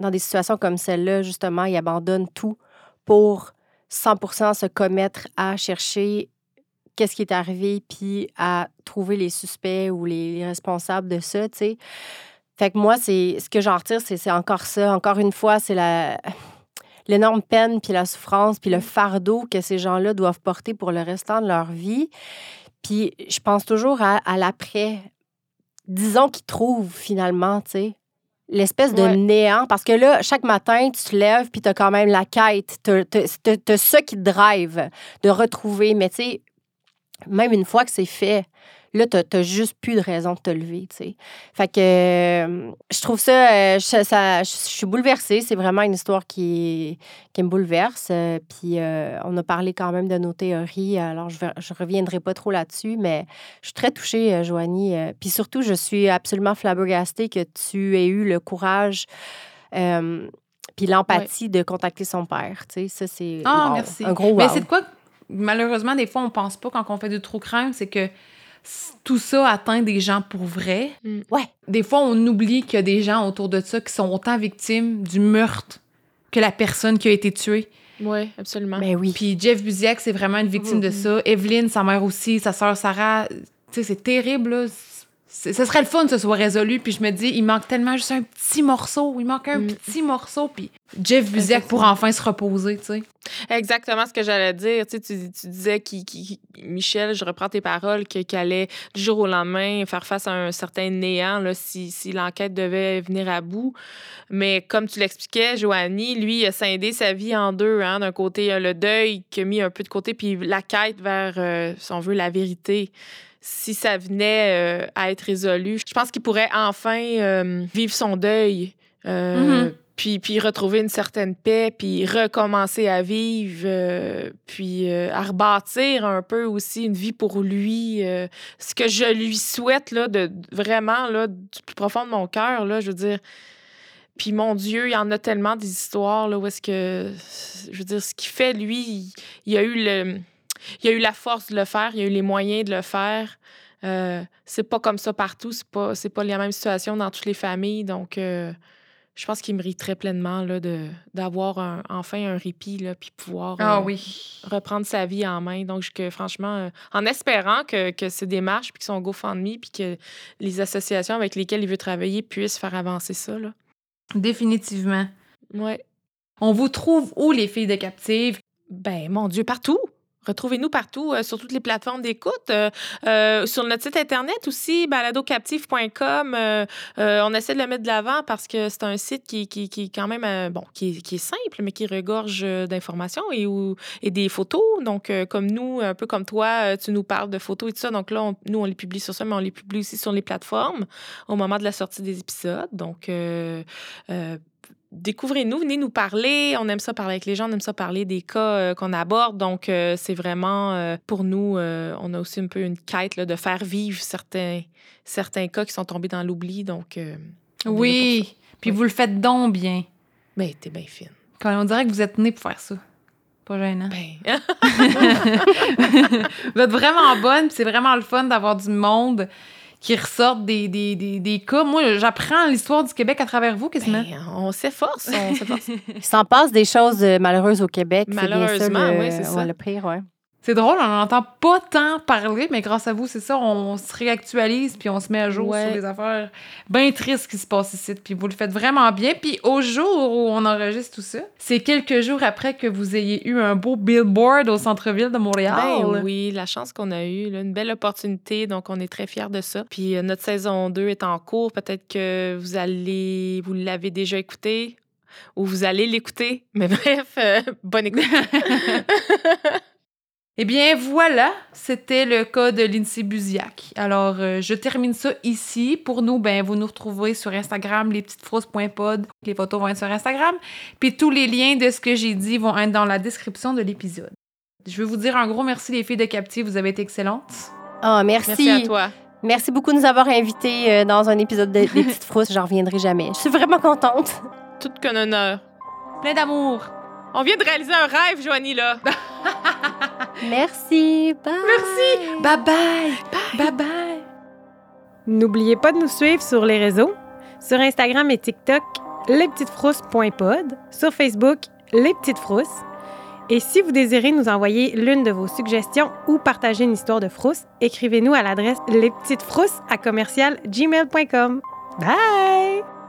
dans des situations comme celle-là, justement, ils abandonnent tout pour 100% se commettre à chercher qu'est-ce qui est arrivé, puis à trouver les suspects ou les, les responsables de ça, tu sais. Fait que moi, c'est ce que j'en retire, c'est c'est encore ça. Encore une fois, c'est la l'énorme peine, puis la souffrance, puis le fardeau que ces gens-là doivent porter pour le restant de leur vie. Puis je pense toujours à, à l'après. Disons qu'ils trouvent finalement, tu sais, l'espèce de Ouais. néant. Parce que là, chaque matin, tu te lèves, puis tu as quand même la quête. Tu as, ça qui te drive de retrouver. Mais tu sais, même une fois que c'est fait, là, tu n'as juste plus de raison de te lever, tu sais. Fait que euh, je trouve ça, euh, je, ça- je suis bouleversée. C'est vraiment une histoire qui, qui me bouleverse. Euh, puis on a parlé quand même de nos théories, alors je ne reviendrai pas trop là-dessus, mais je suis très touchée, Joanie. Puis surtout, je suis absolument flabbergastée que tu aies eu le courage puis l'empathie de contacter son père. Tu sais, ça, c'est Ah, wow, merci. un gros Mais c'est de quoi, malheureusement, des fois, on pense pas quand on fait du true crime, c'est que tout ça atteint des gens pour vrai. Ouais. Des fois, on oublie qu'il y a des gens autour de ça qui sont autant victimes du meurtre que la personne qui a été tuée. Oui, absolument. Ben oui. Puis Jeff Buziak, c'est vraiment une victime de ça. Evelyne, sa mère aussi, sa sœur Sarah. Tu sais, c'est terrible, là. Ce serait le fun que ce soit résolu. Puis je me dis, il manque tellement juste un petit morceau. Il manque un Mm. petit morceau. Puis Jeff Buziak pour enfin se reposer, tu sais. Exactement ce que j'allais dire. Tu, sais, tu, tu disais, qui, qui- Michel, je reprends tes paroles, que- qu'il allait du jour au lendemain faire face à un certain néant là, si, si l'enquête devait venir à bout. Mais comme tu l'expliquais, Joanie, lui, il a scindé sa vie en deux. Hein. D'un côté, il y a le deuil qui a mis un peu de côté, puis la quête vers, euh, si on veut, la vérité. Si ça venait euh, à être résolu, je pense qu'il pourrait enfin euh, vivre son deuil. Euh, Mhm. puis, puis retrouver une certaine paix, puis recommencer à vivre, euh, puis euh, à rebâtir un peu aussi une vie pour lui. euh, ce que je lui souhaite, là, de, vraiment, là, du plus profond de mon cœur, là, je veux dire. Puis mon Dieu, il y en a tellement des histoires, là, où est-ce que, je veux dire, ce qu'il fait, lui, il, il a eu le, il a eu la force de le faire, il a eu les moyens de le faire. Euh, c'est pas comme ça partout, c'est pas, c'est pas la même situation dans toutes les familles, donc euh, je pense qu'il mériterait pleinement là, de, d'avoir un- enfin un répit, là, puis pouvoir Ah euh, oui. reprendre sa vie en main. Donc, que, franchement, en espérant que, que ces démarches, puis que son GoFundMe, puis que les associations avec lesquelles il veut travailler puissent faire avancer ça. Là. Définitivement. Ouais. On vous trouve où, les filles de captives? Ben, mon Dieu, partout. Retrouvez-nous partout, euh, sur toutes les plateformes d'écoute, euh, euh, sur notre site Internet aussi, baladocaptive.com. euh, euh, on essaie de le mettre de l'avant parce que c'est un site qui, qui, qui est quand même, euh, bon, qui qui est simple, mais qui regorge d'informations et, et des photos. Donc, comme nous, un peu comme toi, tu nous parles de photos et tout ça. Donc là, on- nous, on les publie sur ça, mais on les publie aussi sur les plateformes au moment de la sortie des épisodes. Donc, découvrez-nous, venez nous parler. On aime ça parler avec les gens, on aime ça parler des cas euh, qu'on aborde. Donc, euh, c'est vraiment euh, pour nous, on a aussi un peu une quête là, de faire vivre certains, certains cas qui sont tombés dans l'oubli. Donc, Oui. Puis Oui. vous le faites donc bien. ben, t'es bien fine. Quand on dirait que vous êtes né pour faire ça. Pas gênant. Ben, vous êtes vraiment bonne, puis c'est vraiment le fun d'avoir du monde qui ressortent des, des, des, des cas. Moi, j'apprends l'histoire du Québec à travers vous, quasiment. ben, on s'efforce, on s'efforce. Il s'en passe des choses euh, malheureuses au Québec. c'est bien ça, Malheureusement, le- oui, c'est ça. ouais, le pire, ouais. C'est drôle, on n'en entend pas tant parler, mais grâce à vous, c'est ça, on se réactualise puis on se met à jour Ouais. sur des affaires bien tristes qui se passent ici. Puis vous le faites vraiment bien. Puis au jour où on enregistre tout ça, c'est quelques jours après que vous ayez eu un beau billboard au centre-ville de Montréal. Ben oui, la chance qu'on a eue, là, une belle opportunité, donc on est très fiers de ça. Puis euh, notre saison 2 est en cours, peut-être que vous allez, vous l'avez déjà écouté ou vous allez l'écouter, mais bref, euh, bonne écoute. Eh bien, voilà, c'était le cas de Lindsay Buziak. Alors, euh, je termine ça ici. Pour nous, ben, vous nous retrouvez sur Instagram, lespetitesfrousses.pod. Les photos vont être sur Instagram. Puis tous les liens de ce que j'ai dit vont être dans la description de l'épisode. Je veux vous dire un gros merci, les filles de Captive. Vous avez été excellentes. Ah, merci. Merci à toi. Merci beaucoup de nous avoir invités euh, dans un épisode de- des Petites Frousses. J'en reviendrai jamais. Je suis vraiment contente. Tout qu'un honneur. Plein d'amour. On vient de réaliser un rêve, Joanie, là. Merci. Bye. Merci. Bye bye. Bye bye. N'oubliez pas de nous suivre sur les réseaux. Sur Instagram et TikTok, lespetitesfrousses.pod. Sur Facebook, Les Petites Frousses. Et si vous désirez nous envoyer l'une de vos suggestions ou partager une histoire de frousse, écrivez-nous à l'adresse lespetitesfrousses à commercial gmail.com. Bye!